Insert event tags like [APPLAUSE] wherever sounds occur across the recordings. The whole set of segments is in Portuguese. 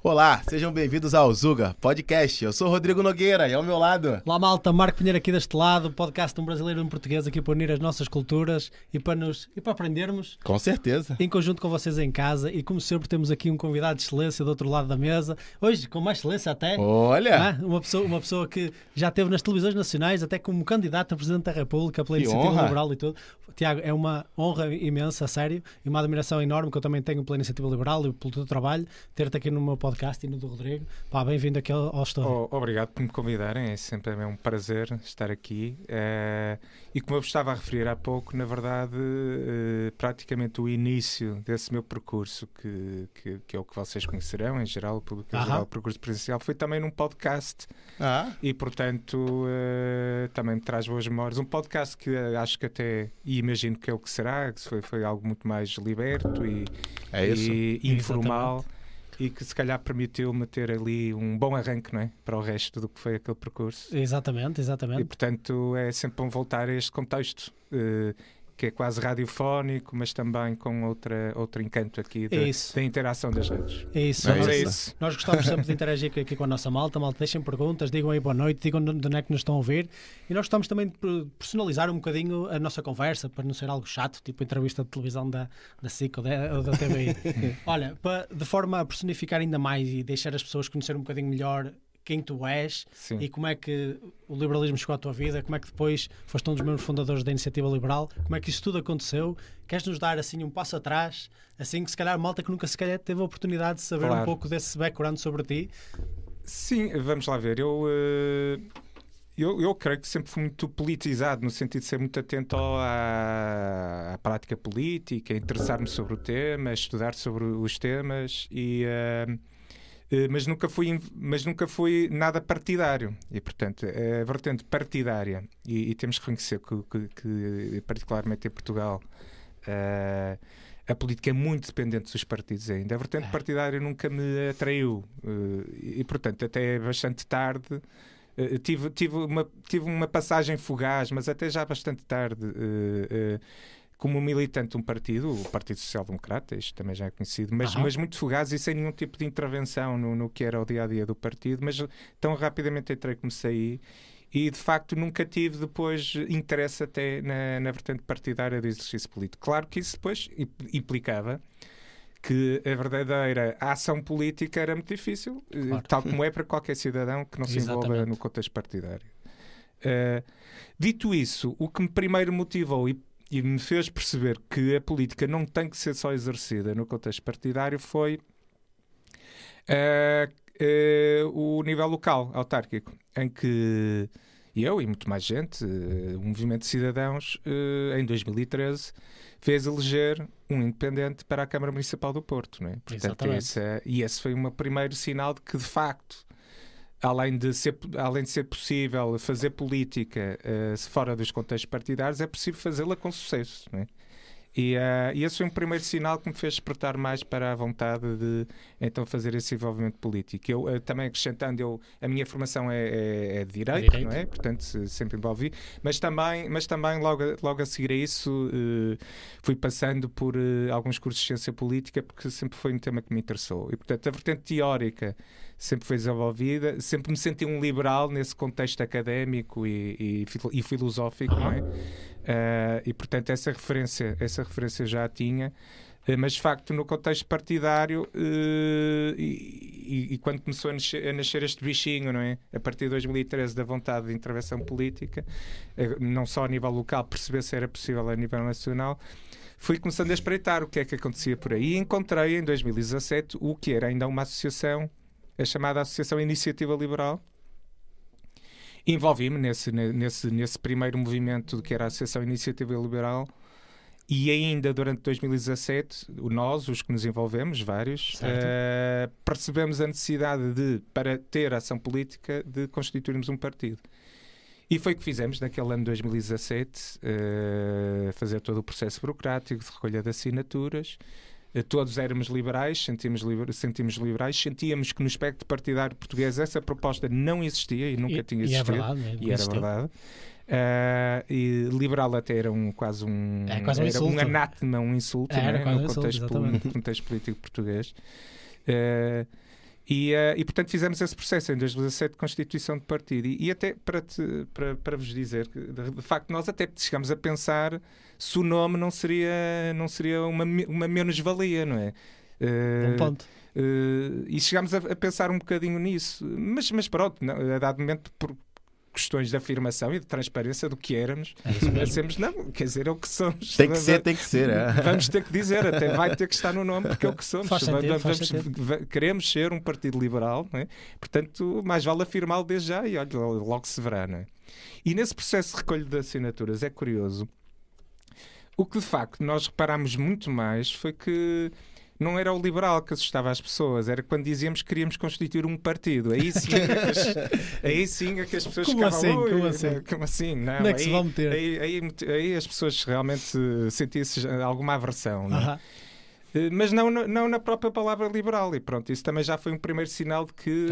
Olá, sejam bem-vindos ao Zuga Podcast. Eu sou o Rodrigo Nogueira e ao meu lado. Olá, malta. Marco Pinheiro aqui deste lado, podcast de um brasileiro e um português aqui para unir as nossas culturas e para, nos, e para aprendermos. Com certeza. Em conjunto com vocês em casa. E como sempre, temos aqui um convidado de excelência do outro lado da mesa. Hoje, com mais excelência até. Olha! Ah, uma, pessoa, uma pessoa que já esteve nas televisões nacionais, até como candidato a Presidente da República, pela Que Iniciativa honra. Liberal e tudo. Tiago, é uma honra imensa, a sério, e uma admiração enorme que eu também tenho pela Iniciativa Liberal e pelo teu trabalho, ter-te aqui no meu podcast e no do Rodrigo. Pá, bem-vindo aqui ao, estúdio. Oh, obrigado por me convidarem, é sempre é um prazer estar aqui. Eh, e como eu vos estava a referir há pouco, na verdade, eh, praticamente o início desse meu percurso, que, que, que é o que vocês conhecerão em geral, o público em geral, o percurso presencial, foi também num podcast Ah, e, portanto, eh, também me traz boas memórias. Um podcast que acho que até, e imagino que é o que será, que foi, foi algo muito mais liberto e, é isso. e informal e que se calhar permitiu-me ter ali um bom arranque não é? para o resto do que foi aquele percurso. Exatamente, E exatamente. portanto é sempre bom voltar a este contexto. eh, que é quase radiofónico, mas também com outra, outro encanto aqui É da, isso. da interação das redes. É isso. É nós, é isso. nós gostamos sempre de interagir aqui, aqui com a nossa malta. Malta, deixem perguntas, digam aí boa noite, digam de onde é que nos estão a ouvir. E nós gostamos também de personalizar um bocadinho a nossa conversa, para não ser algo chato, tipo entrevista de televisão da, da SIC ou da, ou da TVI. [LAUGHS] Olha, para, de forma a personificar ainda mais e deixar as pessoas conhecer um bocadinho melhor quem tu és Sim. e como é que o liberalismo chegou à tua vida, como é que depois foste um dos membros fundadores da Iniciativa Liberal, como é que isso tudo aconteceu. Queres nos dar assim um passo atrás, assim que se calhar malta que nunca se calhar teve a oportunidade de saber um Claro. pouco desse background sobre ti. Sim, vamos lá ver. Eu, eh, eu, eu creio que sempre fui muito politizado, no sentido de ser muito atento à, à prática política, interessar-me sobre o tema, estudar sobre os temas e. eh, mas nunca fui mas nunca fui nada partidário e portanto a vertente partidária e, e temos que reconhecer que, que- que, particularmente em Portugal eh, a política é muito dependente dos partidos ainda. A vertente É. partidária nunca me atraiu eh, e, portanto, até bastante tarde eh, tive, tive, uma, tive uma passagem fugaz, mas até já bastante tarde. eh, eh, como militante de um partido, o Partido Social Democrata, isto também já é conhecido, mas, mas muito fugaz e sem nenhum tipo de intervenção no, no que era o dia a dia do partido. Mas tão rapidamente entrei como saí e de facto nunca tive depois interesse até na, na vertente partidária do exercício político. Claro que isso depois im- implicava que a verdadeira ação política era muito difícil, eh, Claro. tal como [LAUGHS] é para qualquer cidadão que não se envolva Exatamente. no contexto partidário. Eh, dito isso, o que me primeiro motivou e, e me fez perceber que a política não tem que ser só exercida no contexto partidário foi eh, eh, o nível local, autárquico, em que eu e muito mais gente, eh, o Movimento de Cidadãos, em 2013, fez eleger um independente para a Câmara Municipal do Porto. Não é? Portanto, Exatamente. esse, é- e esse foi meu primeiro sinal de que, de facto, além de ser, além de ser possível fazer política eh, fora dos contextos partidários, é possível fazê-la com sucesso. Não é? E, e esse foi um primeiro sinal que me fez despertar mais para a vontade de então fazer esse envolvimento político. Eu eh, também acrescentando, eu, a minha formação é, é- é de direito, Direito. não é? Portanto, se- sempre envolvi, mas também, mas também logo, a- logo a seguir a isso eh, fui passando por alguns cursos de ciência política porque sempre foi um tema que me interessou. E portanto, a vertente teórica sempre foi desenvolvida, sempre me senti um liberal nesse contexto académico e, e e filosófico, não é? Eh, e portanto essa referência, essa referência já tinha, eh, mas de facto no contexto partidário eh, e, e- quando começou a nascer, a nascer este bichinho, não é? A partir de 2013 da vontade de intervenção política, não só a nível local, perceber se era possível a nível nacional, fui começando a espreitar o que é que acontecia por aí e encontrei em 2017 o que era ainda uma associação, a chamada Associação Iniciativa Liberal, envolvi-me nesse, ne- nesse, nesse primeiro movimento que era a Associação Iniciativa Liberal e ainda durante 2017, o nós, os que nos envolvemos, vários, eh, percebemos a necessidade de, para ter ação política, de constituirmos um partido. E foi o que fizemos naquele ano de 2017, eh, fazer todo o processo burocrático de recolha de assinaturas. Eh, todos éramos liberais, sentimos, liber, sentimos liberais, sentíamos que no espectro partidário português essa proposta não existia e nunca e, tinha e é existido. verdade. é- E era verdade. Ah, e liberal até era um, quase um, É quase um era insulto. anátema, um insulto é? um no insulto, contexto, exatamente. no contexto político português. Ah, E, uh, e, portanto, fizemos esse processo em 2017 de constituição de partido. E, e até para, te, para, para vos dizer que, de facto, nós até chegámos a pensar se o nome não seria, não seria uma, uma menos-valia, não é? Uh, um ponto. Uh, e chegámos a, a, pensar um bocadinho nisso. Mas, mas pronto, não, a dado momento, por, questões de afirmação e de transparência do que éramos. É não, quer dizer, é o que somos. Tem que ser, tem que ser. É. Vamos ter que dizer, até vai ter que estar no nome, porque é o que somos. Faz sentido, vamos, faz queremos ser um partido liberal, é? portanto, mais vale afirmá-lo desde já e olha, logo se verá. É? E nesse processo de recolha de assinaturas é curioso. O que de facto nós reparámos muito mais foi que não era o liberal que assustava as pessoas, era quando dizíamos que queríamos constituir um partido. Aí sim é que as, [LAUGHS] aí sim é que as pessoas como ficavam. Assim? Como assim? Como assim? Não, Onde é que aí, se vão meter? Aí, aí, aí, as pessoas realmente sentiam-se alguma aversão. Não? Uh -huh. Mas não, não na própria palavra liberal, e pronto, isso também já foi um primeiro sinal de que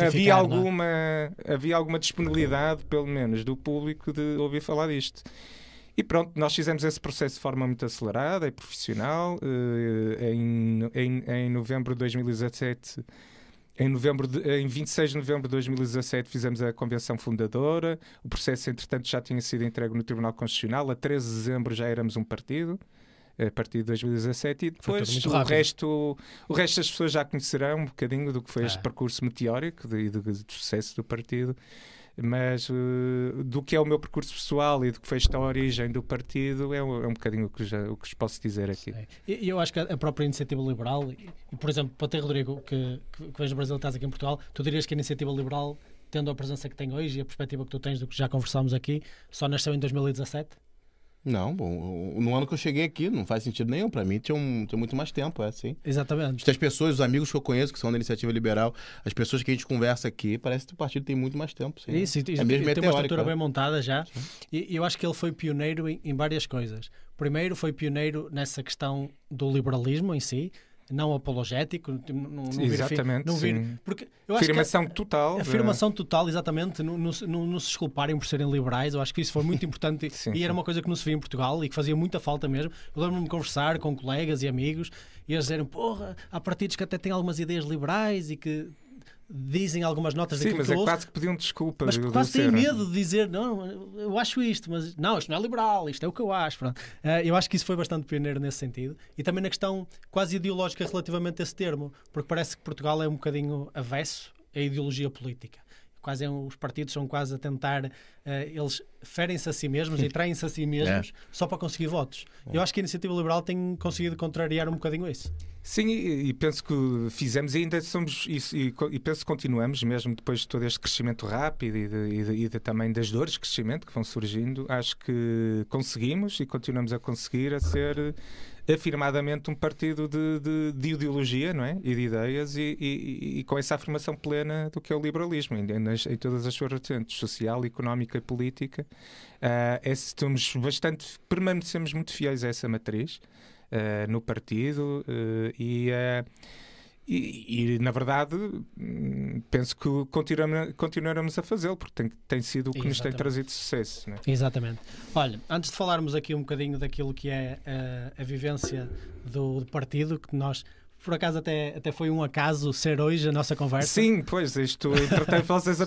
havia é? alguma, havia alguma disponibilidade, pelo menos, do público de ouvir falar disto. E pronto, nós fizemos esse processo de forma muito acelerada e profissional. Em, em, em novembro de 2017, em, novembro de, em 26 de novembro de 2017, fizemos a convenção fundadora. O processo, entretanto, já tinha sido entregue no Tribunal Constitucional. A 13 de dezembro já éramos um partido a partir de 2017 e depois o resto, o resto das pessoas já conhecerão um bocadinho do que foi este percurso meteórico de, de sucesso do partido mas uh, do que é o meu percurso pessoal e do que foi esta origem do partido é um, é um bocadinho o que, já, o que vos posso dizer aqui. E eu acho que a própria iniciativa liberal, e, por exemplo, para ter Rodrigo, que, que, que vens do Brasil estás aqui em Portugal, tu dirias que a iniciativa liberal, tendo a presença que tem hoje e a perspectiva que tu tens do que já conversámos aqui, só nasceu em 2017? Não, bom, no ano que eu cheguei aqui não faz sentido nenhum. Para mim tinha, um, tinha muito mais tempo, é assim. Exatamente. As pessoas, os amigos que eu conheço que são da iniciativa liberal, as pessoas que a gente conversa aqui, parece que o partido tem muito mais tempo. Sim, isso, é mesmo tem uma estrutura é. bem montada já. E, e eu acho que ele foi pioneiro em, em várias coisas. Primeiro, foi pioneiro nessa questão do liberalismo em si não apologético, não, não exatamente, não vir, porque eu afirmação acho que a, total, afirmação de... total, exatamente, não, não, não, se desculparem por serem liberais. Eu acho que isso foi muito importante [LAUGHS] sim, e era uma coisa que não se via em Portugal e que fazia muita falta mesmo. Eu lembro-me de conversar com colegas e amigos e eles dizeram: Porra, há partidos que até têm algumas ideias liberais e que dizem algumas notas Sim, mas é ouço, quase que pediam desculpa. Mas quase têm medo de dizer, não, eu acho isto, mas não, isto não é liberal, isto é o que eu acho. Pronto. Uh, eu acho que isso foi bastante pioneiro nesse sentido. E também na questão quase ideológica relativamente a esse termo, porque parece que Portugal é um bocadinho avesso à ideologia política quase é, os partidos são quase a tentar, uh, eles ferem-se a si mesmos e [LAUGHS] traem-se a si mesmos é. só para conseguir votos. É. Eu acho que a Iniciativa Liberal tem conseguido contrariar um bocadinho isso. Sim, e, e penso que fizemos e ainda somos isso, e, e, penso que continuamos, mesmo depois de todo este crescimento rápido e, de, e, de, e de, também das dores de crescimento que vão surgindo, acho que conseguimos e continuamos a conseguir a ser afirmadamente um partido de, de, de ideologia não é? e de ideias e, e, e, com essa afirmação plena do que é o liberalismo, em, nas, em todas as suas vertentes, social, económica e política. Uh, estamos bastante, permanecemos muito fiéis a essa matriz uh, no partido uh, e e, na verdade, hum, penso que continuaremos a fazê-lo, porque tem, tem sido o que Exatamente. nos tem trazido sucesso. É? Exatamente. Olha, antes de falarmos aqui um bocadinho daquilo que é a, a vivência do, do partido, que nós por acaso até, até foi um acaso ser hoje a nossa conversa. Sim, pois, isto, entretanto, vocês,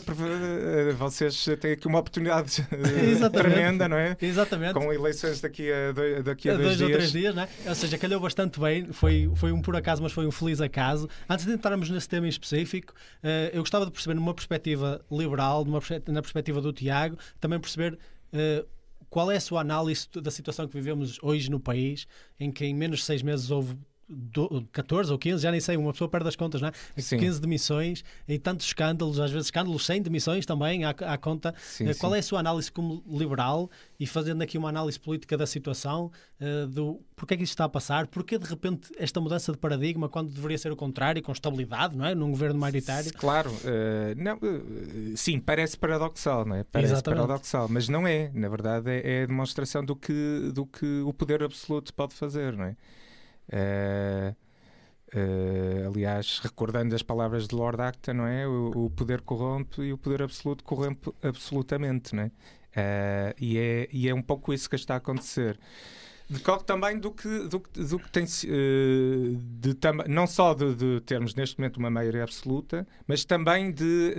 vocês têm aqui uma oportunidade eh, tremenda, não é? Exatamente. Com eleições daqui a dois, daqui a dois, dois dias. ou três dias, não é? Ou seja, calhou bastante bem, foi, foi um por acaso, mas foi um feliz acaso. Antes de entrarmos nesse tema em específico, uh, eu gostava de perceber numa perspectiva liberal, numa, na perspectiva do Tiago, também perceber qual é a sua análise da situação que vivemos hoje no país, em que em menos de seis meses houve do, 14 ou 15, já nem sei, uma pessoa perde as contas, não é? Sim. 15 demissões e tantos escândalos, às vezes escândalos sem demissões também à, à conta. Sim, eh, Qual sim. é a sua análise como liberal e fazendo aqui uma análise política da situação, uh, do porquê é que isto está a passar, porquê de repente esta mudança de paradigma quando deveria ser o contrário, com estabilidade, não é? Num governo maioritário? Claro, uh, não, uh, sim, parece paradoxal, não é? Parece Exatamente. paradoxal, mas não é. Na verdade, é, é a demonstração do que, do que o poder absoluto pode fazer, não é? Uh, uh, aliás, recordando as palavras de Lord Acton, não é? O, o, poder corrompe e o poder absoluto corrompe absolutamente, não é? Uh, e, é e é um pouco isso que está a acontecer. decorre também do que, do, do que tem de, não só de, de termos neste momento uma maioria absoluta, mas também de,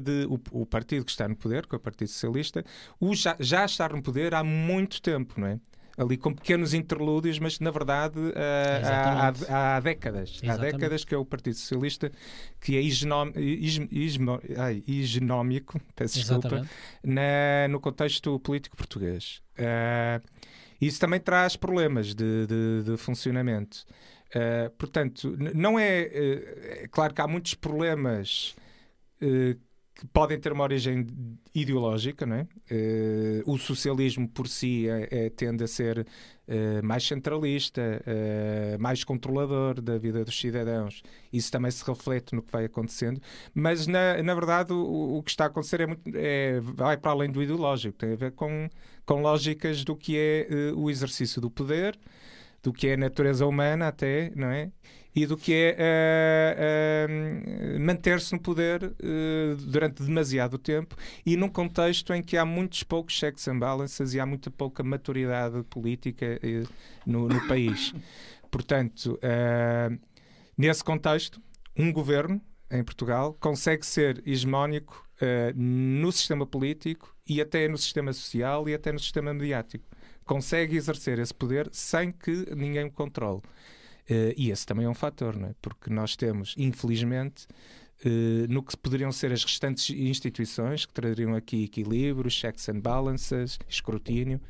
de o, o partido que está no poder, que é o Partido Socialista, o já, já estar no poder há muito tempo, não é? Ali com pequenos interlúdios, mas na verdade uh, há, há, há décadas. Há Exatamente. décadas que é o Partido Socialista que é higenómico, peço desculpa, na- no contexto político português. Eh, isso também traz problemas de, de- de funcionamento. Eh, portanto, não é, é claro que há muitos problemas que podem ter uma origem ideológica, não é? Eh, o socialismo por si é- é- tende a ser eh, mais centralista, eh, mais controlador da vida dos cidadãos. Isso também se reflete no que vai acontecendo, mas na, na verdade o, o que está a acontecer é muito, é- vai para além do ideológico, tem a ver com, com lógicas do que é o exercício do poder, do que é a natureza humana até, não é? E do que é eh, eh, manter-se no poder eh, durante demasiado tempo e num contexto em que há muitos poucos checks and balances e há muita pouca maturidade política no, no país. Portanto, nesse contexto, um governo em Portugal consegue ser hegemónico no sistema político e até no sistema social e até no sistema mediático. Consegue exercer esse poder sem que ninguém o controle. Eh, e esse também é um fator, não é? Porque nós temos, infelizmente, eh, no que poderiam ser as restantes instituições, que trariam aqui equilíbrio, checks and balances, escrutínio,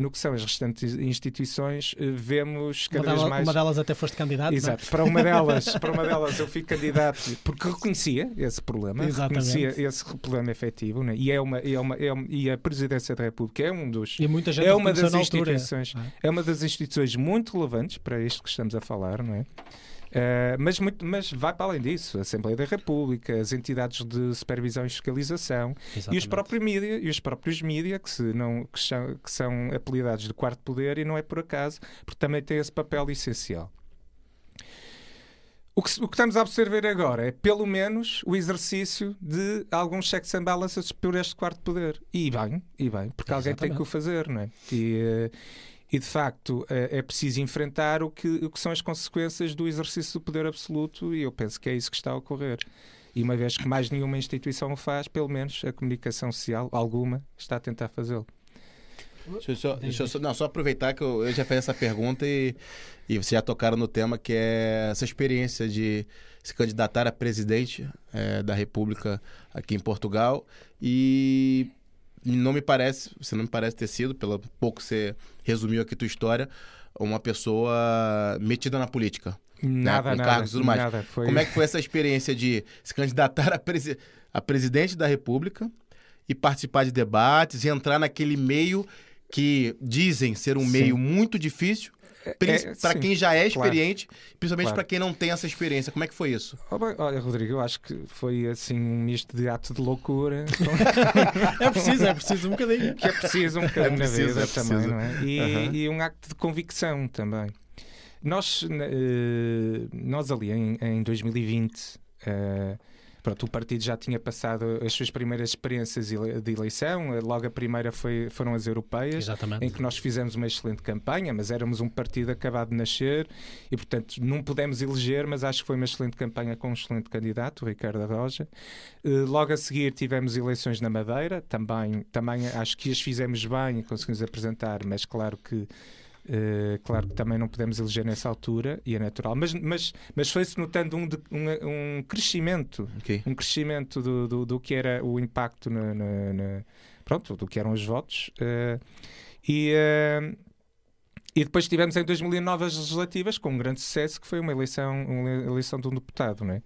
no que são as restantes instituições, eh, vemos Uma, cada vez dela- mais. uma delas até foste candidato. não é? Exato, para uma delas, [LAUGHS] para uma delas eu fui candidato porque reconhecia esse problema, Exatamente. reconhecia esse problema efetivo, né? e, é uma, é uma, é uma- e a Presidência da República é um dos E muita gente é uma das instituições, não é? é uma das instituições muito relevantes para isto que estamos a falar, não é? Eh, mas, muito, mas vai para além disso, a Assembleia da República, as entidades de supervisão e fiscalização e os Exatamente. próprios mídia, e os próprios mídia que, se não, que, são, que são apelidados de quarto poder e não é por acaso, porque também têm esse papel essencial. O que, o que estamos a observar agora é, pelo menos, o exercício de alguns checks and balances por este quarto poder. E bem, e bem, porque alguém tem que o fazer, não é? E, eh, e de facto eh, é preciso enfrentar o que, o que são as consequências do exercício do poder absoluto, e eu penso que é isso que está a ocorrer. E uma vez que mais nenhuma instituição o faz, pelo menos a comunicação social, alguma, está a tentar fazê-lo. Deixa eu só, deixa eu só- não, só aproveitar que eu, eu já fiz essa pergunta e, e vocês já tocaram no tema que é essa experiência de se candidatar a presidente eh, da República aqui em Portugal e não me parece, você não me parece ter sido, pelo pouco que você resumiu aqui tua história, uma pessoa metida na política. Nada, com nada. cargos e tudo mais. nada. Foi... Como é que foi essa experiência de se candidatar [LAUGHS] a, presi a presidente da República e participar de debates e entrar naquele meio que dizem ser um Sim. meio muito difícil para sim, quem já é claro. experiente, principalmente Claro. para quem não tem essa experiência. Como é que foi isso? Olha, Rodrigo, eu acho que foi assim um misto de ato de loucura [LAUGHS] É preciso, é preciso um bocadinho. que é preciso um bocadinho na preciso, vida é preciso. também, não é? E, e um acto de convicção também. Nós, na- eh, nós ali em, em 2020, eh, pronto, o partido já tinha passado as suas primeiras experiências de eleição, eh, logo a primeira foi, foram as europeias. Exatamente. em que nós fizemos uma excelente campanha, mas éramos um partido acabado de nascer e, portanto, não pudemos eleger, mas acho que foi uma excelente campanha com um excelente candidato, o Ricardo Roja. Eh, Logo a seguir tivemos eleições na Madeira, também, também acho que as fizemos bem e conseguimos apresentar, mas claro que eh, claro que também não podemos eleger nessa altura e é natural, mas, mas, mas foi-se notando um, de- um, um crescimento Ok. um crescimento do, do, do que era o impacto na, na- na- pronto, do que eram os votos eh, e, eh, e depois tivemos em 2009 as legislativas com um grande sucesso que foi uma eleição, uma eleição de um deputado não é?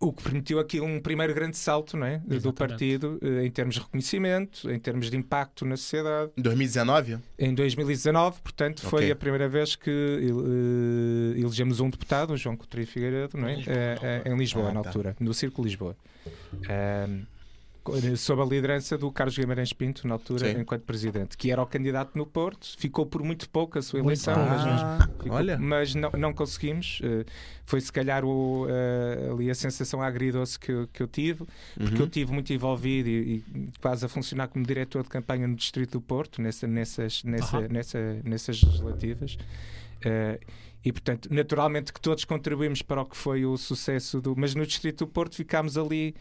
Eh, o que permitiu aqui um primeiro grande salto não é? do partido eh, em termos de reconhecimento, em termos de impacto na sociedade. Em 2019? Em 2019, portanto, foi a primeira vez que eh, elegemos um deputado, o João Coutinho Figueiredo, não é? Em Lisboa, Eh, eh, em Lisboa, Ah, na tá. altura, no Círculo Lisboa. Ahm, sob a liderança do Carlos Guimarães Pinto, na altura, Sim. enquanto presidente, que era o candidato no Porto, ficou por muito pouco a sua eleição, mas, Ah, ficou- olha. mas não, não conseguimos. Eh, foi se calhar o, eh, ali a sensação agridoce que, eu- que eu tive, porque Uhum. eu tive muito envolvido e, e quase a funcionar como diretor de campanha no Distrito do Porto, nessa, nessas, nessa, Aham. nessa, nessas legislativas. Eh, e, portanto, naturalmente que todos contribuímos para o que foi o sucesso do. Mas no Distrito do Porto ficámos ali,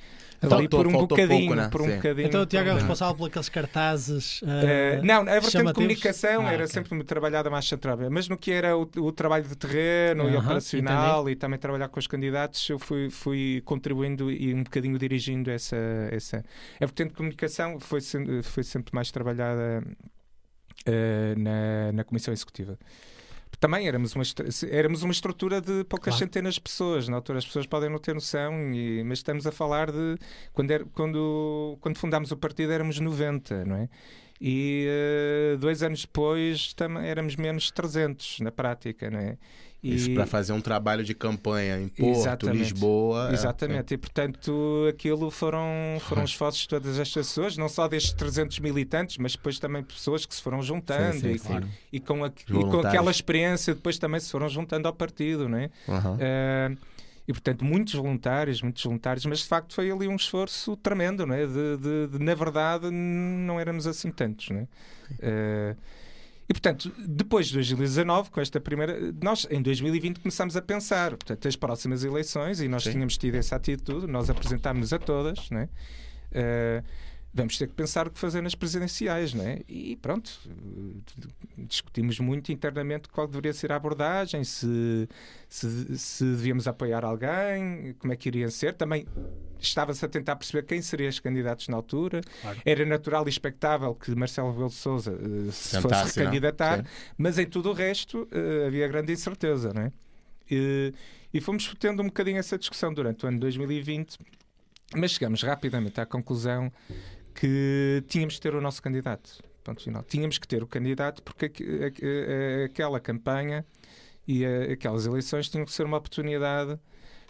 Então, ali por um bocadinho. pouco, né? por um Sim. bocadinho Então o Tiago é responsável por aqueles cartazes. eh, eh, não, a vertente de comunicação Ah, era ok. sempre trabalhada mais centrada, mas no que era o, o trabalho de terreno e operacional e também trabalhar com os candidatos, eu fui, fui contribuindo e um bocadinho dirigindo essa. essa. A vertente de comunicação foi, foi sempre mais trabalhada eh, na, na Comissão Executiva. Também éramos uma, éramos uma estrutura de poucas Claro. centenas de pessoas. Na altura as pessoas podem não ter noção, e- mas estamos a falar de quando, era- quando, quando fundámos o partido éramos 90, não é? E eh, dois anos depois éramos menos 300 na prática, não é? E- Isso para fazer um trabalho de campanha em Porto, Exatamente. Lisboa. é, Exatamente, e portanto aquilo foram, foram esforços de todas estas pessoas, não só destes 300 militantes, mas depois também pessoas que se foram juntando Sim, sim, e, sim. e com, a- e com aquela experiência depois também se foram juntando ao partido, não é? Aham. Eh, e portanto, muitos voluntários, muitos voluntários, mas de facto foi ali um esforço tremendo, não é? De, de- de, na verdade, não éramos assim tantos, não é? Eh, e portanto, depois de 2019, com esta primeira, nós em 2020 começámos a pensar, portanto, as próximas eleições, e nós Sim. tínhamos tido essa atitude, nós apresentámos a todas, não é? Eh, vamos ter que pensar o que fazer nas presidenciais, não é? E pronto, discutimos muito internamente qual deveria ser a abordagem, se, se, se devíamos apoiar alguém, como é que iriam ser. Também estava-se a tentar perceber quem seriam os candidatos na altura. Claro. Era natural e expectável que Marcelo Rebelo de Sousa eh, se fosse não? recandidatar, mas em tudo o resto eh, havia grande incerteza, não é? E, e fomos tendo um bocadinho essa discussão durante o ano 2020, mas chegamos rapidamente à conclusão que tínhamos que ter o nosso candidato. Ponto final. Tínhamos que ter o candidato porque a- aquela campanha e aquelas eleições tinham que ser uma oportunidade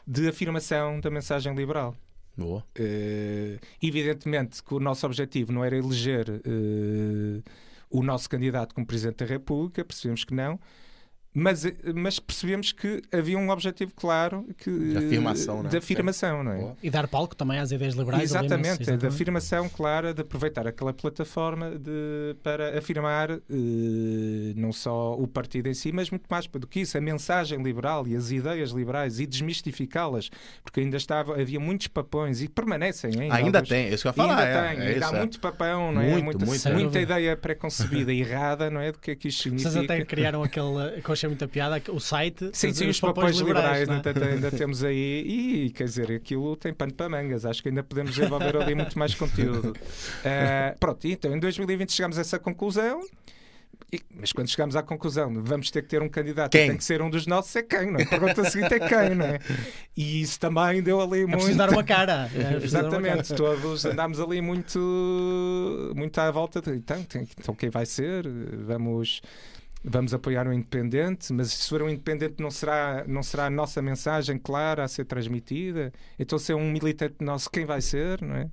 de afirmação da mensagem liberal. Boa. Eh, evidentemente que o nosso objetivo não era eleger eh, o nosso candidato como Presidente da República, percebemos que não, mas, eh, mas percebemos que havia um objetivo claro que, De afirmação, né? de afirmação, não é? E dar palco também às ideias liberais. Exatamente, é da afirmação clara de aproveitar aquela plataforma de, para afirmar eh, não só o partido em si, mas muito mais do que isso, a mensagem liberal e as ideias liberais e desmistificá-las, porque ainda estava, havia muitos papões e permanecem ainda. Ainda alguns- tem, é isso que eu ia falar. ainda é, tem, é ainda há é. muito papão, não é? Muito, muita, muito, muita muito. ideia preconcebida e [LAUGHS] errada, não é? Do que é que isto Vocês significa. até criaram aquele, que eu achei muita piada, o site. Sim, sim, os papéis liberais, não é? ainda, ainda [LAUGHS] temos aí. E quer dizer, aquilo tem pano para mangas. Acho que ainda podemos desenvolver ali muito mais conteúdo. Ah, [LAUGHS] pronto, então em 2020 chegamos a essa conclusão. E- mas quando chegamos à conclusão, vamos ter que ter um candidato Quem? tem que ser um dos nossos, é quem, não é? A pergunta seguinte é quem, não é? E isso também deu ali É muito. preciso dar uma cara. [LAUGHS] É preciso dar uma Exatamente, cara. todos andámos ali muito, muito à volta de então, tem- então quem vai ser? Vamos, vamos apoiar um independente, mas se for um independente não será, não será a nossa mensagem clara a ser transmitida? Então se é um militante nosso, quem vai ser? Não é?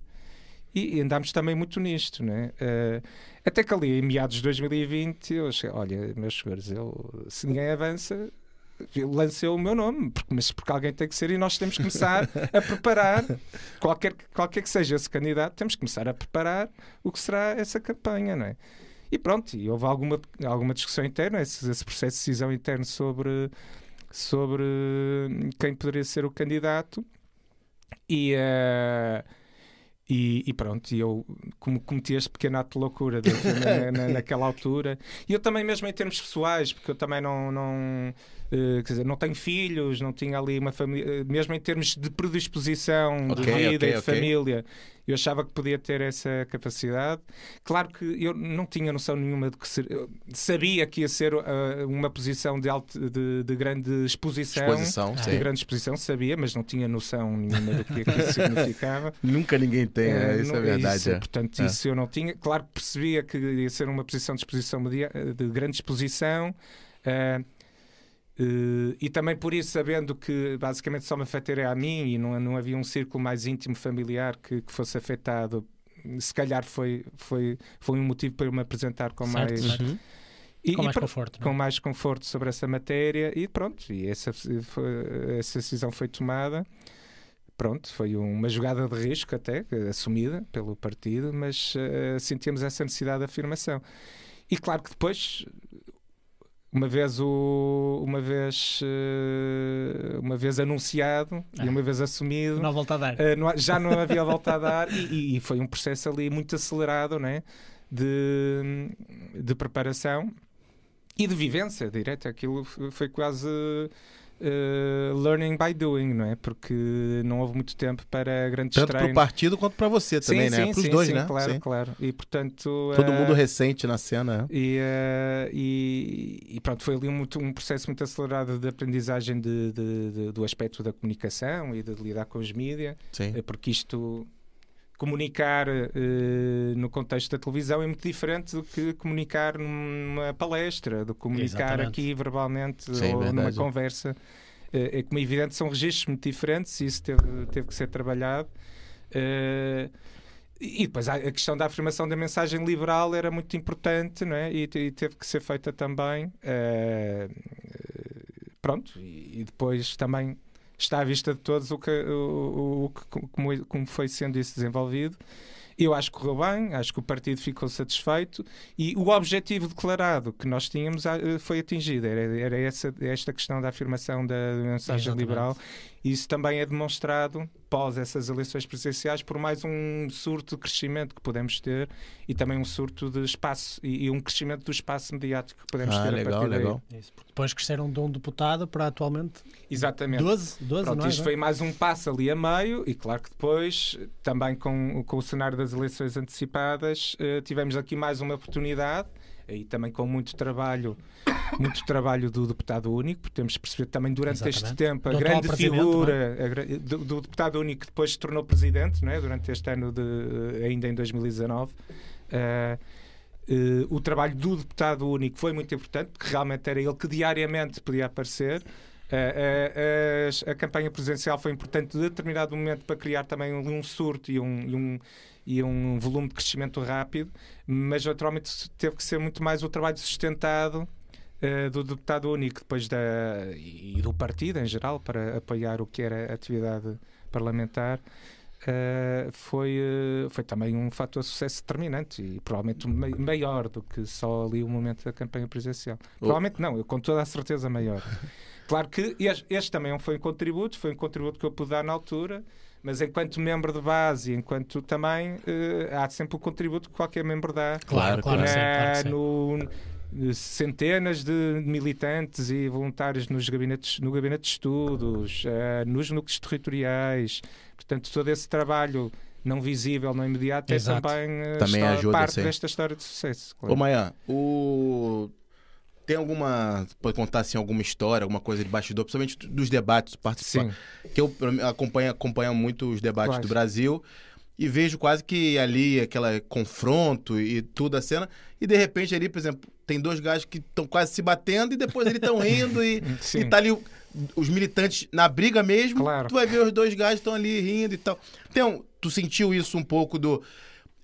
E, e andámos também muito nisto, não é? Eh, até que ali, em meados de 2020, eu achei, olha, meus senhores, eu, se ninguém avança, lancei o meu nome, porque, mas porque alguém tem que ser e nós temos que começar a preparar, qualquer, qualquer que seja esse candidato, temos que começar a preparar o que será essa campanha, não é? E pronto, e houve alguma, alguma discussão interna, esse, esse processo de decisão interno sobre, sobre quem poderia ser o candidato. E, eh, e, e pronto, e eu como cometi este pequeno ato de loucura de- na, na- [LAUGHS] naquela altura. E eu também, mesmo em termos pessoais, porque eu também não. não quer dizer, não tenho filhos, não tinha ali uma família, eh, mesmo em termos de predisposição de vida ok, e de ok. família, eu achava que podia ter essa capacidade. Claro que eu não tinha noção nenhuma de que ser, sabia que ia ser eh, uma posição de, alto, de, de grande exposição. Exposição. De sim. grande exposição, sabia, mas não tinha noção nenhuma do que, é isso significava. [LAUGHS] Nunca ninguém tem, Eh, isso não- é verdade. isso, é. Portanto, É. isso eu não tinha. Claro que percebia que ia ser uma posição de exposição de grande exposição. eh, Uh, e também por isso, sabendo que basicamente só me afetaria a mim e não, não havia um círculo mais íntimo familiar que, que fosse afetado, se calhar foi, foi, foi um motivo para eu me apresentar com Certo, mais. certo. E, Com e mais pro- conforto. não com é? mais conforto sobre essa matéria e pronto, e essa, foi- essa decisão foi tomada. Pronto, foi uma jogada de risco até, assumida pelo partido, mas eh, sentíamos essa necessidade de afirmação. E claro que depois, uma vez, o, uma vez, eh, uma vez anunciado Ah. e uma vez assumido, Não há volta a dar. Há- já não havia [LAUGHS] volta a dar e, e- foi um processo ali muito acelerado né? de, de preparação e de vivência direta. Aquilo foi quase uh, learning by doing, não é? Porque não houve muito tempo para grandes Tanto para o treinos. partido quanto para você também, sim, né? sim, Para os sim, dois, sim, né? Claro, Sim. claro. E portanto. Todo uh, mundo recente na cena. né? e, eh, e, e pronto, foi ali um, um processo muito acelerado de aprendizagem de- de- de- do aspecto da comunicação e de lidar com os mídias. Sim. Porque isto comunicar eh, no contexto da televisão é muito diferente do que comunicar numa palestra, do que comunicar Exatamente. aqui verbalmente Sim, ou numa verdade. conversa. Eh, é como é evidente, são registros muito diferentes e isso teve, teve que ser trabalhado. Eh, e depois a questão da afirmação da mensagem liberal era muito importante não é? e, e teve que ser feita também. Pronto, e, e depois também está à vista de todos o que, o, o- como, como foi sendo isso desenvolvido. Eu acho que correu bem, acho que o partido ficou satisfeito e o objetivo declarado que nós tínhamos ah, foi atingido. Era, era essa, esta questão da afirmação da mensagem Exatamente. liberal. E isso também é demonstrado, pós essas eleições presidenciais, por mais um surto de crescimento que podemos ter e também um surto de espaço e, e um crescimento do espaço mediático que podemos Ah, ter a legal, partir daí. legal. Isso, porque depois cresceram de um deputado para atualmente Exatamente. 12, 12 Pronto, não é? isto foi mais um passo ali a meio, e claro que depois, também com, com o cenário das eleições antecipadas, eh, tivemos aqui mais uma oportunidade, aí também com muito trabalho, muito trabalho do deputado único, porque temos percebido também durante este Exatamente. tempo a Do grande presidente, figura a do, do deputado único que depois se tornou presidente, não é? durante este ano, de, ainda em 2019. Eh, eh, o trabalho do deputado único foi muito importante, porque realmente era ele que diariamente podia aparecer. As- a, campanha presidencial foi importante de determinado momento para criar também um surto e um, e um, e um volume de crescimento rápido, mas naturalmente teve que ser muito mais o trabalho sustentado eh, do deputado único depois da, e do partido em geral para apoiar o que era a atividade parlamentar. eh, foi, eh, foi também um fator de sucesso determinante e provavelmente mai- maior do que só ali o momento da campanha presidencial. Provavelmente não, eu com toda a certeza maior. [LAUGHS] Claro que este, este também foi um contributo, foi um contributo que eu pude dar na altura, mas enquanto membro de base, enquanto também eh, há sempre o contributo que qualquer membro dá Claro, claro, claro que sim. no, no- centenas de militantes e voluntários nos gabinetes, no gabinete de estudos, eh, nos núcleos territoriais. Portanto, todo esse trabalho não visível, não imediato, Exato. é também, eh, Também história- ajuda, parte sim. desta história de sucesso. claro. Ô, Maia, o... tem alguma. Pode contar assim, alguma história, alguma coisa de bastidor, principalmente dos debates participantes? Sim, Que eu acompanho, acompanho muito os debates Quais? do Brasil e vejo quase que ali aquele confronto e tudo a cena. E de repente ali, por exemplo, tem dois gajos que estão quase se batendo e depois eles estão rindo e, [LAUGHS] Sim. e tá ali os militantes na briga mesmo. Claro. Tu vai ver os dois gajos estão ali rindo e tal. Então, tu sentiu isso um pouco do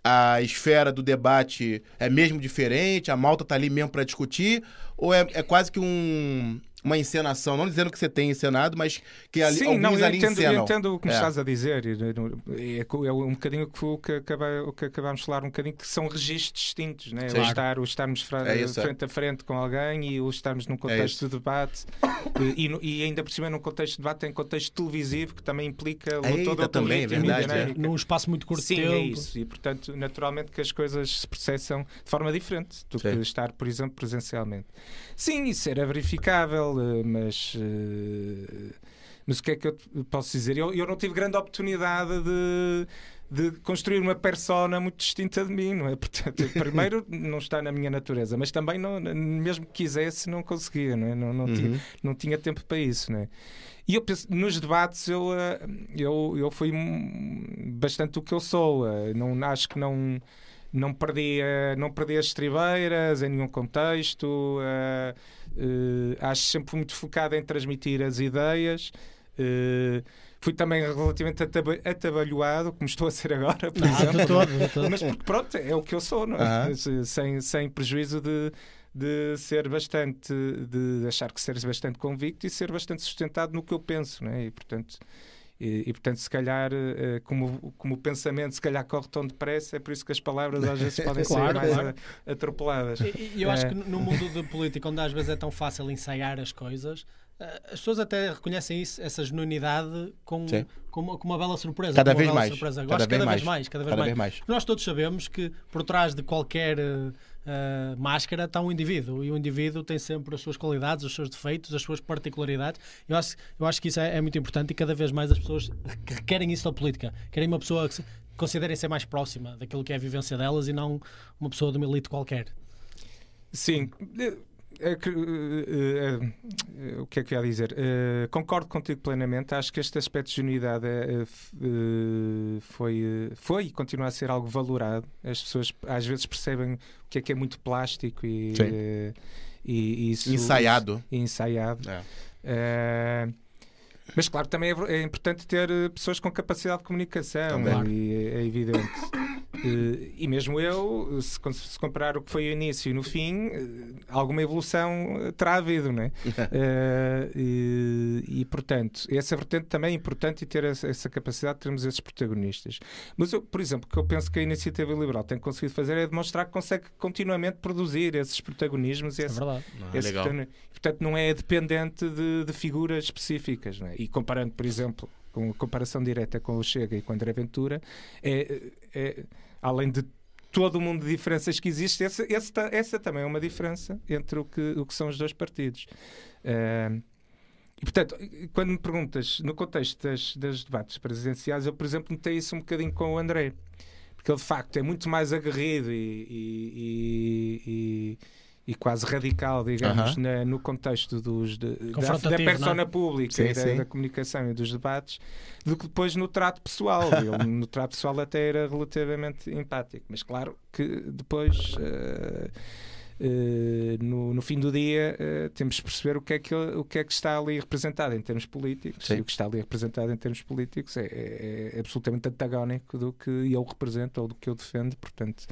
a esfera do debate é mesmo diferente, a malta tá ali mesmo para discutir, ou é, é quase que um, uma encenação, não dizendo que você tem encenado, mas que ali, Sim, alguns não, eu ali entendo, eu encenam. entendo o que me É. estás a dizer. É, é um bocadinho o que, o que, acaba- o que acabámos de falar, um bocadinho que são registros distintos. Né? Sim. O, estar, o estarmos fra- É isso, é. frente a frente com alguém e o estarmos num contexto de debate e, e e ainda por cima num contexto de debate em contexto televisivo que também implica Eita, toda a também, é verdade, é. dinâmica. Num espaço muito curto de Sim, tempo. é isso. E, portanto, naturalmente que as coisas se processam de forma diferente do Sim. que estar, por exemplo, presencialmente. Sim, isso era verificável, eh, mas. eh, Mas o que é que eu posso dizer? Eu, eu não tive grande oportunidade de, de construir uma persona muito distinta de mim, não é? [LAUGHS] Portanto, primeiro, não está na minha natureza, mas também, não, mesmo que quisesse, não conseguia, não é? Não, não, tinha, Uhum. não tinha tempo para isso, não é? E eu penso, nos debates eu, eh, eu, eu fui bastante o que eu sou. Não, acho que não. não perdia, não perdia as estribeiras em nenhum contexto. Uh, uh, acho sempre muito focado em transmitir as ideias. Uh, fui também relativamente atabalhoado, como estou a ser agora, por não, exemplo. Todo, todo. Mas porque, pronto, é o que eu sou, não é? sem, sem prejuízo de, de ser bastante, de achar que ser bastante convicto e ser bastante sustentado no que eu penso, não é? E, portanto, e, e, portanto, se calhar, uh, como, como o pensamento se calhar corre tão depressa, é por isso que as palavras às vezes [LAUGHS] podem claro, ser mais claro. atropeladas. E, e eu acho que no mundo da política, onde às vezes é tão fácil ensaiar as coisas, eh, as pessoas até reconhecem isso, essa genuinidade com, com, uma, com uma bela surpresa. Cada vez mais. Surpresa. Cada, vez, mais. mais. Cada vez, cada vez mais. mais. Nós todos sabemos que por trás de qualquer uh, máscara está um indivíduo e o indivíduo tem sempre as suas qualidades, os seus defeitos, as suas particularidades. Eu acho, eu acho que isso é, é muito importante e cada vez mais as pessoas querem isso da política. Querem uma pessoa que considerem ser mais próxima daquilo que é a vivência delas e não uma pessoa de uma elite qualquer. Sim, o que é que eu ia dizer? concordo contigo plenamente. Acho que este aspecto de unidade foi, foi e continua a ser algo valorado. As pessoas às vezes percebem o que é que é muito plástico e, e, e isso, ensaiado. Isso, ensaiado. É. Mas claro, também é, é, importante ter pessoas com capacidade de comunicação, é, é, evidente. Uh, e mesmo eu, se, se, comparar o que foi o início e no fim, uh, alguma evolução terá havido, não é? uh, [LAUGHS] e, e, portanto, essa vertente também é importante e ter essa, essa, capacidade de termos esses protagonistas. Mas, eu, por exemplo, o que eu penso que a Iniciativa Liberal tem conseguido fazer é demonstrar que consegue continuamente produzir esses protagonismos. Esse, é verdade. Não, é legal. Portanto, não é dependente de, de figuras específicas. Não é? E comparando, por exemplo, com comparação direta com o Chega e com o André Ventura, é, é além de todo o mundo de diferenças que existe, essa, essa, essa também é uma diferença entre o que, o que são os dois partidos. Uh, e, portanto, quando me perguntas no contexto das, das debates presidenciais, eu, por exemplo, notei isso um bocadinho com o André, porque ele de facto é muito mais aguerrido e, e, e e quase radical, digamos, uh -huh. na, no contexto dos, de, da, da é? persona pública sim, e da, da, comunicação e dos debates, do que depois no trato pessoal. [LAUGHS] Ele, no trato pessoal até era relativamente empático, mas claro que depois. Uh, no, no, fim do dia uh, temos de perceber o que, é que, o que é que está ali representado em termos políticos Sim. e o que está ali representado em termos políticos é, é, é, absolutamente antagónico do que eu represento ou do que eu defendo, portanto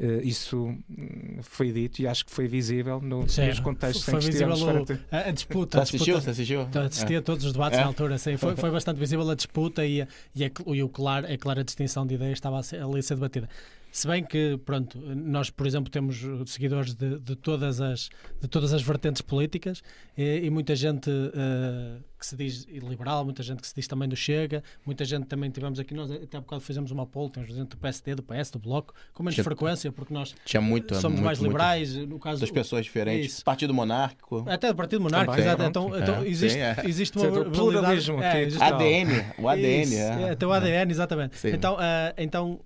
uh, isso hum, foi dito e acho que foi visível no, nos contextos foi, em que visível o, a, a, disputa. Você assistiu? Você assistiu? Assisti a todos os debates é. na altura, sim, foi, foi bastante visível a disputa e, a, e, a, e o claro, a clara distinção de ideias estava ali a ser debatida. Se bem que, pronto, nós, por exemplo, temos seguidores de, de todas, as, de todas as vertentes políticas e, e muita gente uh, que se diz liberal, muita gente que se diz também do Chega, muita gente também tivemos aqui, nós até há bocado fizemos uma poll, temos gente do PSD, do PS, do Bloco, com menos tinha, frequência, porque nós muito, somos muito, mais liberais, no caso... Das pessoas diferentes, isso. Partido Monárquico... Até do Partido Monárquico, exato. Então, então é, existe, sim, é. existe uma pluralismo. É, existe ADN, o ADN. Isso, é. até o ADN, exatamente. Sim. Então, uh, então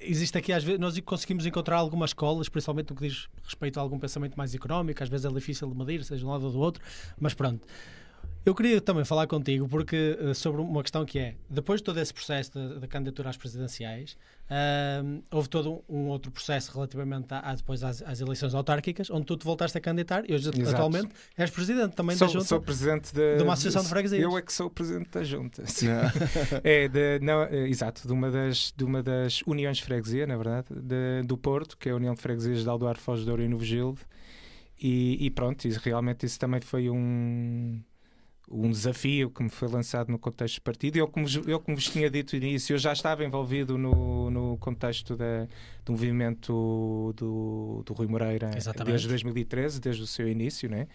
existe aqui, às vezes, nós conseguimos encontrar algumas escolas, principalmente no que diz respeito a algum pensamento mais económico, às vezes é difícil de medir, seja de um lado ou do outro, mas pronto. Eu queria também falar contigo porque uh, sobre uma questão que é, depois de todo esse processo da candidatura às presidenciais, uh, houve todo um, um, outro processo relativamente a, a depois às, às, eleições autárquicas, onde tu te voltaste a candidatar e hoje Exato. atualmente és presidente também sou, da junta. Sou presidente de, de uma associação de, de freguesias. Eu é que sou presidente da junta. [LAUGHS] é, de, não, é, exato, de uma, das, de uma das uniões de freguesia, na verdade, de, do Porto, que é a União de Freguesias de Aldoar Foz de Ouro e Novo Gilde. E, e pronto, isso, realmente isso também foi um um desafio que me foi lançado no contexto do partido. Eu, como, eu, como vos tinha dito no início, eu já estava envolvido no, no contexto da, do movimento do, do Rui Moreira Exatamente. desde 2013, desde o seu início, né?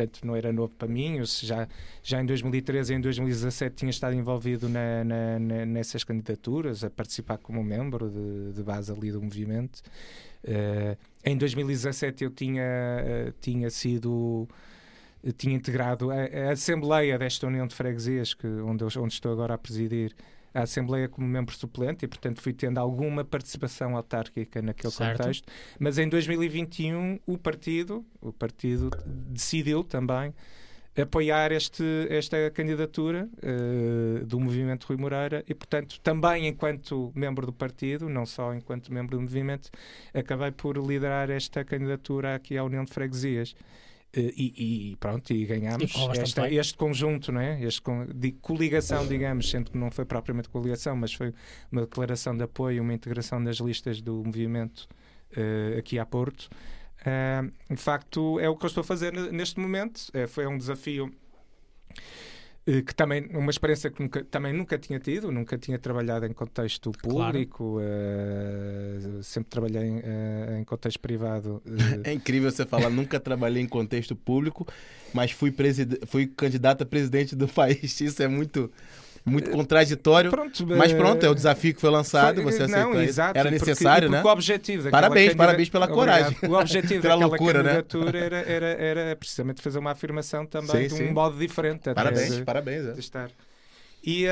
portanto não era novo para mim. Eu já, já em 2013 e em 2017 tinha estado envolvido na, na, na, nessas candidaturas, a participar como membro de, de base ali do movimento. Uh, em 2017 eu tinha, uh, tinha sido tinha integrado a, a, Assembleia desta União de Freguesias, que, onde, eu, onde estou agora a presidir, a Assembleia como membro suplente e, portanto, fui tendo alguma participação autárquica naquele certo. contexto. Mas em 2021 o partido, o partido decidiu também apoiar este, esta candidatura uh, do movimento Rui Moreira e, portanto, também enquanto membro do partido, não só enquanto membro do movimento, acabei por liderar esta candidatura aqui à União de Freguesias. Uh, e, e, pronto, e ganhámos esta, este conjunto, não é? este de coligação, digamos, sendo que não foi propriamente coligação, mas foi uma declaração de apoio, uma integração das listas do movimento uh, aqui a Porto. Uh, de facto, é o que eu estou a fazer neste momento. É, foi um desafio eh, que também uma experiência que nunca, também nunca tinha tido, nunca tinha trabalhado em contexto público, claro. uh, sempre trabalhei em, uh, em contexto privado. Uh. [LAUGHS] É incrível você falar, nunca trabalhei em contexto público, mas fui, fui candidato a presidente do [LAUGHS] país. Isso é muito muito contraditório. Pronto, mas pronto, é o desafio que foi lançado, foi, você aceitou. Não, exato, Era necessário, porque, né? Porque o objetivo parabéns, parabéns pela coragem. O objetivo [LAUGHS] daquela loucura, né? candidatura né? era, era, era precisamente fazer uma afirmação também sim, de um sim. modo diferente. Parabéns, de, parabéns. É. De estar. E,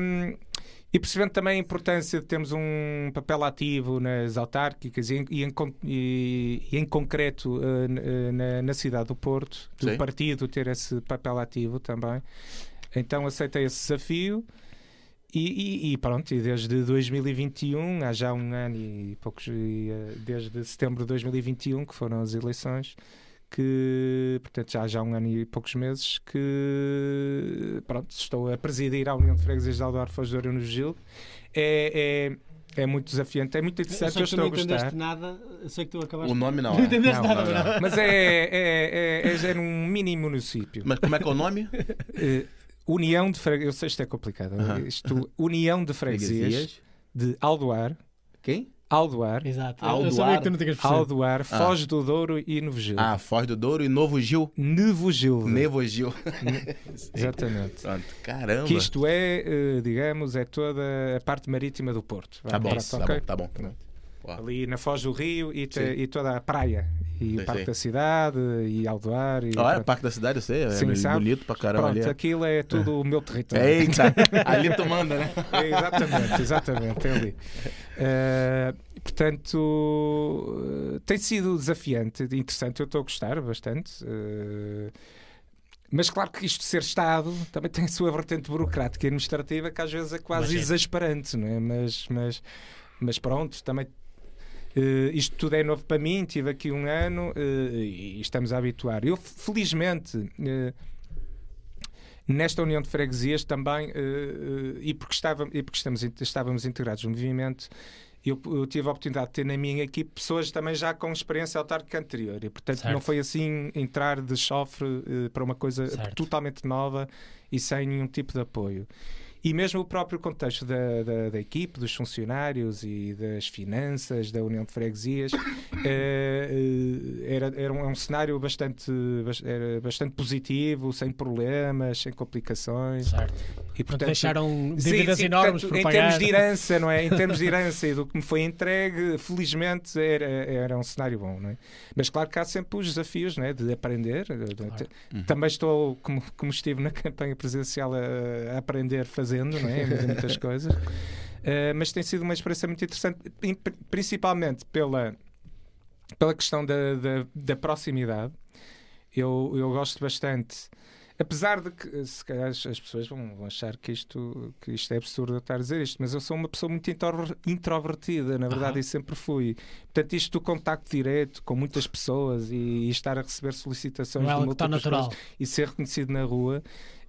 um, e percebendo também a importância de termos um papel ativo nas autárquicas e, e, em, e, e em, concreto uh, na, na, cidade do Porto, do Sim. partido ter esse papel ativo também. Então aceitei esse desafio e, e, e, pronto, e desde 2021, há já um ano e poucos, e, eh, desde setembro de 2021, que foram as eleições, que, portanto, já há já um ano e poucos meses, que, pronto, estou a presidir a União de Freguesias de Aldoar Foz de Ouro no Gil. É, é, é muito desafiante, é muito interessante, eu, eu estou a gostar. nada, eu sei que tu acabaste... O nome não. [LAUGHS] Não entendeste não, nada, não, não. Mas é, é, é, é, é, num mini município. Mas como é que é o nome? União de Freguesias. Eu sei isto é complicado. Isto, União de Freguesias de Aldoar. Quem? Aldoar. Exato. Aldoar. Eu sabia que tu não tinhas Aldoar, ah. Foz do Douro e Novo Gil. Ah, Foz do Douro e Novo Gil. Novo Gil. Novo Gil. [LAUGHS] Exatamente. Pronto. Caramba. Que isto é, eh, digamos, é toda a parte marítima do Porto. Tá bom, tá, okay? bom, tá bom. Tá bom. Ali na Foz do Rio e, te, e toda a praia. E Parque da Cidade, e Aldoar. E ah, é, o Parque da Cidade, eu sei, é sim, bonito para caramba. Pronto, ali. aquilo é tudo o meu território. Eita, [LAUGHS] ali tu manda, né? É, exatamente, exatamente, é ali. Uh, portanto, uh, tem sido desafiante, interessante, eu estou a gostar bastante. Uh, mas claro que isto de ser Estado também tem a sua vertente burocrática e administrativa que às vezes é quase mas, exasperante, não é? Mas, mas, mas pronto, também Uh, isto tudo é novo para mim, tive aqui um ano uh, e estamos a habituar. Eu, felizmente, uh, nesta união de freguesias também, e porque, estava, e porque estamos, estávamos integrados no movimento, eu, eu, tive a oportunidade de ter na minha equipe pessoas também já com experiência autárquica anterior e portanto certo. não foi assim entrar de chofre para uma coisa certo. totalmente nova e sem nenhum tipo de apoio. E mesmo o próprio contexto da, da, da equipe, dos funcionários e das finanças da União de Freguesias [COUGHS] eh, eh, era, era um, é um, cenário bastante, era bastante positivo, sem problemas, sem complicações. Certo. E, portanto, deixaram dívidas sim, sim, enormes portanto, Em termos de herança, não é? Em termos de herança e do que me foi entregue, felizmente era, era um cenário bom, não é? Mas claro que há sempre os desafios, não é? De aprender. Claro. Também estou, como, como estive na campanha presidencial, a, a aprender a fazer fazendo, não é? Muitas [LAUGHS] coisas. Uh, mas tem sido uma experiência muito interessante, principalmente pela, pela questão da, da, da proximidade. Eu, eu gosto bastante Apesar de que, se calhar, as pessoas vão, vão achar que isto, que isto é absurdo eu estar a dizer isto, mas eu sou uma pessoa muito introvertida, na verdade, uhum. e sempre fui. Portanto, isto do contacto direto com muitas pessoas e, e estar a receber solicitações é de múltiplas coisas e ser reconhecido na rua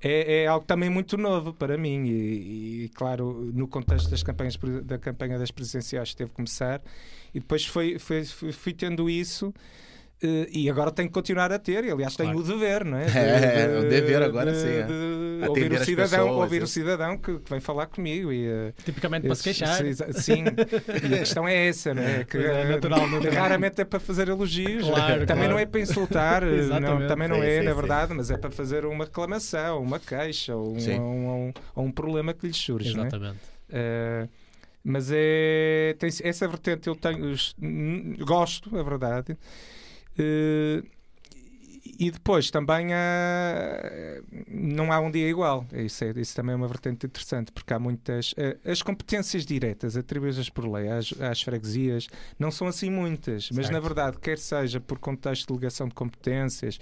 é, é, algo também muito novo para mim e, e, claro no contexto das campanhas da campanha das presidenciais teve que começar e depois foi, foi, fui, fui tendo isso e agora tem que continuar a ter, e aliás claro. tem o dever, não é? [LAUGHS] De, é, de, o dever agora de, sim. É. De ouvir o cidadão, pessoas, ouvir é. o cidadão que, que, vem falar comigo. E, uh, Tipicamente para se queixar. Sim, e a questão é essa, não é? Que, é natural, natural. Raramente é para fazer elogios, claro, também claro. não é para insultar, [LAUGHS] não, também não sim, é, sim, na verdade, sim. mas é para fazer uma reclamação, uma queixa ou um, um, um, um, problema que lhes surge. Exatamente. Não é? Uh, mas é, tem, essa vertente eu tenho, gosto, é verdade. Uh, e depois também há, não há um dia igual. Isso, é, isso também é uma vertente interessante, porque há muitas. eh, As competências diretas atribuídas por lei às, às freguesias não são assim muitas, mas Certo. na verdade, quer seja por contexto de delegação de competências,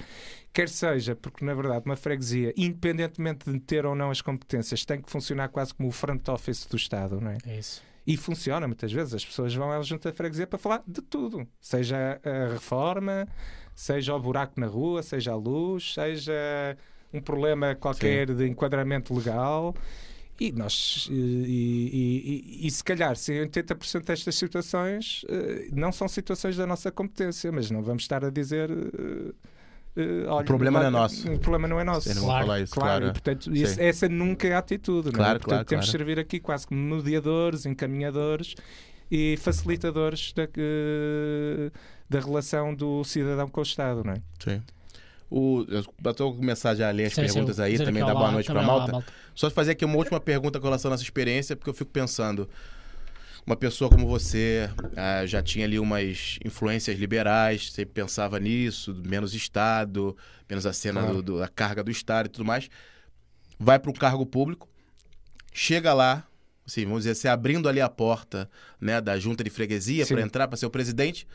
quer seja porque na verdade uma freguesia, independentemente de ter ou não as competências, tem que funcionar quase como o front office do Estado, não é? É isso. E funciona muitas vezes. As pessoas vão à junta de freguesia para falar de tudo. Seja a reforma, seja o buraco na rua, seja a luz, seja um problema qualquer de enquadramento legal. E nós, e, e- e- e se calhar, se 80% destas situações eh, não são situações da nossa competência, mas não vamos estar a dizer. Eh, olha, problema não é nosso. O problema não é nosso. Não Claro, falar isso, Claro, claro. e, portanto, Sim. isso- essa nunca é a atitude. não é? Claro, Portanto, claro, temos de claro. servir aqui quase como mediadores, encaminhadores e facilitadores da, eh, da relação do cidadão com o Estado, não é? Sim. O, eu estou começar já a ler as Sim, sim, perguntas aí, dizer também dá boa noite para olá, Malta. Só fazer aqui uma última pergunta com relação à nossa experiência, porque eu fico pensando, uma pessoa como você ah, já tinha ali umas influências liberais, sempre pensava nisso, menos Estado, menos a cena Claro. do- do- da carga do Estado e tudo mais, vai para um cargo público, chega lá, assim, vamos dizer assim, abrindo ali a porta né, da junta de freguesia para entrar para ser o presidente,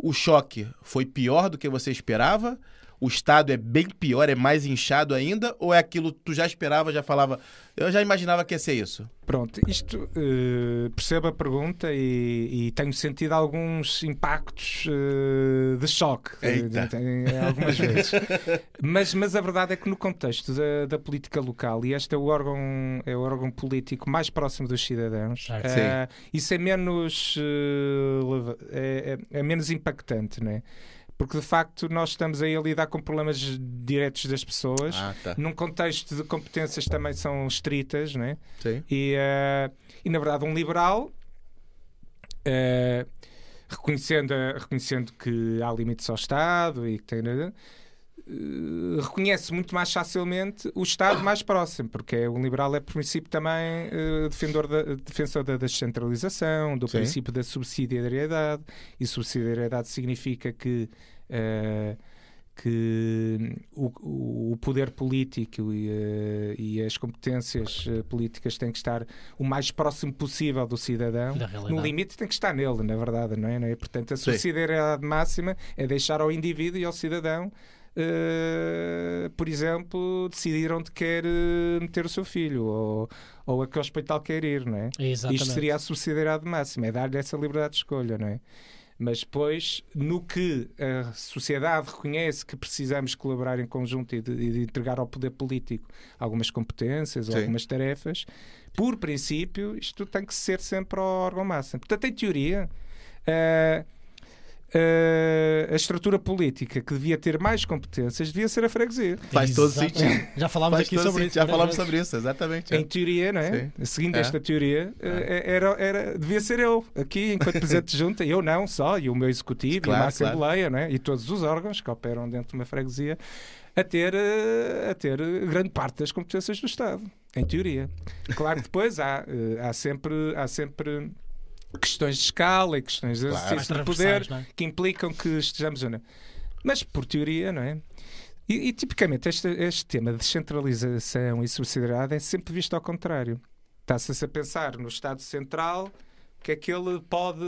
o choque foi pior do que você esperava? O estado é bem pior, é mais inchado ainda? Ou é aquilo que tu já esperava, já falava? Eu já imaginava que ia ser isso. Pronto, isto eh, percebo a pergunta e, e tenho sentido alguns impactos eh, de choque eh, Eita. algumas vezes. [LAUGHS] mas, mas a verdade é que no contexto da, da política local, e este é o órgão, é o órgão político mais próximo dos cidadãos, eh, isso é menos, é, é- é menos impactante, não é? Porque de facto nós estamos aí a lidar com problemas diretos das pessoas. Ah, tá. Num contexto de competências também são estritas, não é? Sim. E, eh, e na verdade, um liberal, eh, reconhecendo, reconhecendo que há limites ao Estado e que tem. Eh, reconhece muito mais facilmente o Estado mais próximo, porque é- o liberal é, por princípio, também defensor, da, defensor da descentralização, do Sim. princípio da subsidiariedade, e subsidiariedade significa que. eh, que o, o poder político e, e as competências políticas têm que estar o mais próximo possível do cidadão. No limite tem que estar nele, na verdade, não é? Não é? Portanto, a Sim. subsidiariedade máxima é deixar ao indivíduo e ao cidadão, eh, por exemplo, decidir onde quer eh, meter o seu filho ou, ou a que hospital quer ir, não é? Exatamente. Isto seria a subsidiariedade máxima, é dar-lhe essa liberdade de escolha, não é? Mas depois, no que a sociedade reconhece que precisamos colaborar em conjunto e de, de entregar ao poder político algumas competências ou algumas tarefas, por princípio, isto tem que ser sempre ao órgão máximo. Portanto, em teoria, eh, eh, a estrutura política que devia ter mais competências devia ser a freguesia. Faz todo sentido. Já falámos Faz aqui sobre isso. Já falamos vezes. sobre isso, exatamente. Em teoria, não é? Seguindo É. esta teoria, eh, era, era, devia ser eu, aqui, enquanto Presidente de Junta, eu não só, e o meu Executivo, Claro, e claro. Assembleia, não é? e todos os órgãos que operam dentro de uma freguesia, a ter, eh, a ter grande parte das competências do Estado, em teoria. Claro que depois há, eh, há, sempre, há sempre questões de escala e questões de Claro. exercício de poder é? que implicam que estejamos. ou não. Mas por teoria, não é? E, e, tipicamente este, este tema de descentralização e subsidiariedade é sempre visto ao contrário. Está-se a pensar no Estado Central que é que ele pode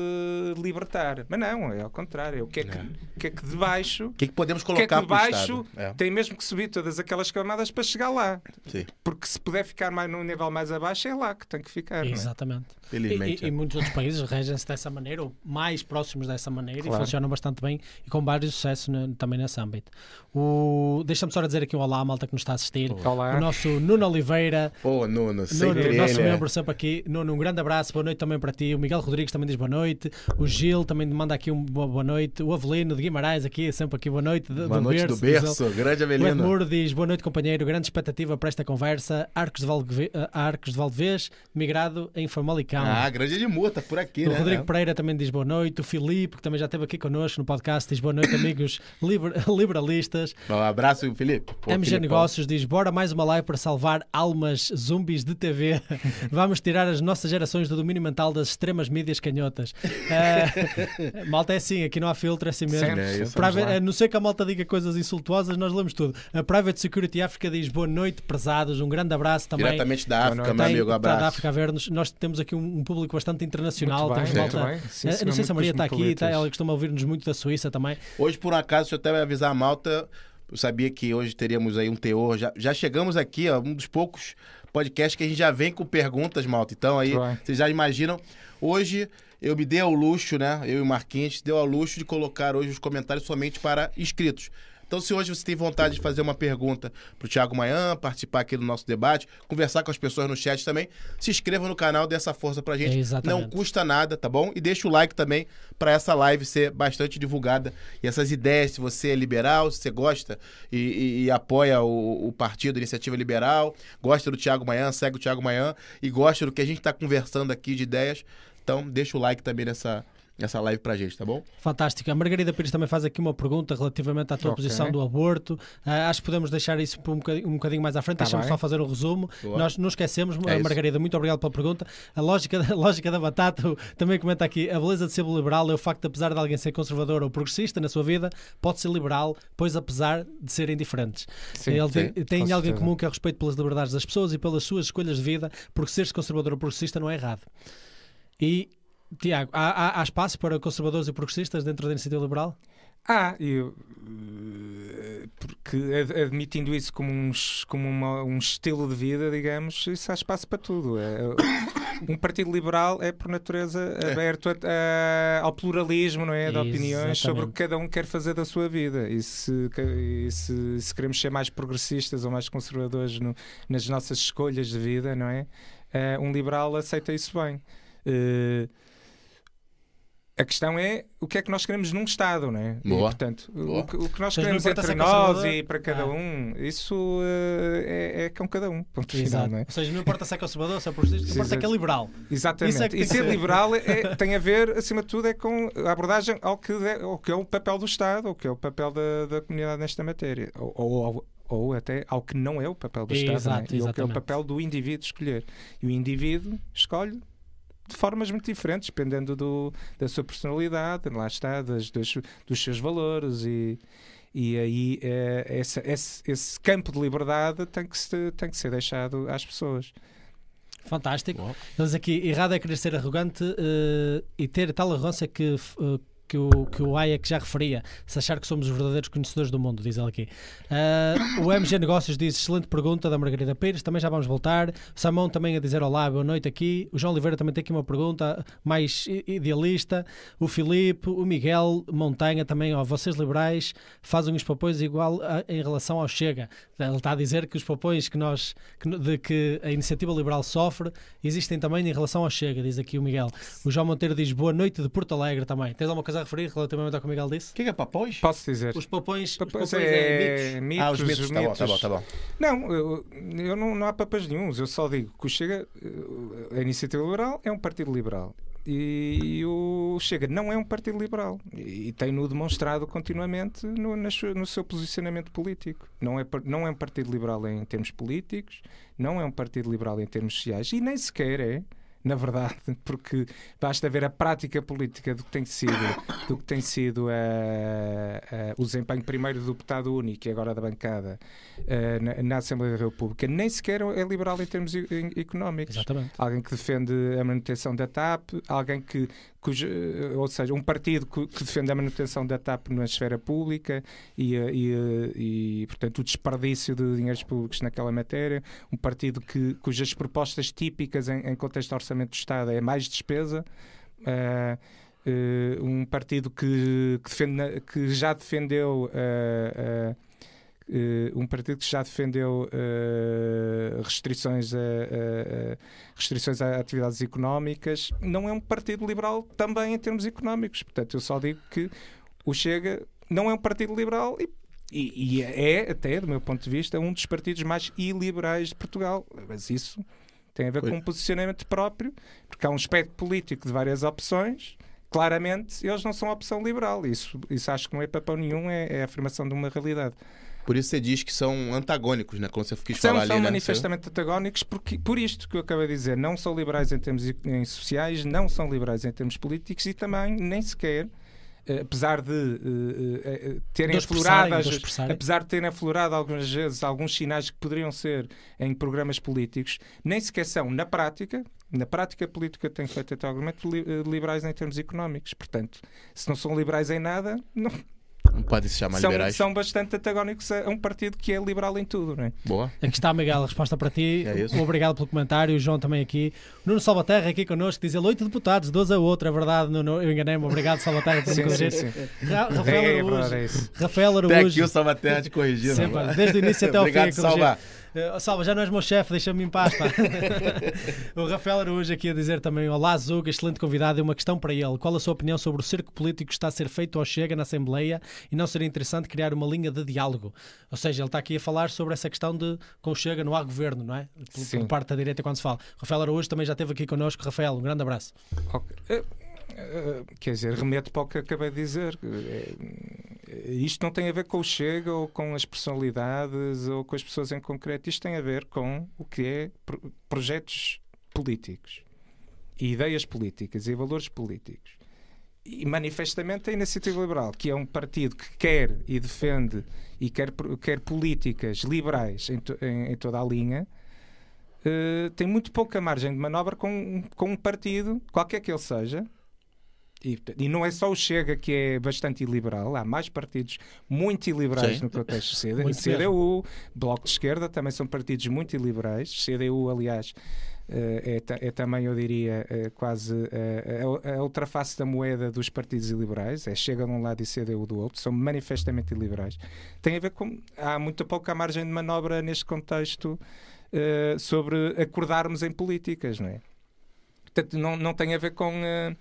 libertar. Mas não, é ao contrário. O que é que, É. o que, é que de baixo O que, que podemos que é que colocar de baixo? É, tem mesmo que subir todas aquelas camadas para chegar lá. sim, Porque se puder ficar mais num nível mais abaixo, é lá que tem que ficar. não é? Exatamente. E, felizmente. e- e muitos outros países regem-se dessa maneira, ou mais próximos dessa maneira, Claro. e funcionam bastante bem e com vários sucessos também nesse âmbito. O... Deixa-me só dizer aqui um olá à malta que nos está a assistir. Olá. O nosso Nuno Oliveira, Pô, Nuno, Nuno, sempre nosso ele. é. membro sempre aqui. Nuno, um grande abraço, boa noite também para ti. O Miguel Rodrigues também diz boa noite. O Gil também manda aqui um boa, noite. O Avelino de Guimarães aqui, sempre aqui boa noite. de- Boa noite do diz ele. berço, grande O Ed Avelino. Moore diz boa noite, companheiro. Grande expectativa para esta conversa. Arcos de, Valve... Arcos de Valdevez, migrado em Famalicão. Ah, grande Edmur, tá por aqui, O né? Rodrigo É. Pereira também diz boa noite. O Filipe, que também já esteve aqui connosco no podcast, diz boa noite, amigos [LAUGHS] liber- liberalistas. Um abraço, Felipe. Pô, MG Filipão. Negócios diz: bora mais uma live para salvar almas zumbis de TV. [LAUGHS] Vamos tirar as nossas gerações do domínio mental das extremas mídias canhotas. Uh, [LAUGHS] malta é assim, aqui não há filtro, é assim mesmo. Sempre, É isso. Private, a não ser que a malta diga coisas insultuosas, nós lemos tudo. A Private Security África diz boa noite, prezados, um grande abraço também. Diretamente da África, meu amigo, está da abraço. África a ver-nos. Nós temos aqui um, um público bastante internacional. Muito bem, malta. bem. Sim, sim, não sei se a Maria está aqui, tá, ela costuma ouvir-nos muito da Suíça também. Hoje, por um acaso, eu até avisar a malta. Eu sabia que hoje teríamos aí um teor. Já, já chegamos aqui, ó, um dos poucos podcasts que a gente já vem com perguntas, malta. Então aí, bem. vocês já imaginam. Hoje eu me dei ao luxo, né? Eu e o Marquinhos, deu ao luxo de colocar hoje os comentários somente para inscritos. Então, se hoje você tem vontade de fazer uma pergunta para o Thiago Manhã, participar aqui do nosso debate, conversar com as pessoas no chat também, se inscreva no canal, dê essa força pra gente. É. Não custa nada, tá bom? E deixa o like também para essa live ser bastante divulgada. E essas ideias, se você é liberal, se você gosta e, e- e apoia o, o partido Iniciativa Liberal, gosta do Thiago Manhã, segue o Thiago Manhã e gosta do que a gente está conversando aqui de ideias, então deixa o like também nessa, nessa live pra gente, tá bom? Fantástico. A Margarida Pires também faz aqui uma pergunta relativamente à tua Ok. posição do aborto. Ah, acho que podemos deixar isso por um bocadinho, um bocadinho mais à frente. Tá Deixa-me bem. só fazer o resumo. Boa. Nós não esquecemos, É. Margarida, muito obrigado pela pergunta. A lógica, da- [LAUGHS] a lógica da batata também comenta aqui. A beleza de ser liberal é o facto de, apesar de alguém ser conservador ou progressista na sua vida, pode ser liberal, pois apesar de serem diferentes. Sim, Ele tem, sim, tem com algo em comum que é o respeito pelas liberdades das pessoas e pelas suas escolhas de vida, porque ser conservador ou progressista não é errado. E, Tiago, há, há- há espaço para conservadores e progressistas dentro da iniciativa liberal? Ah, eu, eh, porque ad- admitindo isso como, um, como uma- um estilo de vida, digamos, isso há espaço para tudo. É, um partido liberal é, por natureza, aberto a- a- ao pluralismo não é? de opiniões sobre o que cada um quer fazer da sua vida. E se, e se- se queremos ser mais progressistas ou mais conservadores no- nas nossas escolhas de vida, não é? Eh, um liberal aceita isso bem. Eh, a questão é o que é que nós queremos num Estado, não é? E, Boa. portanto, Boa. O, que, o que nós Mas queremos importa se entre é nós e para cada Ah. um, isso eh, é, é com cada um. Ponto final, Exato. não é? Ou seja, não importa se é conservador, se é progressista, o que importa é que é liberal. Exatamente. Isso é que e ser ser. liberal é- é- [LAUGHS] tem a ver, acima de tudo, é com a abordagem ao que, de- ao que é o papel do Estado, ao que é o papel da, da comunidade nesta matéria. Ou, ou, ao- ou até ao que não é o papel do Estado, é? Exato, e ao que é o papel do indivíduo escolher. E o indivíduo escolhe de formas muito diferentes, dependendo do, da sua personalidade, lá está, das, das- dos seus valores e. E aí eh, essa- esse, esse campo de liberdade tem que, se, tem que ser deixado às pessoas. Fantástico. Boa. Eles aqui, errado é querer ser arrogante eh, e ter tal arrogância que, eh, que, o, que o Hayek já referia, se achar que somos os verdadeiros conhecedores do mundo, diz ele aqui. Ah, o MG Negócios diz: excelente pergunta da Margarida Pires, também já vamos voltar. O Samão também a dizer olá, boa noite aqui. O João Oliveira também tem aqui uma pergunta mais idealista. O Filipe, o Miguel Montanha também, ó, vocês liberais fazem os papões igual a- em relação ao Chega. Ele está a dizer que os papões que nós, que, de que a iniciativa liberal sofre, existem também em relação ao Chega, diz aqui o Miguel. O João Monteiro diz boa noite de Porto Alegre também. Tens alguma coisa a referir relativamente ao que o Miguel disse? O que que é papões? Posso dizer? Os papões, os Papões papões é, mitos. ah, os mitos, tá bom, tá bom, tá bom. Não, eu, eu não, não há papas nenhums. Eu só digo que o Chega, eh, a Iniciativa Liberal é um partido liberal. E o Chega não é um partido liberal. E, e tem-no demonstrado continuamente no, no seu posicionamento político. Não é, não é um partido liberal em termos políticos, não é um partido liberal em termos sociais e nem sequer é. Na verdade, [LAUGHS] porque basta ver a prática política do que tem sido, do que tem sido eh, eh, o desempenho primeiro do deputado único e agora da bancada eh, na, na Assembleia da República, nem sequer é liberal em termos económicos. Exatamente. Alguém que defende a manutenção da TAP, alguém que, cujo, ou seja, um partido que, que defende a manutenção da TAP na esfera pública e, e, e, portanto, o desperdício de dinheiros públicos naquela matéria, um partido que, cujas propostas típicas em, em contexto de orçamento do Estado é mais despesa. eh, um partido que, que, defende, que já defendeu eh, eh, um partido que já defendeu restrições, a, restrições a atividades económicas, não é um partido liberal também em termos económicos. Portanto, eu só digo que o Chega não é um partido liberal e, e- e é, até, do meu ponto de vista, um dos partidos mais iliberais de Portugal. Mas isso tem a ver com um posicionamento próprio, porque há um espectro político de várias opções. Claramente, eles não são opção liberal. Isso, isso acho que não é papão nenhum, é, é a afirmação de uma realidade. Por isso você diz que são antagônicos, né? Quando você quis são, falar são ali, né? manifestamente antagónicos porque, por isto que eu acabei de dizer. Não são liberais em termos em sociais, não são liberais em termos políticos e também nem sequer apesar de uh, uh, terem aflorado, apesar de terem aflorado algumas vezes alguns sinais que poderiam ser em programas políticos, nem sequer são na prática, na prática política tem feito até argumento liberais em termos económicos. Portanto, se não são liberais em nada, não, não podem se chamar são, liberais. São bastante antagónicos a um partido que é liberal em tudo, não é? Boa. Aqui está, Miguel, a resposta para ti. É Obrigado pelo comentário. O João também aqui. Nuno Salvaterra aqui connosco, diz ele: oito deputados, 12 a outro. É verdade, Nuno, eu enganei-me. Obrigado, Salvaterra, por me corrigir. Rafael é, Araújo. É Rafael Araújo. Até aqui o Salvaterra te corrigindo. Sempre, desde o início até ao fim. Obrigado, Salva. Uh, Salva, já não és meu chefe, deixa-me em paz. Pá. [LAUGHS] o Rafael Araújo aqui a dizer também: Olá, Zuga, excelente convidado. E uma questão para ele: qual a sua opinião sobre o cerco político que está a ser feito ao Chega na Assembleia e não seria interessante criar uma linha de diálogo? Ou seja, ele está aqui a falar sobre essa questão de com o Chega não há governo, não é? Por, por parte da direita, quando se fala. O Rafael Araújo também já esteve aqui connosco. Rafael, um grande abraço. Okay. Uh, uh, quer dizer, remeto para o que acabei de dizer. Uh, isto não tem a ver com o Chega ou com as personalidades ou com as pessoas em concreto. Isto tem a ver com o que é projetos políticos, e ideias políticas e valores políticos. E manifestamente a Iniciativa Liberal, que é um partido que quer e defende e quer, quer políticas liberais em, to, em, em toda a linha, uh, tem muito pouca margem de manobra com, com um partido, qualquer que ele seja, e, e, não é só o Chega que é bastante iliberal, há mais partidos muito iliberais Sim. no contexto CDU, CDU, Bloco de Esquerda também são partidos muito iliberais. CDU, aliás, eh, é, é também, eu diria, é quase eh, a, a outra face da moeda dos partidos iliberais. É Chega de um lado e CDU do outro, são manifestamente iliberais. Tem a ver com. Há muito pouca margem de manobra neste contexto uh, sobre acordarmos em políticas, não é? Portanto, não, não tem a ver com. Uh,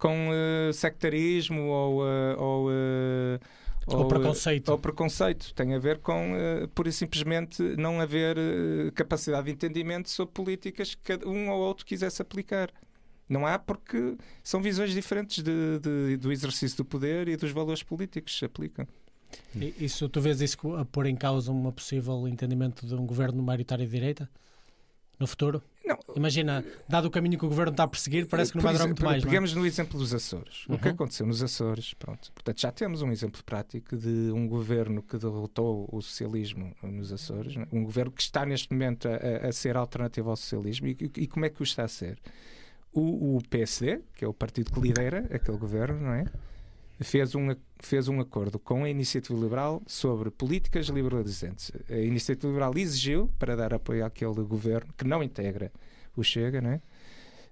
com uh, sectarismo ou, uh, ou, uh, ou, preconceito. ou preconceito. Tem a ver com, uh, pura e simplesmente, não haver capacidade de entendimento sobre políticas que cada um ou outro quisesse aplicar. Não há porque são visões diferentes de, de, do exercício do poder e dos valores políticos que se aplicam. Isso, tu vês isso a pôr em causa um possível entendimento de um governo maioritário de direita? no futuro? Não. Imagina, dado o caminho que o governo está a perseguir, parece que não vai durar muito mais. É? Pegamos no exemplo dos Açores. Uhum. O que uhum. aconteceu nos Açores? Pronto. Portanto, já temos um exemplo prático de um governo que derrotou o socialismo nos Açores, é? um governo que está neste momento a, a ser alternativo ao socialismo. E, e, como é que o está a ser? O, o PSD, que é o partido que lidera aquele governo, não é? Fez um, fez um acordo com a Iniciativa Liberal sobre políticas liberalizantes. A Iniciativa Liberal exigiu, para dar apoio àquele governo que não integra o Chega, é?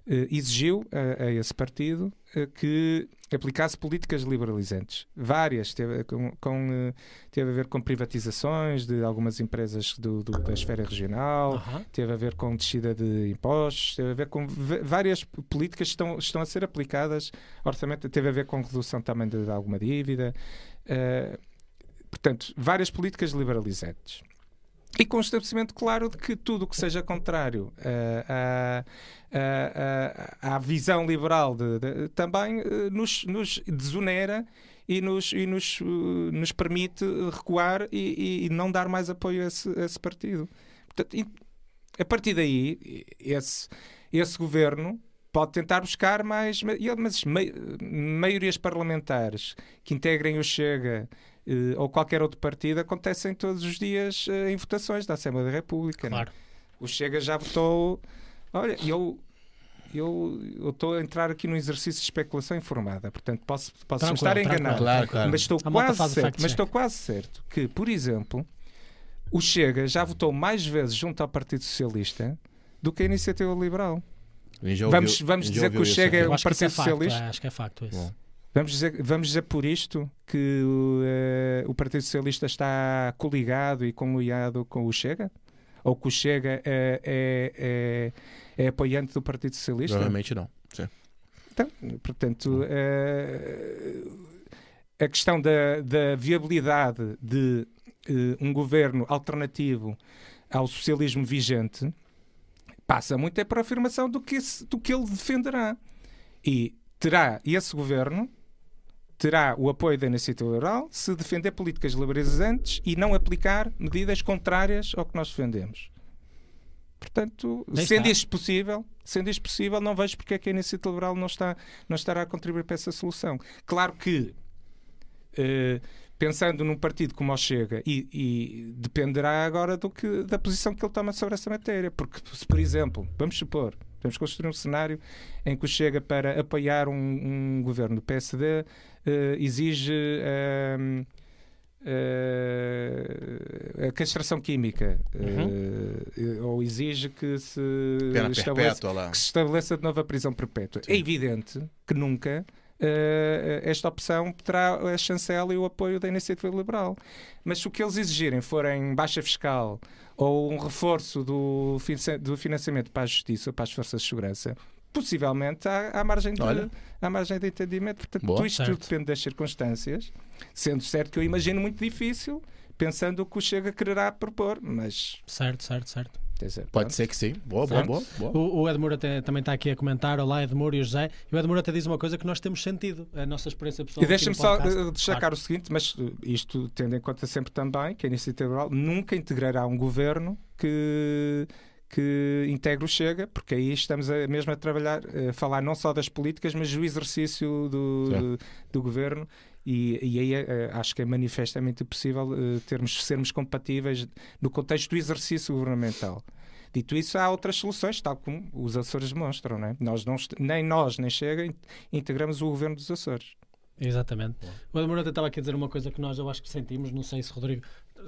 Uh, exigiu a, a, esse partido uh, que aplicasse políticas liberalizantes. Várias, teve, com, com, uh, teve a ver com privatizações de algumas empresas do, do, da esfera regional, teve a ver com descida de impostos, teve a ver com várias políticas que estão, estão a ser aplicadas. Orçamento teve a ver com redução também de, de alguma dívida. portanto, várias políticas liberalizantes. E com o estabelecimento claro de que tudo o que seja contrário à, à, à visão liberal de, de, também uh, nos, nos desonera e nos, e nos, uh, nos permite recuar e, e, não dar mais apoio a esse, a esse partido. Portanto, a partir daí, esse, esse governo pode tentar buscar mais mas, maiorias parlamentares que integrem o Chega ou qualquer outro partido acontecem todos os dias uh, em votações da Assembleia da República. É? Claro. O Chega já votou. Olha, eu eu estou a entrar aqui num exercício de especulação informada, portanto posso, posso estar enganado, claro, claro. mas estou quase certo, mas estou quase certo que, por exemplo, o Chega já votou mais vezes junto ao Partido Socialista do que a Iniciativa Liberal. Ouviu, vamos vamos dizer que o Chega é um Partido é Socialista. Facto, acho que é facto isso. Bom. Vamos dizer, vamos dizer por isto que uh, o Partido Socialista está coligado e conluiado com o Chega? Ou que o Chega é, é, é, é apoiante do Partido Socialista? Provavelmente não. Sim. Então, portanto, uh, a questão da, da viabilidade de uh, um governo alternativo ao socialismo vigente passa muito é a afirmação do que, esse, do que ele defenderá. E terá esse governo terá o apoio da iniciativa liberal se defender políticas liberalizantes e não aplicar medidas contrárias ao que nós defendemos. Portanto, sendo isto possível, sendo isto possível, não vejo porque é que a iniciativa liberal não, está, não estará a contribuir para essa solução. Claro que, eh, pensando num partido como o Chega, e, e dependerá agora do que, da posição que ele toma sobre essa matéria. Porque, se, por exemplo, vamos supor, vamos construir um cenário em que Chega, para apoiar um, um governo do PSD, eh, exige. ehm, eh, a castração química eh, ou exige que se Pena estabeleça, perpétua que se estabeleça de novo a prisão perpétua. É evidente que nunca esta opção terá a chancela e o apoio da iniciativa liberal. Mas se o que eles exigirem forem baixa fiscal ou um reforço do, do financiamento para a justiça, para as forças de segurança, possivelmente há, há margem de, Olha. há margem de entendimento. Portanto, Boa. tudo isto tudo Certo. depende das circunstâncias, sendo certo que eu imagino muito difícil, pensando o que o Chega quererá propor, mas Certo, certo, certo. Dizer, Pode ser que sim. Boa, boa, boa. boa. O, o Edmuro até- também está aqui a comentar. Olá, Edmuro e o José. E o Edmuro até diz uma coisa que nós temos sentido, a nossa experiência pessoal. E deixa-me só eh, destacar Claro. o seguinte, mas eh, isto tendo em conta sempre também que a iniciativa liberal nunca integrará um governo que que integre o Chega, porque aí estamos a, mesmo a trabalhar, a falar não só das políticas, mas do exercício do, do, do governo. E, e aí eh, acho que é manifestamente possível eh, termos, sermos compatíveis no contexto do exercício governamental. Dito isso, há outras soluções, tal como os Açores demonstram. Não é? nós não, nem nós, nem Chega, in- integramos o governo dos Açores. Exatamente. O até estava aqui a dizer uma coisa que nós eu acho que sentimos, não sei se Rodrigo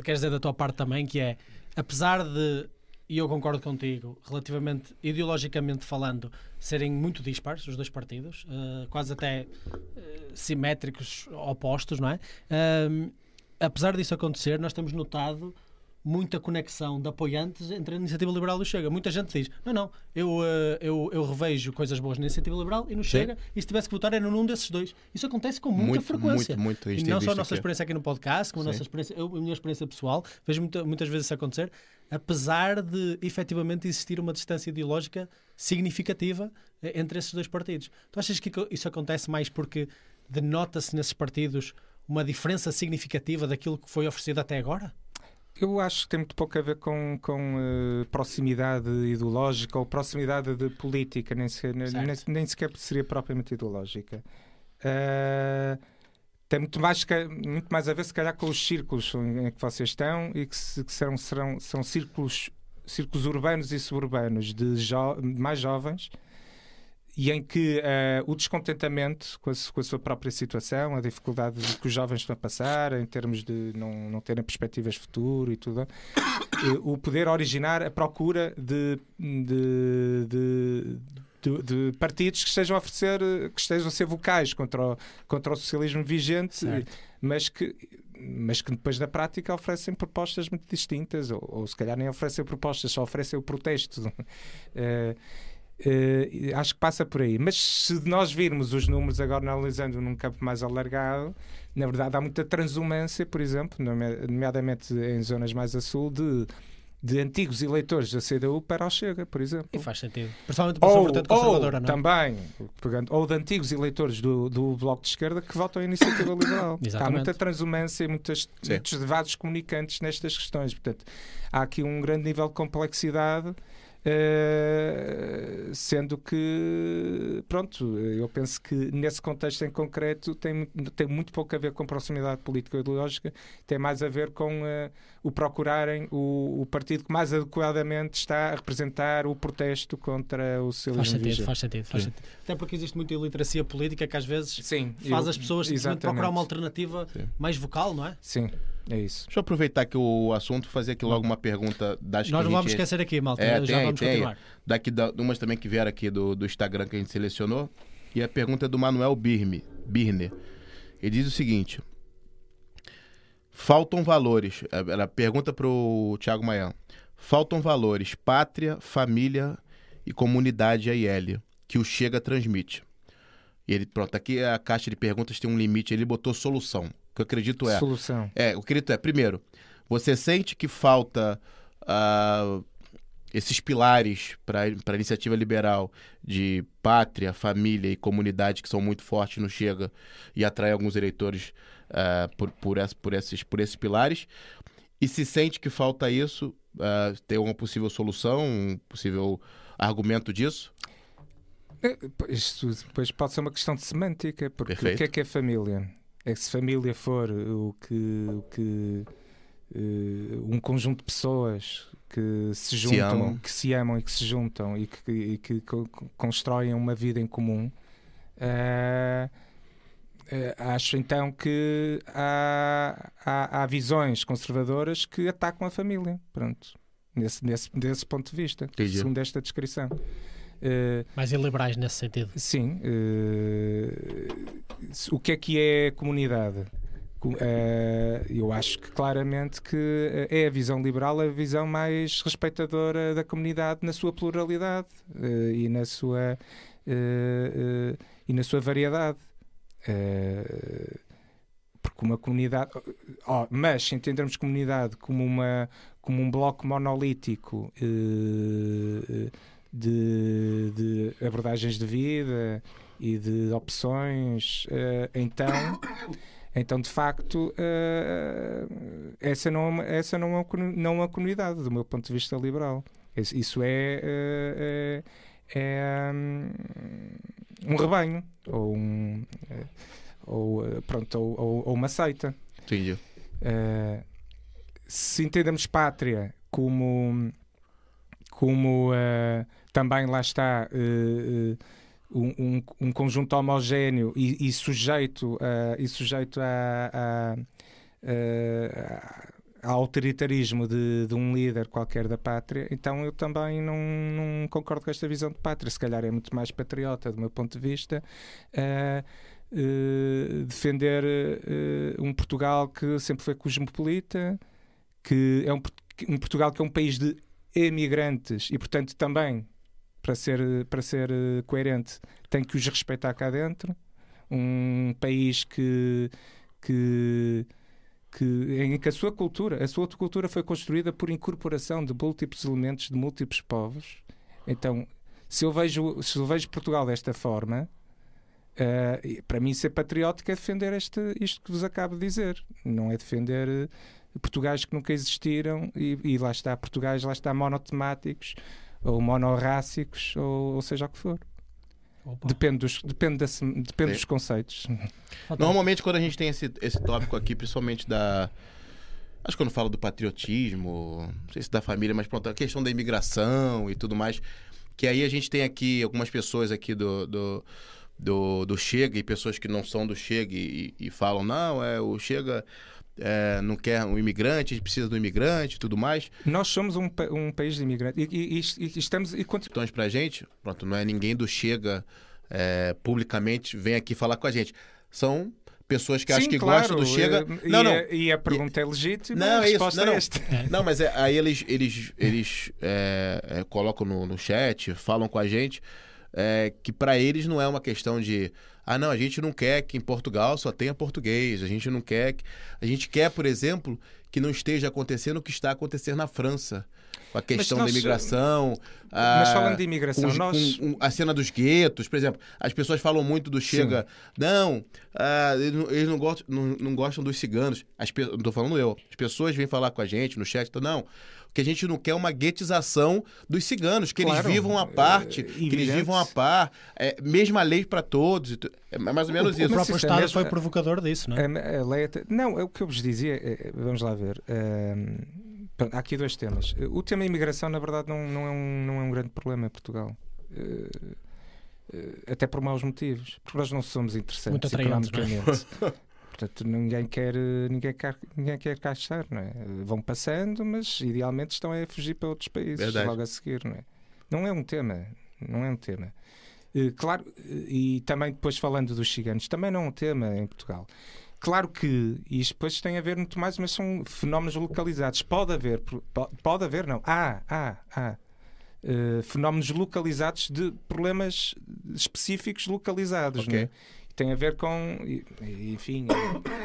queres dizer da tua parte também, que é apesar de, e eu concordo contigo, relativamente ideologicamente falando, serem muito dispares os dois partidos, eh, quase até eh, simétricos, opostos, não é? Ahm, apesar disso acontecer, nós temos notado muita conexão de apoiantes entre a Iniciativa Liberal e o Chega. Muita gente diz: não, não, eu, eh, eu, eu revejo coisas boas na Iniciativa Liberal e no Chega, e se tivesse que votar era num desses dois. Isso acontece com muita Muito, frequência. muito, muito. E não só a nossa experiência aqui no podcast, como a Sim. nossa experiência, eu, a minha experiência pessoal, vejo muita- muitas vezes isso acontecer, apesar de efetivamente existir uma distância ideológica significativa eh, entre esses dois partidos. Tu achas que isso acontece mais porque denota-se nesses partidos uma diferença significativa daquilo que foi oferecido até agora? Eu acho que tem muito pouco a ver com, com eh, proximidade ideológica ou proximidade de política, nem sequer, nem, nem sequer seria propriamente ideológica. Eh, tem muito mais, muito mais a ver, se calhar, com os círculos em que vocês estão e que, se- que serão, serão são círculos, círculos urbanos e suburbanos de jo- mais jovens e em que eh, o descontentamento com a, com a sua própria situação, a dificuldade que os jovens estão a passar em termos de não, não terem perspectivas de futuro e tudo, [COUGHS] eh, o poder originar a procura de, de, de, de- de partidos que estejam a oferecer, que estejam a ser vocais contra o, contra o socialismo vigente, Certo. mas que mas que depois na prática oferecem propostas muito distintas, ou, ou se calhar nem oferecem propostas, só oferecem o protesto. [LAUGHS] Eh, eh, acho que passa por aí. Mas se nós virmos os números agora analisando num campo mais alargado, na verdade há muita transumância, por exemplo, nome- nomeadamente em zonas mais a sul, de, de antigos eleitores da CDU para o Chega, por exemplo. E faz sentido. Principalmente para a Ou, vertente ou conservadora, não é? também, pegando, ou de antigos eleitores do, do Bloco de Esquerda que votam em iniciativa liberal. [COUGHS] Há Exatamente. muita transumância e muitas, Sim. muitos debates comunicantes nestas questões. Portanto, há aqui um grande nível de complexidade. Eh, sendo que, pronto, eu penso que nesse contexto em concreto tem, tem muito pouco a ver com proximidade política ou ideológica, tem mais a ver com eh, o procurarem o, o partido que mais adequadamente está a representar o protesto contra o Faz socialismo sentido, vigente. faz sentido, faz Sim. sentido. Até porque existe muita iliteracia política que às vezes Sim, faz eu- as pessoas procurar uma alternativa Sim. mais vocal, não é? Sim, é isso. Deixa eu aproveitar aqui o assunto e fazer aqui logo uma pergunta das que Nós não gente- vamos esquecer aqui, malta. É, já tem, vamos tem. continuar. daqui da, umas também que vieram aqui do, do Instagram que a gente selecionou. E a pergunta é do Manuel Birme, Birner. Ele diz o seguinte: Faltam valores. Ela pergunta pro Thiago Maia. Faltam valores, pátria, família e comunidade AIL, que o Chega transmite. E ele, pronto, aqui a caixa de perguntas tem um limite, ele botou solução. Que eu acredito é. Solução. É, o acredito é, primeiro, você sente que falta ah, esses pilares para a iniciativa liberal de pátria, família e comunidade que são muito fortes no Chega e atrai alguns eleitores uh, por, por, essa, por, esses, por esses pilares. E se sente que falta isso, uh, tem uma possível solução, um possível argumento disso? É, Isto depois pode ser uma questão de semântica, porque Perfeito. o que é que é família? É que se família for o que, o que uh, um conjunto de pessoas que se juntam, se que se amam e que se juntam e que, e que constroem uma vida em comum. Uh, uh, acho então que há, há, há, visões conservadoras que atacam a família. Pronto, nesse, nesse, desse ponto de vista, Entendi. segundo esta descrição. Uh, Mais iliberais nesse sentido. Sim. o que é que é comunidade? Uh, eu acho que claramente que é a visão liberal a visão mais respeitadora da comunidade na sua pluralidade e na sua e na sua variedade porque uma comunidade oh, mas se entendermos comunidade como uma como um bloco monolítico de, de abordagens de vida e de opções então então, de facto, uh, essa, não, essa não, é, não é uma comunidade, do meu ponto de vista liberal. Isso é, uh, é, é um, rebanho, ou, um, ou, pronto, ou, ou, uma seita. Uh, se entendemos pátria como, como também lá está um, um, um conjunto homogéneo e, e sujeito, a, e sujeito a, a, a autoritarismo de, de, um líder qualquer da pátria, então eu também não, não, concordo com esta visão de pátria. Se calhar é muito mais patriota, do meu ponto de vista, uh, uh, defender uh, um Portugal que sempre foi cosmopolita, que é um, um Portugal que é um país de emigrantes e, portanto, também para ser, para ser eh, coerente, tem que os respeitar cá dentro. Um país que, que, que, em que a sua cultura, a sua cultura foi construída por incorporação de múltiplos elementos de múltiplos povos. Então, se eu vejo, se eu vejo Portugal desta forma, uh, para mim ser patriótico é defender este, isto que vos acabo de dizer. Não é defender uh, Portugais que nunca existiram e, e lá está, Portugais, lá está, monotemáticos ou monorrácicos, ou, ou seja o que for. Depende, dos, depende, desse, depende dos conceitos. Normalmente, quando a gente tem esse, esse tópico aqui, principalmente da. Acho que quando falo do patriotismo, não sei se da família, mas pronto, a questão da imigração e tudo mais. Que aí a gente tem aqui algumas pessoas aqui do, do, do, do Chega e pessoas que não são do Chega e, e falam, não, é o Chega é, não quer um imigrante, a gente precisa do imigrante e tudo mais. Nós somos um, um país de imigrantes e, e, e, estamos. E continuamos para a gente, pronto, não é ninguém do Chega é, publicamente vem aqui falar com a gente. São pessoas que Sim, acham que claro. gostam do Chega. E, não, não. E a pergunta e, é legítima, não, a é resposta não, é esta. [LAUGHS] Não, mas é, aí eles, eles, eles é, é, colocam no, no chat, falam com a gente é, que para eles não é uma questão de ah, não, a gente não quer que em Portugal só tenha português. A gente não quer. Que... A gente quer, por exemplo, que não esteja acontecendo o que está acontecendo na França. Com a questão nós, da imigração. Mas a, falando de imigração, um, nós... Um, um, a cena dos guetos, por exemplo. As pessoas falam muito do Chega. Sim. Não, ah, eles, não, gostam, não, não, gostam dos ciganos. As, não estou falando eu. As pessoas vêm falar com a gente no chat. Não, que a gente não quer uma guetização dos ciganos, que claro, eles vivam à parte, é, que eles vivam à par, é, mesma lei para todos. É mais ou menos o, isso. O próprio Estado mesmo, foi provocador disso, não é? A, a lei até, não, é o que eu vos dizia, é, vamos lá ver. há aqui dois temas. O tema imigração, na verdade, não, não, é, um, não é um grande problema em Portugal. Uh, até por maus motivos, porque nós não somos interessantes economicamente. [LAUGHS] Portanto, ninguém quer, ninguém quer, ninguém quer cá estar, não é? Vão passando, mas idealmente estão a fugir para outros países Verdade. logo a seguir, não é? Não é um tema, não é um tema. Uh, claro, e também depois falando dos ciganos, também não é um tema em Portugal. Claro que isto depois tem a ver muito mais, mas são fenómenos localizados. Pode haver, pode haver, não. Há, há, há. Uh, fenómenos localizados de problemas específicos localizados. Okay. É? Tem a ver com, enfim,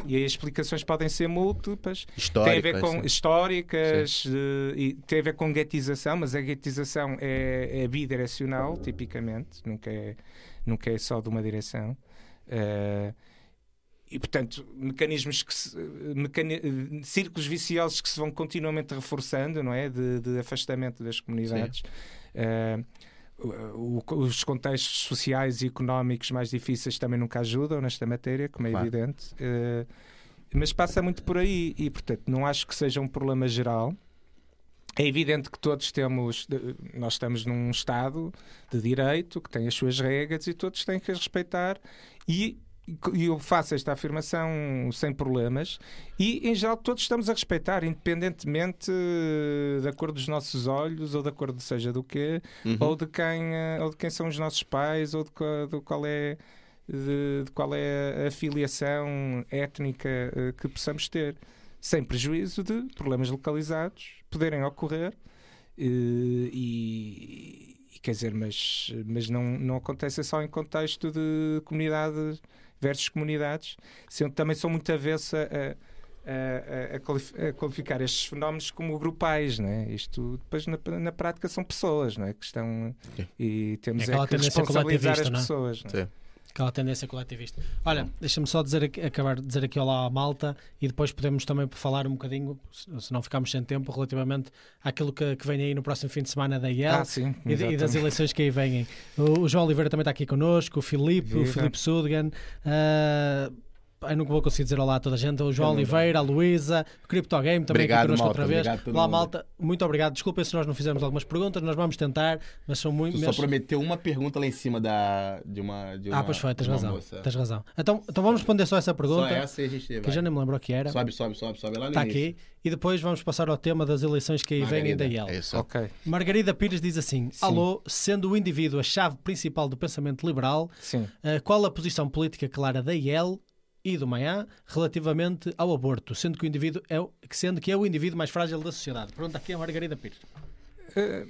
e as explicações podem ser múltiplas. Históricas. Tem a ver com sim. históricas, eh, e tem a ver com guetização, mas a guetização é, é bidirecional, tipicamente, nunca é, nunca é só de uma direção. Eh, e, portanto, mecanismos que se, mecani círculos viciosos que se vão continuamente reforçando, não é? De, de afastamento das comunidades. Eh, o- os contextos sociais e económicos mais difíceis também nunca ajudam nesta matéria, como é Claro. evidente. Eh, mas passa muito por aí e, portanto, não acho que seja um problema geral. É evidente que todos temos, nós estamos num Estado de direito que tem as suas regras e todos têm que as respeitar. E, e eu faço esta afirmação sem problemas. E, em geral, todos estamos a respeitar, independentemente da cor dos nossos olhos ou da cor de seja do quê, Uhum. ou, de quem, eh, ou de quem são os nossos pais, ou de, qual- de qual é. De, de qual é a filiação étnica eh, que possamos ter, sem prejuízo de problemas localizados poderem ocorrer eh, e, e quer dizer, mas, mas não, não acontece só em contexto de comunidade versus comunidades, sendo também sou muito avessa a, a- a- a qualif- a qualificar estes fenómenos como grupais, não é? Isto depois na, na prática são pessoas, não é? Que estão Sim. e temos É é, que responsabilizar as é? pessoas. não é? Sim. Aquela tendência coletivista. Olha, deixa-me só dizer, acabar de dizer aqui olá à malta e depois podemos também falar um bocadinho, se não ficarmos sem tempo, relativamente àquilo que, que vem aí no próximo fim de semana da IEL. Ah, sim, E, e das eleições que aí vêm. O, o João Oliveira também está aqui connosco, o Filipe, o. Filipe Sudgan. ah, eu nunca vou conseguir dizer olá a toda a gente. O João não Oliveira, a Luísa, o Crypto Game também Obrigado, aqui connosco outra vez. obrigado mundo. malta. Muito obrigado. Desculpem se nós não fizemos algumas perguntas, nós vamos tentar, mas são muito. Tu só mas- prometeu uma pergunta lá em cima da, de uma. De uma Ah, pois foi, tens razão. moça. Tens razão. Então, então vamos responder só essa Só pergunta, essa e a gente que vai. já nem me lembro o que era. Sobe, sobe, sobe, sobe lá no Está início. aqui. E depois vamos passar ao tema das eleições que aí vêm Margarida, da IEL. É isso. Ok, Margarida Pires diz assim: Alô, sendo o indivíduo a chave principal do pensamento liberal, sim. Uh, qual a posição política clara da IEL e do Manhã relativamente ao aborto, sendo que o indivíduo é o, sendo que é o indivíduo mais frágil da sociedade? Pronto, aqui a Margarida Pires. Eh,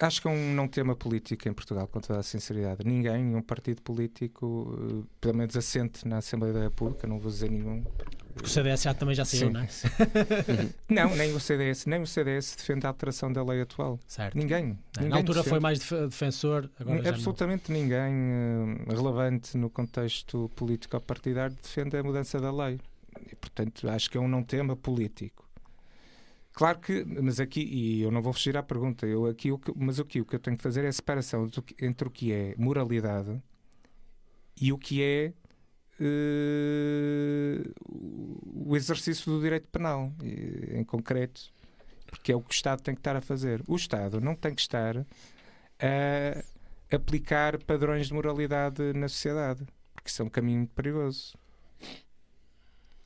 acho que é um não tema político em Portugal, com toda a sinceridade. Ninguém, nenhum partido político, eh, pelo menos assente na Assembleia da República, não vou dizer nenhum. Porque o CDS já também já saiu, Sim. não é? [LAUGHS] Não, nem o CDS, nem o CDS defende a alteração da lei atual. Certo. Ninguém. Na ninguém altura defende. foi mais def- defensor, agora. Absolutamente ninguém eh, relevante no contexto político-partidário defende a mudança da lei. E, portanto, acho que é um não tema político. Claro que, mas aqui, e eu não vou fugir à pergunta, eu aqui, o que- mas aqui o que eu tenho que fazer é a separação entre o que é moralidade e o que é eh, o exercício do direito penal, em concreto, porque é o que o Estado tem que estar a fazer. O Estado não tem que estar a aplicar padrões de moralidade na sociedade, porque isso é um caminho perigoso.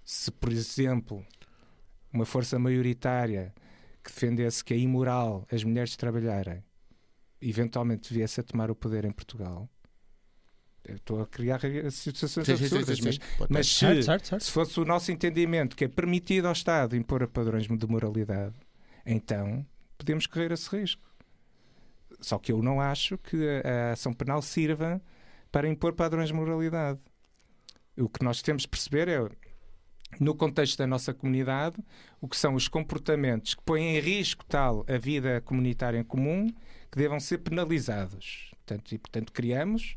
Se, por exemplo, uma força maioritária que defendesse que é imoral as mulheres trabalharem, eventualmente viesse a tomar o poder em Portugal, eu estou a criar situações Sim, sim, sim, absurdas, sim, mas, sim. Mas ter. se, Certo, certo, certo. se fosse o nosso entendimento que é permitido ao Estado impor padrões de moralidade, então podemos correr esse risco. Só que eu não acho que a, a ação penal sirva para impor padrões de moralidade. O que nós temos de perceber é, no contexto da nossa comunidade, o que são os comportamentos que põem em risco tal a vida comunitária em comum que devam ser penalizados. Portanto, e, portanto, criamos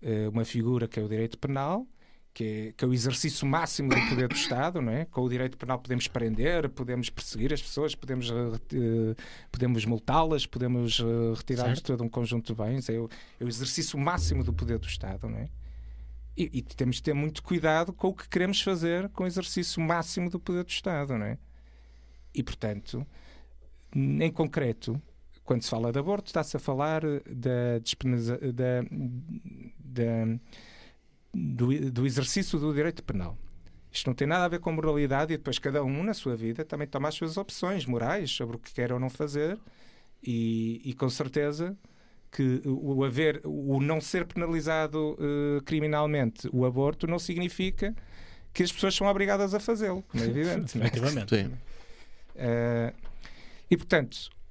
eh, uma figura que é o direito penal, que é, que é o exercício máximo do poder do Estado, não é? Com o direito penal podemos prender, podemos perseguir as pessoas, podemos, eh, podemos multá-las, podemos eh, retirar-lhes todo um conjunto de bens. É o, é o exercício máximo do poder do Estado, não é? E, e temos de ter muito cuidado com o que queremos fazer com o exercício máximo do poder do Estado, não é? E, portanto, em concreto, quando se fala de aborto, está-se a falar da, despenaliza- da, da- do, do exercício do direito penal. Isto não tem nada a ver com moralidade e depois cada um na sua vida também toma as suas opções morais sobre o que quer ou não fazer e, e com certeza que o haver, o não ser penalizado eh, criminalmente o aborto não significa que as pessoas são obrigadas a fazê-lo, como é evidente. é? Efetivamente. Sim. Eh, e portanto, uh,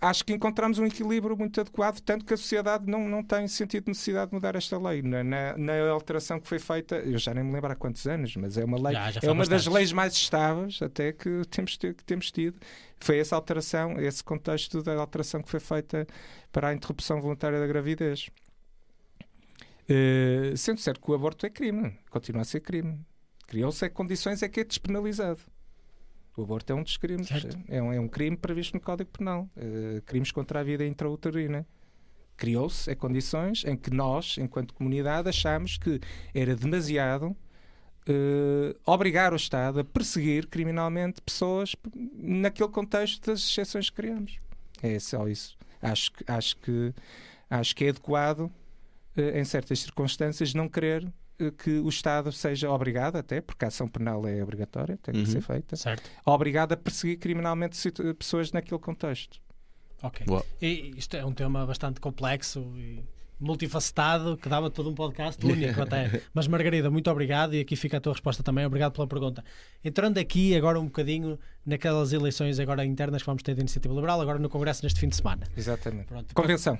acho que encontramos um equilíbrio muito adequado, tanto que a sociedade não, não tem sentido de necessidade de mudar esta lei. Na, na, na, alteração que foi feita, eu já nem me lembro há quantos anos, mas é uma lei, já, já é uma das leis mais estáveis até que temos, que temos tido. Foi essa alteração, esse contexto da alteração que foi feita para a interrupção voluntária da gravidez. Uh, sendo certo que o aborto é crime, continua a ser crime. Criou-se condições é que é despenalizado. O aborto é um dos crimes. É um, é um, crime previsto no Código Penal. Uh, crimes contra a vida intrauterina. Criou-se condições em que nós, enquanto comunidade, achamos que era demasiado uh, obrigar o Estado a perseguir criminalmente pessoas naquele contexto das exceções que criamos. É só isso. Acho que, acho que, acho que é adequado, uh, em certas circunstâncias, não querer que o Estado seja obrigado, até porque a ação penal é obrigatória, tem que uhum. ser feita, certo. obrigado a perseguir criminalmente pessoas naquele contexto. Ok. E isto é um tema bastante complexo e multifacetado que dava todo um podcast único [LAUGHS] até. Mas Margarida, muito obrigado e aqui fica a tua resposta também. Obrigado pela pergunta. Entrando aqui agora um bocadinho naquelas eleições agora internas que vamos ter da Iniciativa Liberal, agora no Congresso neste fim de semana. Exatamente. Pronto. Convenção.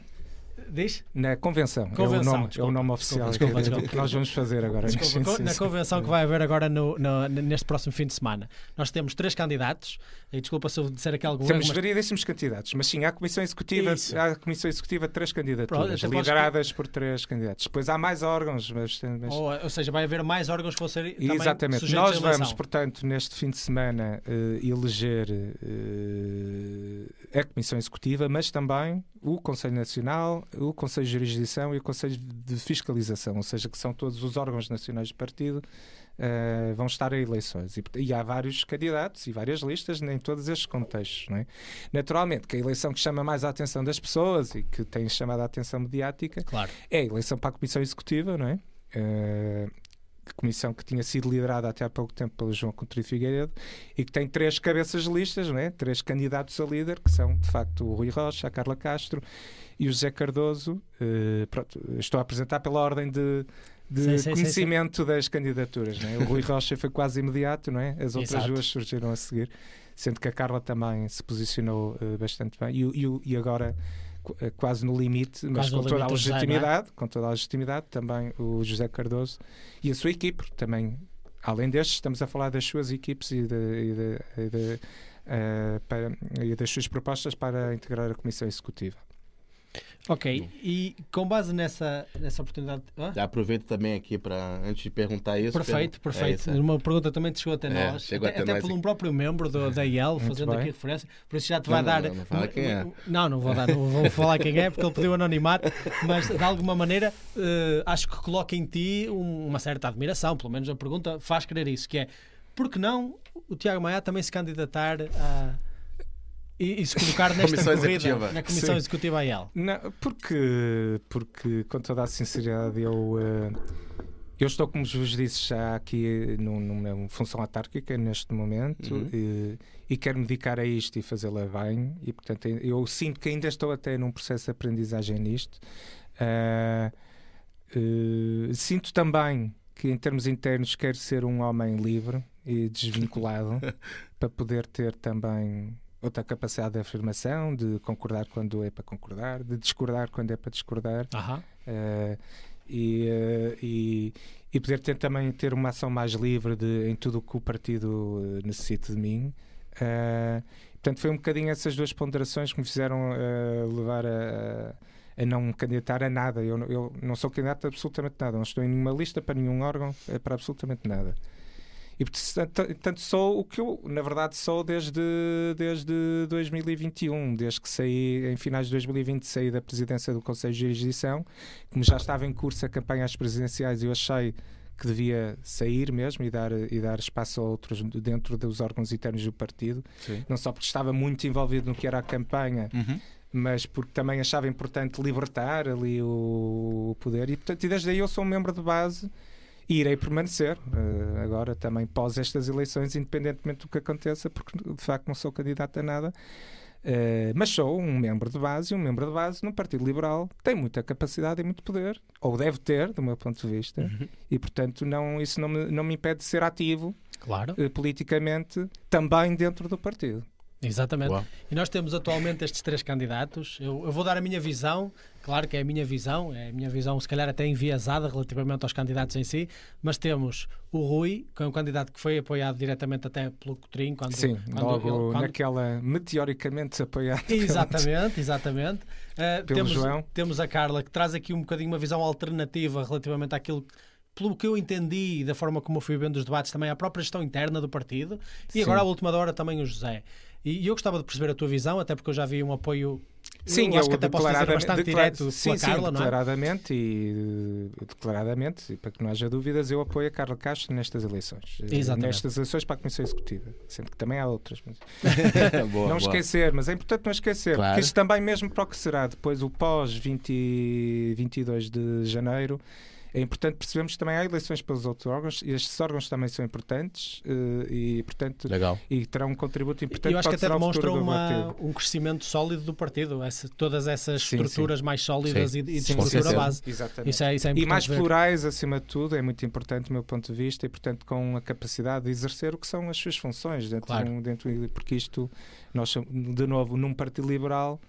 Diz? Na convenção. convenção é, o nome, desculpa, é o nome oficial desculpa, desculpa, que nós vamos fazer agora. Desculpa, na convenção que vai haver agora no, no, neste próximo fim de semana. Nós temos três candidatos. E desculpa se eu disser aqui algum Temos variedíssimos candidatos, mas sim, há a Comissão Executiva, há a Comissão Executiva três candidaturas, Pronto, lideradas por três candidatos. Depois há mais órgãos. Mas, mas... Ou, ou, seja, vai haver mais órgãos que vão ser Exatamente. Nós vamos, portanto, neste fim de semana, uh, eleger uh, a Comissão Executiva, mas também o Conselho Nacional, o Conselho de Jurisdição e o Conselho de Fiscalização, ou seja, que são todos os órgãos nacionais do partido, uh, vão estar a eleições. E, e, há vários candidatos e várias listas em todos estes contextos. É? Naturalmente, que a eleição que chama mais a atenção das pessoas e que tem chamado a atenção mediática claro. é a eleição para a Comissão Executiva, não é? Uh, comissão que tinha sido liderada até há pouco tempo pelo João Coutinho Figueiredo e que tem três cabeças de listas, não é? três candidatos a líder, que são de facto o Rui Rocha, a Carla Castro e o José Cardoso. Uh, pronto, estou a apresentar pela ordem de, de conhecimento das candidaturas. Não é? O Rui Rocha foi quase imediato, não é? as outras Exato. duas surgiram a seguir, sendo que a Carla também se posicionou uh, bastante bem. E, e, e agora eh, quase no limite, mas com toda a é? legitimidade, com toda a legitimidade, também o José Cardoso e a sua equipe também. Além destes, estamos a falar das suas equipes e, de, e, de, e, de, uh, para, e das suas propostas para integrar a Comissão Executiva. Ok, e com base nessa, nessa oportunidade. Ah? Já aproveito também aqui para, antes de perguntar isso. Perfeito, perfeito. É Uma pergunta também te chegou até é, nós, chegou até, até, até por um próprio membro do, da IEL, fazendo aqui referência. Por isso já te vai não, dar. Não, não, fala quem é. [LAUGHS] Não, não vou dar, não vou falar quem é, porque ele pediu anonimato, mas de alguma maneira uh, acho que coloca em ti um, uma certa admiração, pelo menos a pergunta faz crer isso, que é por que não o Tiago Maia também se candidatar a e, e se colocar nesta comissão corrida, executiva. na Comissão Sim. Executiva AEL? Não, porque, porque, com toda a sinceridade, eu, uh, eu estou, como vos disse, já aqui numa função autárquica neste momento uhum. e, e, quero me dedicar a isto e fazê-la bem. E, portanto, eu sinto que ainda estou até num processo de aprendizagem nisto. Uh, uh, sinto também que, em termos internos, quero ser um homem livre e desvinculado [LAUGHS] para poder ter também outra capacidade de afirmação, de concordar quando é para concordar, de discordar quando é para discordar. Uh, e, uh, e, e, poder ter também ter uma ação mais livre de, em tudo o que o partido eh, necessita de mim. Uh, portanto, foi um bocadinho essas duas ponderações que me fizeram levar a, a não me candidatar a nada. Eu, eu não sou candidato a absolutamente nada, não estou em nenhuma lista para nenhum órgão, para absolutamente nada. E portanto sou o que eu, na verdade, sou desde, desde 2021, desde que saí, em finais de 2020, saí da presidência do Conselho de Jurisdição, como já estava em curso a campanha às presidenciais, eu achei que devia sair mesmo e dar, e dar espaço a outros dentro dos órgãos internos do partido. Sim. Não só porque estava muito envolvido no que era a campanha, uhum. mas porque também achava importante libertar ali o, poder. E, portanto, e desde aí eu sou um membro de base e irei permanecer uh, agora também pós estas eleições, independentemente do que aconteça, porque de facto não sou candidato a nada. Uh, mas sou um membro de base, um membro de base no Partido Liberal tem muita capacidade e muito poder, ou deve ter, do meu ponto de vista, uhum. e portanto não, isso não me, não me impede de ser ativo claro. uh, politicamente também dentro do partido. Exatamente. Uau. E nós temos atualmente estes três candidatos. Eu, eu, vou dar a minha visão, claro que é a minha visão, é a minha visão, se calhar até enviesada relativamente aos candidatos em si, mas temos o Rui, que é um candidato que foi apoiado diretamente até pelo Cotrim. Quando, Sim, quando logo ele, quando... naquela meteoricamente apoiada. Exatamente, exatamente. [LAUGHS] Uh, temos, João. temos a Carla, que traz aqui um bocadinho uma visão alternativa relativamente àquilo que pelo que eu entendi e da forma como eu fui vendo os debates, também a própria gestão interna do partido e Sim. agora à última hora também o José. E eu gostava de perceber a tua visão, até porque eu já vi um apoio. Sim, eu acho que até posso dizer bastante direto sim, com a Carla, sim, declaradamente, e declaradamente, e para que não haja dúvidas, eu apoio a Carla Castro nestas eleições. Eh, Exatamente. Nestas eleições para a Comissão Executiva. Sendo que também há outras. Mas... [LAUGHS] boa, não boa. esquecer, mas é importante não esquecer, claro. porque isto também, mesmo para o que será depois o pós-22 de janeiro é importante percebermos que também há eleições pelos outros órgãos e estes órgãos também são importantes uh, e, portanto, Legal. e terão um contributo importante. Eu acho que até demonstra uma, um crescimento sólido do partido, essa, todas essas sim, estruturas sim. mais sólidas sim. e, e de estrutura base. Exatamente. Isso é, isso é e mais ver. plurais, acima de tudo, é muito importante do meu ponto de vista e, portanto, com a capacidade de exercer o que são as suas funções dentro, claro. de um, dentro porque isto, nós, de novo, num partido liberal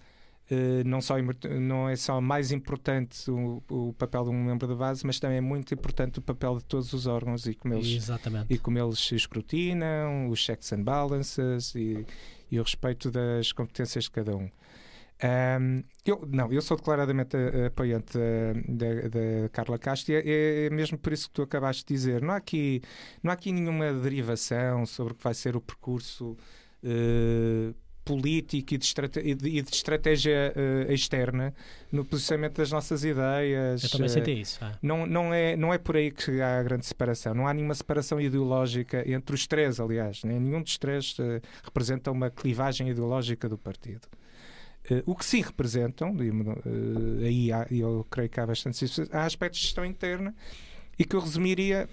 não, só, não é só mais importante o, o, papel de um membro da base, mas também é muito importante o papel de todos os órgãos e como eles, Exatamente. e como eles se escrutinam, os checks and balances e, e o respeito das competências de cada um. Um, eu, não, eu sou declaradamente apoiante da, da, Carla Castro e é, é, mesmo por isso que tu acabaste de dizer. Não há aqui, não há aqui nenhuma derivação sobre o que vai ser o percurso. Uh, político e de, estratégia, e de estratégia uh, externa no posicionamento das nossas ideias. Eu também senti isso. É. Não, não, é, não é por aí que há a grande separação. Não há nenhuma separação ideológica entre os três, aliás. Né? Nenhum dos três uh, representa uma clivagem ideológica do partido. Uh, o que sim representam, uh, aí há, eu creio que há bastante há aspectos de gestão interna e que eu resumiria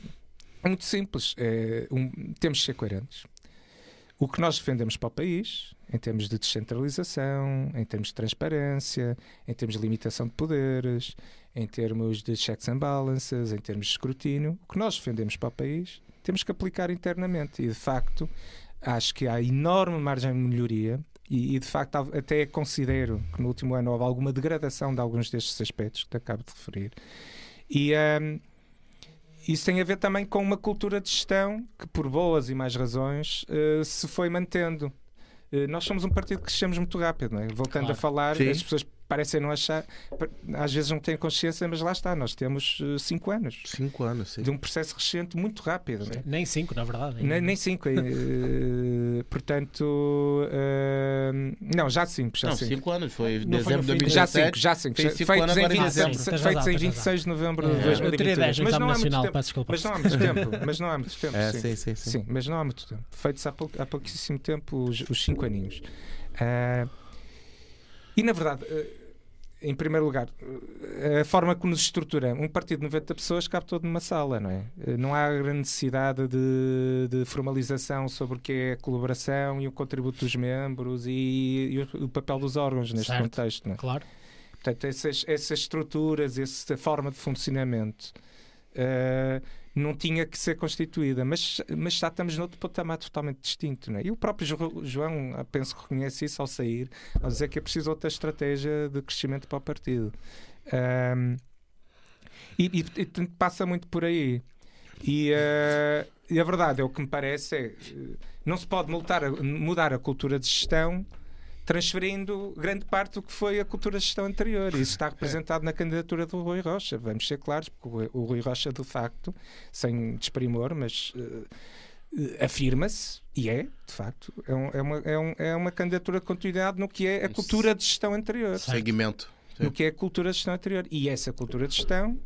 muito simples. É, um, temos de ser coerentes. O que nós defendemos para o país, em termos de descentralização, em termos de transparência, em termos de limitação de poderes, em termos de checks and balances, em termos de escrutínio, o que nós defendemos para o país, temos que aplicar internamente. E, de facto, acho que há enorme margem de melhoria e, e, de facto até considero que no último ano houve alguma degradação de alguns destes aspectos que te acabo de referir. E um, isso tem a ver também com uma cultura de gestão que, por boas e mais razões, uh, se foi mantendo. Uh, nós somos um partido que crescemos muito rápido, não é? Voltando claro. a falar, Sim. as pessoas parecem não achar, às vezes não têm consciência, mas lá está, nós temos 5 uh, anos. 5 anos, sim. De um processo recente muito rápido. Né? Nem 5, na verdade. Nem 5. uh, eh, portanto, uh, não, já 5. Já 5 anos, foi não dezembro de 2017. Já 5, já 5. Feitos, em, 20, feitos em 26 de novembro de 2022. Mas não há muito tempo. Mas não há muito tempo. Mas não há muito tempo. É, sim. Sim, sim, sim. Mas não há muito tempo. Feitos há, pou, há pouquíssimo tempo os 5 aninhos. Uh, e na verdade, eh, em primeiro lugar, a forma como nos estrutura um partido de 90 pessoas cabe todo numa sala, não é? Não há grande necessidade de, de formalização sobre o que é a colaboração e o contributo dos membros e, e o, o, papel dos órgãos neste certo. contexto, não é? Claro. Portanto, essas, essas estruturas, essa forma de funcionamento. Uh, não tinha que ser constituída, mas, mas já estamos noutro patamar totalmente distinto. Não é? E o próprio João, ah, penso que reconhece isso ao sair, ao dizer que é preciso outra estratégia de crescimento para o partido. Um, e, e, e, passa muito por aí. E, uh, e, a verdade é o que me parece é não se pode multar, mudar a cultura de gestão transferindo grande parte do que foi a cultura de gestão anterior. Isso está representado na candidatura do Rui Rocha. Vamos ser claros, porque o Rui Rocha, de facto, sem desprimor, mas uh, afirma-se, e é, de facto, é, um, é, uma, é, um, é uma candidatura de continuidade no que é a cultura de gestão anterior. Segmento. No que é a cultura de gestão anterior. E essa cultura de gestão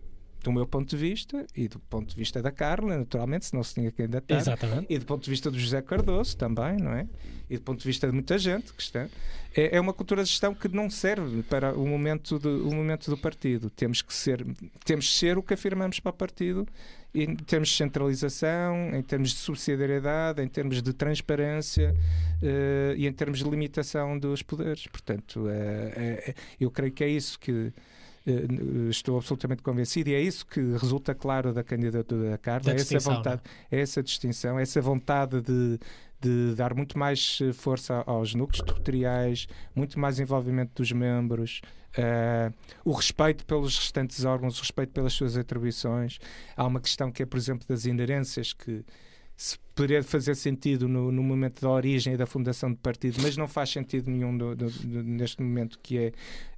do meu ponto de vista e do ponto de vista da Carla, naturalmente, se não se tinha que candidatar. Exatamente. E do ponto de vista do José Cardoso também, não é? E do ponto de vista de muita gente que está. É, é uma cultura de gestão que não serve para o momento, de, o momento do partido. Temos que ser, temos que ser o que afirmamos para o partido em termos de centralização, em termos de subsidiariedade, em termos de transparência uh, e em termos de limitação dos poderes. Portanto, uh, uh, eu creio que é isso que estou absolutamente convencido e é isso que resulta claro da candidatura da Carla, é essa vontade, é essa distinção, essa vontade de, de dar muito mais eh, força aos núcleos territoriais, muito mais envolvimento dos membros, uh, o respeito pelos restantes órgãos, o respeito pelas suas atribuições. Há uma questão que é, por exemplo, das inerências que se poderia fazer sentido no, no, momento da origem e da fundação do partido, mas não faz sentido nenhum do, do, do, neste momento, que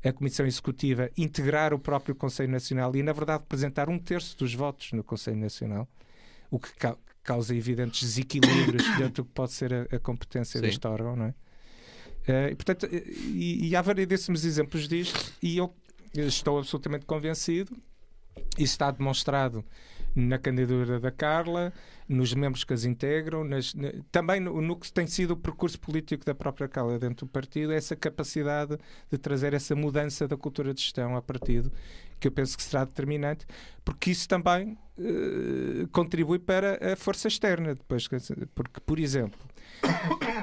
é a Comissão Executiva integrar o próprio Conselho Nacional e, na verdade, representar um terço dos votos no Conselho Nacional, o que ca causa evidentes desequilíbrios [COUGHS] dentro do que pode ser a, a competência Sim. deste órgão, não é? Uh, e, portanto, e, e há variedíssimos exemplos disto, e eu estou absolutamente convencido, isso está demonstrado na candidatura da Carla, nos membros que as integram, nas, na, também no, no, que tem sido o percurso político da própria Carla dentro do partido, essa capacidade de trazer essa mudança da cultura de gestão ao partido, que eu penso que será determinante, porque isso também uh, contribui para a força externa depois, porque, por exemplo,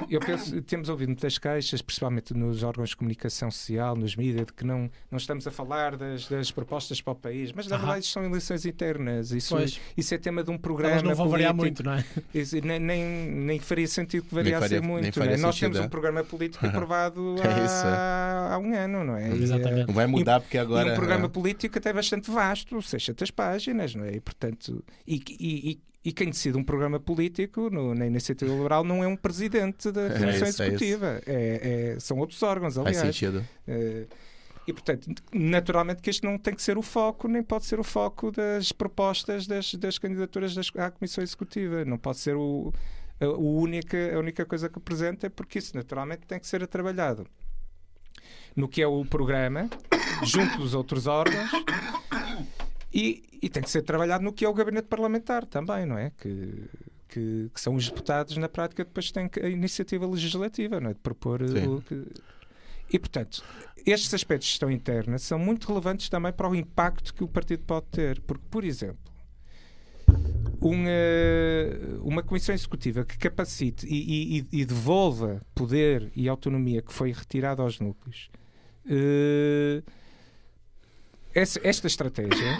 eu penso, temos ouvido muitas queixas, principalmente nos órgãos de comunicação social, nos mídias, de que não, não estamos a falar das, das propostas para o país, mas na verdade isto são eleições internas. Isso, isso é tema de um programa. Elas não vão político. variar muito, não é? Isso, nem, nem, nem, faria sentido que variasse faria, muito. É? Nós temos um é. programa político [LAUGHS] aprovado é há, há, um ano, não é? Exatamente. Não vai mudar porque agora. E um programa político até bastante vasto, 600 páginas, não é? E portanto. E, e, e quem decide um programa político no, na iniciativa liberal não é um presidente da é Comissão é isso, Executiva. É, é são outros órgãos, aliás. Faz sentido. É, e, portanto, naturalmente que este não tem que ser o foco, nem pode ser o foco das propostas das, das candidaturas das, à Comissão Executiva. Não pode ser o, a, o única, a única coisa que apresenta, porque isso naturalmente tem que ser trabalhado no que é o programa, junto dos outros órgãos e, e, tem que ser trabalhado no que é o gabinete parlamentar também, não é? Que, que, que são os deputados, na prática, depois têm a iniciativa legislativa, não é? De propor o que. E, portanto, estes aspectos de gestão interna são muito relevantes também para o impacto que o partido pode ter. Porque, por exemplo, uma, uma comissão executiva que capacite e, e, e devolva poder e autonomia que foi retirado aos núcleos. Uh, esta estratégia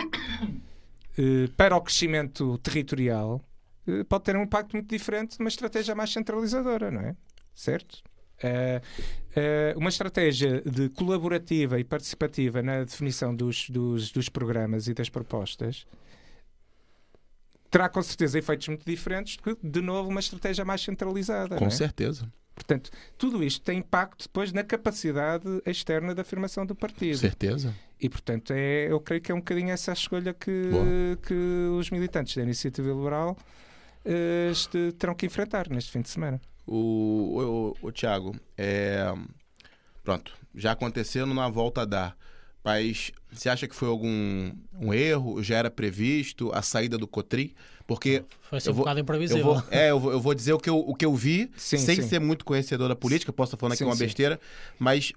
[COUGHS] eh, para o crescimento territorial eh, pode ter um impacto muito diferente de uma estratégia mais centralizadora, não é? Certo? Uh, uh, uma estratégia de colaborativa e participativa na definição dos, dos, dos, programas e das propostas terá com certeza efeitos muito diferentes do que, de novo, uma estratégia mais centralizada. Com é? certeza. Portanto, tudo isto tem impacto depois na capacidade externa da afirmação do partido. Certeza. E, portanto, é, eu creio que é um bocadinho essa a escolha que, que os militantes da Iniciativa Liberal uh, este, terão que enfrentar neste fim de semana. O, o, o Tiago, é, pronto, já acontecendo na volta a dar. Mas você acha que foi algum um erro? Já era previsto a saída do Cotri? Porque. Foi assim um bocado imprevisível. Eu vou, é, eu vou, eu vou dizer o que eu, o que eu vi, sim, sem sim. ser muito conhecedor da política, posso estar falando aqui sim, uma besteira, mas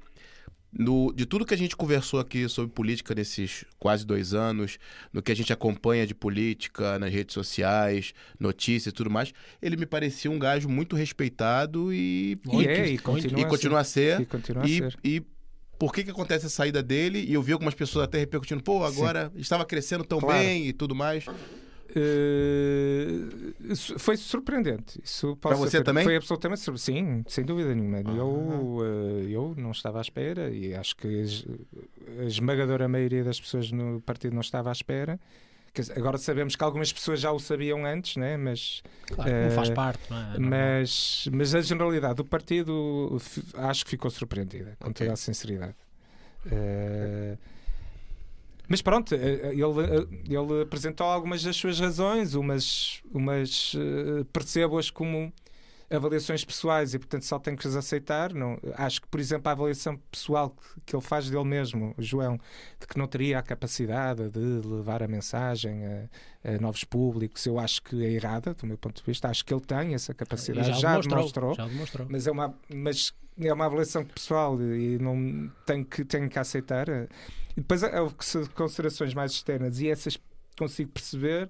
no, de tudo que a gente conversou aqui sobre política nesses quase dois anos, no que a gente acompanha de política nas redes sociais, notícias e tudo mais, ele me parecia um gajo muito respeitado e. Muito, é, e, continua, e continua a ser. E continua e, a ser. E por que, que acontece a saída dele? E eu vi algumas pessoas até repercutindo, pô, agora Sim. estava crescendo tão claro. bem e tudo mais. Uh, foi surpreendente. Isso Para você também? Foi absolutamente Sim, sem dúvida nenhuma. Eu, uh, eu não estava à espera e acho que a esmagadora maioria das pessoas no partido não estava à espera. Agora sabemos que algumas pessoas já o sabiam antes, né? mas claro, uh, não faz parte, não é? Mas, mas a generalidade do partido acho que ficou surpreendida, com okay. toda a sinceridade. Uh, mas pronto, eh, eh, ele, eh, ele apresentou algumas das suas razões, umas, umas percebo-as como avaliações pessoais e portanto só tenho que as aceitar. Não, acho que, por exemplo, a avaliação pessoal que, que, ele faz dele mesmo, o João, de que não teria a capacidade de levar a mensagem a, a novos públicos, eu acho que é errada, do meu ponto de vista. Acho que ele tem essa capacidade, já, já, demonstrou, demonstrou, já demonstrou. Mas é uma, mas é uma avaliação pessoal e não tenho que, tenho que aceitar. E depois há considerações mais externas e essas consigo perceber.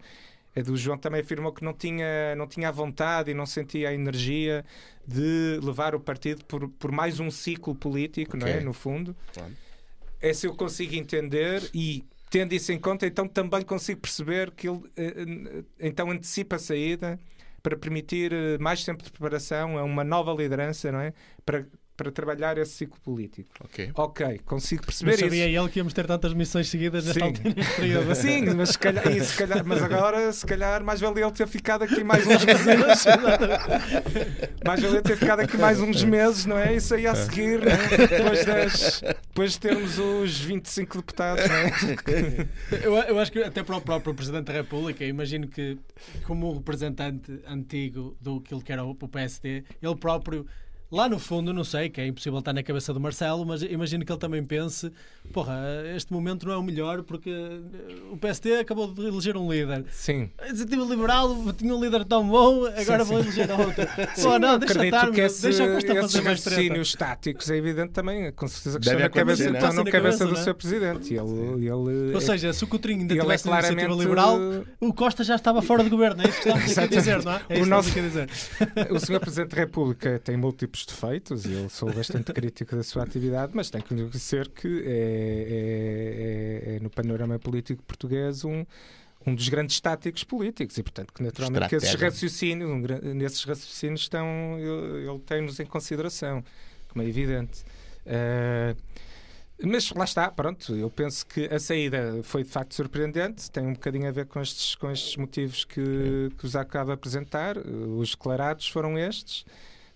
A do João também afirmou que não tinha, não tinha a vontade e não sentia a energia de levar o partido por, por mais um ciclo político, okay. não é? No fundo. Claro. Essa eu consigo entender e tendo isso em conta, então também consigo perceber que ele eh, eh, então antecipa a saída para permitir eh, mais tempo de preparação a uma nova liderança, não é? Para para trabalhar esse ciclo político. Ok. Ok, consigo perceber Não sabia isso. ele que íamos ter tantas missões seguidas nesta Sim. altura. [LAUGHS] Sim, mas se calhar, e se calhar- mas [LAUGHS] agora se calhar mais valia ele ter ficado aqui mais uns meses. [LAUGHS] mais valia ter ficado aqui mais uns meses, não é? Isso aí a seguir, não é? depois, das, depois de termos os 25 deputados, não é? Eu, eu acho que até para o próprio Presidente da República, imagino que, como um representante antigo do que era o PSD, ele próprio, lá no fundo, não sei, que é impossível estar na cabeça do Marcelo, mas imagino que ele também pense: porra, este momento não é o melhor porque eh, o PSD acabou de eleger um líder. Sim. A iniciativa liberal tinha um líder tão bom, agora Sim, vou sim. eleger outro. Pô, não, deixa estar, que esse, deixa a Costa fazer mais treta. táticos é evidente também, com certeza que Deve estão na cabeça, estão na cabeça cabeça, do é? seu presidente. Ele, ele, Ou seja, se o Coutrinho ainda ele é tivesse na iniciativa claramente liberal, o Costa já estava fora do governo, é isso que estamos aqui a dizer, não é? É isso [LAUGHS] O que nosso-. O Sr. Presidente da República tem múltiplos defeitos e eu sou bastante [LAUGHS] crítico da sua atividade, mas tenho que dizer que é, é- é- é no panorama político português um, um dos grandes táticos políticos e, portanto, que naturalmente que esses raciocínios, um nesses raciocínios estão, ele, ele tem-nos em consideração, como é evidente. Ah, mas lá está, pronto, eu penso que a saída foi de facto surpreendente, tem um bocadinho a ver com estes, com estes motivos que, que os acaba de apresentar. Os declarados foram estes.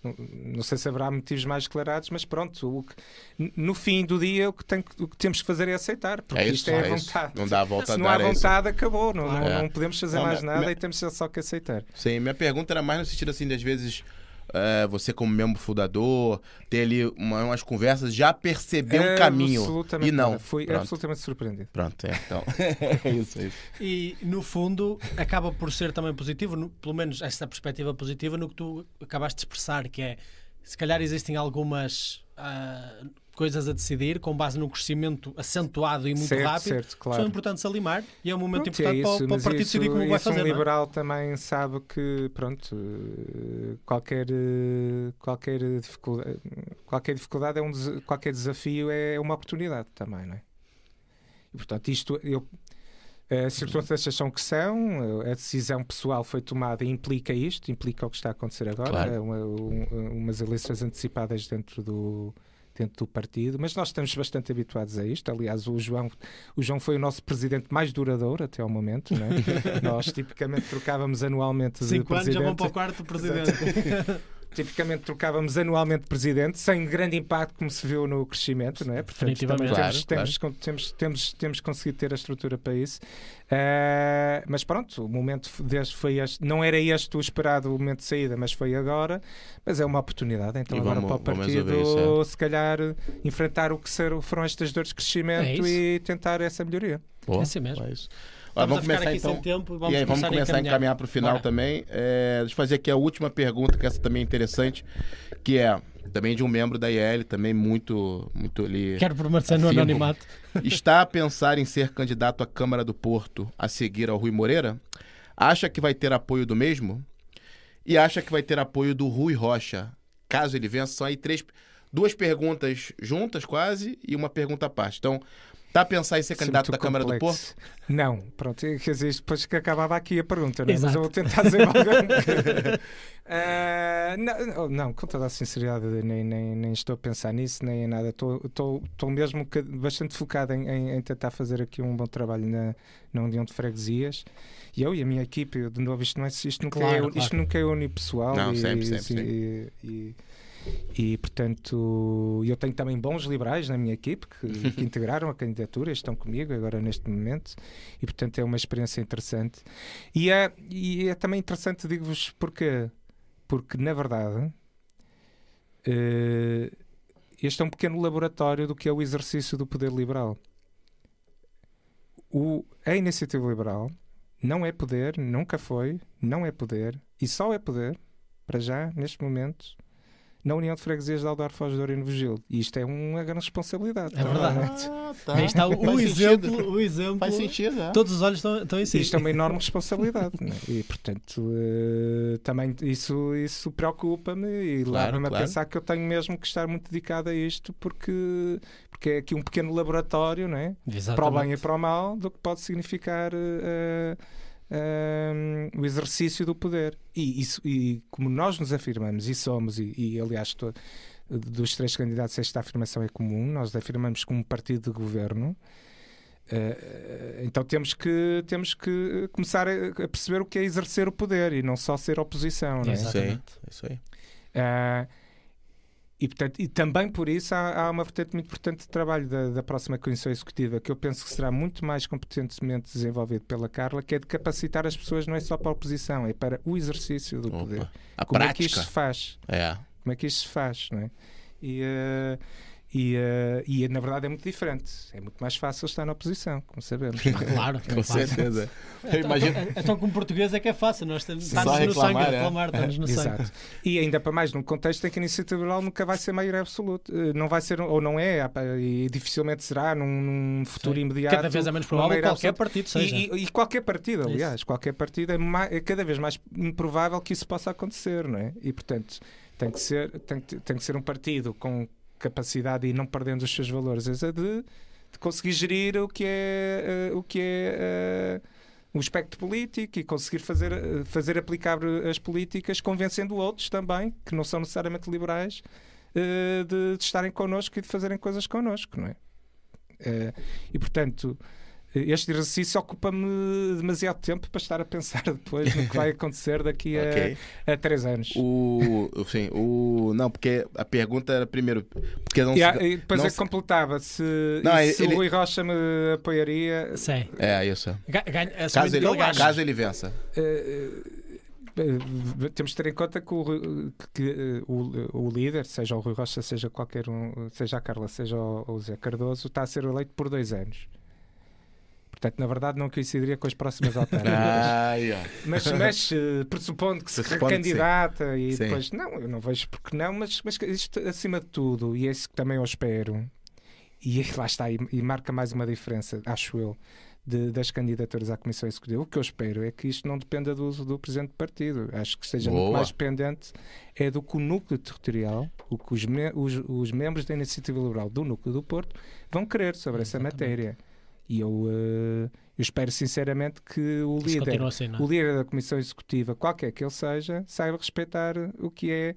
Não, não sei se haverá motivos mais declarados, mas pronto, o que- no fim do dia o que, tem o que temos que fazer é aceitar, porque É isso, isto é, a é isso. vontade. Não dá a volta Se a não há é isso. vontade, acabou. Não, não, É. não podemos fazer mais minha- nada minha- e temos só que aceitar. Sim, minha pergunta era mais no sentido assim, de às vezes é, você como membro fundador, ter ali uma- umas conversas, já perceber um caminho. Absolutamente E não. nada. Fui Pronto. absolutamente surpreendido. Pronto, é, então. [LAUGHS] é isso, é isso. E no fundo acaba por ser também positivo, no- pelo menos essa perspectiva positiva, no que tu acabaste de expressar, que é se calhar existem algumas ah, coisas a decidir com base num crescimento acentuado e muito certo, rápido. certo, claro. São importantes a limar e é um momento Pronto, importante é para, o- isso, para o partido isso- decidir como vai isso fazer. Um não é? liberal também sabe que, pronto, eh, qualquer, eh, qualquer, dificuldade, qualquer dificuldade é um qualquer desafio é uma oportunidade também, não é? E, portanto, isto eu. As circunstâncias são o que são, a decisão pessoal foi tomada e implica isto, implica o que está a acontecer agora, Claro. é uma- um- umas eleições antecipadas dentro do, dentro do partido, mas nós estamos bastante habituados a isto. Aliás, o João, o João foi o nosso presidente mais duradouro até ao momento. Não é? [LAUGHS] nós tipicamente trocávamos anualmente de Cinco anos já vão para o quarto presidente. [LAUGHS] Tipicamente trocávamos anualmente de presidente, sem grande impacto, como se viu no crescimento, não é? Portanto, Definitivamente. também Claro, temos, temos, temos, temos, temos conseguido ter a estrutura para isso. Ah, mas pronto, o momento deste foi este. Não era este o esperado o momento de saída, mas foi agora. Mas é uma oportunidade, então, E agora vamos- para o partido, isso, se calhar, enfrentar o que foram estas dores de É crescimento isso. e tentar essa melhoria. Boa, É assim mesmo. é isso. Olha, Vamos, começar então. tempo vamos, e aí, vamos começar a encaminhar para o final Bora. também. É, deixa eu fazer aqui a última pergunta, que essa também é interessante, que é também de um membro da IEL, também muito, muito ali. Quero permanecer no anonimato. [LAUGHS] Está a pensar em ser candidato à Câmara do Porto a seguir ao Rui Moreira? Acha que vai ter apoio do mesmo? E acha que vai ter apoio do Rui Rocha? Caso ele vença, são aí três, duas perguntas juntas quase e uma pergunta à parte. Então, está a pensar em ser candidato da Câmara do. Porto? Não, pronto, quer dizer, isto depois que acabava aqui a pergunta, não é? mas eu vou tentar dizer algo. [LAUGHS] [LAUGHS] Ah, não, não, com toda a sinceridade, nem, nem, nem estou a pensar nisso, nem em nada. Estou, estou, estou mesmo bastante focado em, em- em tentar fazer aqui um bom trabalho na, na União de Freguesias. E eu e a minha equipe, de novo, isto, não é, isto, nunca, Claro, é, claro. isto nunca é unipessoal. Não, e, sempre, sempre, e, e- e, portanto, eu tenho também bons liberais na minha equipe que, que [LAUGHS] integraram a candidatura estão comigo agora neste momento. E, portanto, é uma experiência interessante. E é, e é também interessante, digo-vos, porque, porque na verdade, eh, este é um pequeno laboratório do que é o exercício do poder liberal. O, a iniciativa liberal não é poder, nunca foi, não é poder e só é poder, para já, neste momento, na União de Freguesias de Aldar Foz de Ouro e Novo Gil. E isto é uma grande responsabilidade. É verdade. realmente. Ah, tá. Aí está o, o exemplo. sentido. O exemplo Faz sentido, é. Todos os olhos estão, estão em si. Isto é uma enorme [LAUGHS] responsabilidade. não é? E, portanto, eh, também isso, isso preocupa-me e Claro, leva-me claro. a pensar que eu tenho mesmo que estar muito dedicado a isto porque, porque é aqui um pequeno laboratório, não é? para o bem e para o mal, do que pode significar eh, um, o exercício do poder. E, isso, e como nós nos afirmamos e somos, e, e aliás, to, dos três candidatos, esta afirmação é comum, nós afirmamos como partido de governo. Uh, então temos que, temos que começar a, a, perceber o que é exercer o poder e não só ser oposição. Não é? Exatamente. Isso aí. Uh, e, portanto, e também por isso há, há uma vertente muito importante de trabalho da, da, próxima Comissão Executiva, que eu penso que será muito mais competentemente desenvolvido pela Carla, que é de capacitar as pessoas não é só para a oposição, é para o exercício do Opa. poder. A Como prática. é que isto se faz? É. Como é que isto se faz? Não é? E, uh, e, uh, e na verdade é muito diferente. É muito mais fácil estar na oposição, como sabemos. claro, com certeza. Eu imagino... então, então, como português é que é fácil, nós estamos no sangue a reclamar, estamos no Exato. sangue. E ainda para mais num contexto em que a iniciativa liberal nunca vai ser maioria absoluta. Eh, não vai ser, ou não é, e dificilmente será num, num futuro Sim. imediato. Cada vez é menos provável qualquer partido seja. E, e, e qualquer partido, aliás, isso. qualquer partido é, mais, é cada vez mais improvável que isso possa acontecer, não é? E portanto tem que ser, tem, tem que ser um partido com capacidade e não perdendo os seus valores, é de, de conseguir gerir o que é, uh, o que é uh, o espectro político e conseguir fazer, uh, fazer aplicar as políticas, convencendo outros também, que não são necessariamente liberais, de, de, estarem connosco e de fazerem coisas connosco, não é? e portanto este exercício ocupa-me demasiado tempo para estar a pensar depois no que vai acontecer daqui a, [LAUGHS] okay. a três anos. O, sim, o, não, porque a pergunta era primeiro. Porque não yeah, se, depois não é que completava se, não, se ele, o Rui Rocha me apoiaria. Sim. É, isso. Ganha, caso, ele, caso ele vença. Uh, temos de ter em conta que, o, que o, o, líder, seja o Rui Rocha, seja qualquer um, seja a Carla, seja o, o Zé Cardoso, está a ser eleito por dois anos. Portanto, na verdade, não coincidiria com as próximas autárquicas. ah, Mas, mas uh, pressupondo que se recandidata e sim. depois. Não, eu não vejo porque não, mas, mas isto acima de tudo, e é isso que também eu espero, e lá está, e, e marca mais uma diferença, acho eu. De, das candidaturas à Comissão Executiva. O que eu espero é que isto não dependa do, do Presidente do Partido. Acho que seja Boa. muito mais dependente é do que o núcleo territorial, o que os, me, os, os membros da Iniciativa Liberal do núcleo do Porto vão querer sobre Exatamente. essa matéria. E eu, uh, eu espero sinceramente que o líder, assim, é? o líder da Comissão Executiva, qualquer que ele seja, saiba respeitar o que é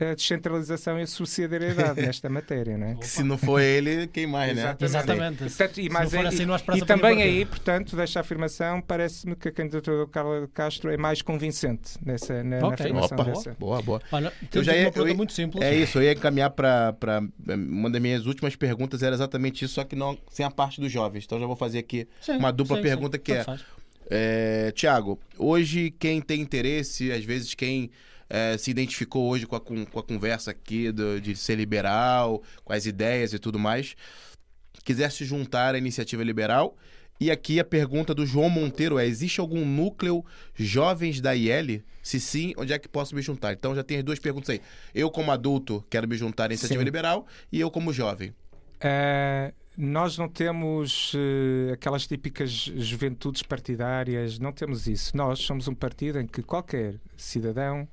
a descentralização e a subsidiariedade [LAUGHS] nesta matéria, não é? Que se não for ele, quem mais, né? Exatamente. Portanto, e, mais é, assim, e, e também aí, portanto, desta afirmação, parece-me que a candidatura do Carlos Castro é mais convincente nessa, na, okay. na afirmação Opa, dessa. Boa, boa. Olha, eu já ia, uma eu, muito simples. É isso, eu ia encaminhar para uma das minhas últimas perguntas, era exatamente isso, só que não sem a parte dos jovens. Então já vou fazer aqui sim, uma dupla sim, pergunta sim. que é, é Tiago, hoje quem tem interesse, às vezes quem é, se identificou hoje com a, com, com a conversa aqui do, de ser liberal, com as ideias e tudo mais, quiser se juntar à iniciativa liberal. E aqui a pergunta do João Monteiro é: existe algum núcleo jovens da IL? Se sim, onde é que posso me juntar? Então já tem as duas perguntas aí. Eu, como adulto, quero me juntar à iniciativa sim. liberal e eu, como jovem. É, nós não temos uh, aquelas típicas juventudes partidárias, não temos isso. Nós somos um partido em que qualquer cidadão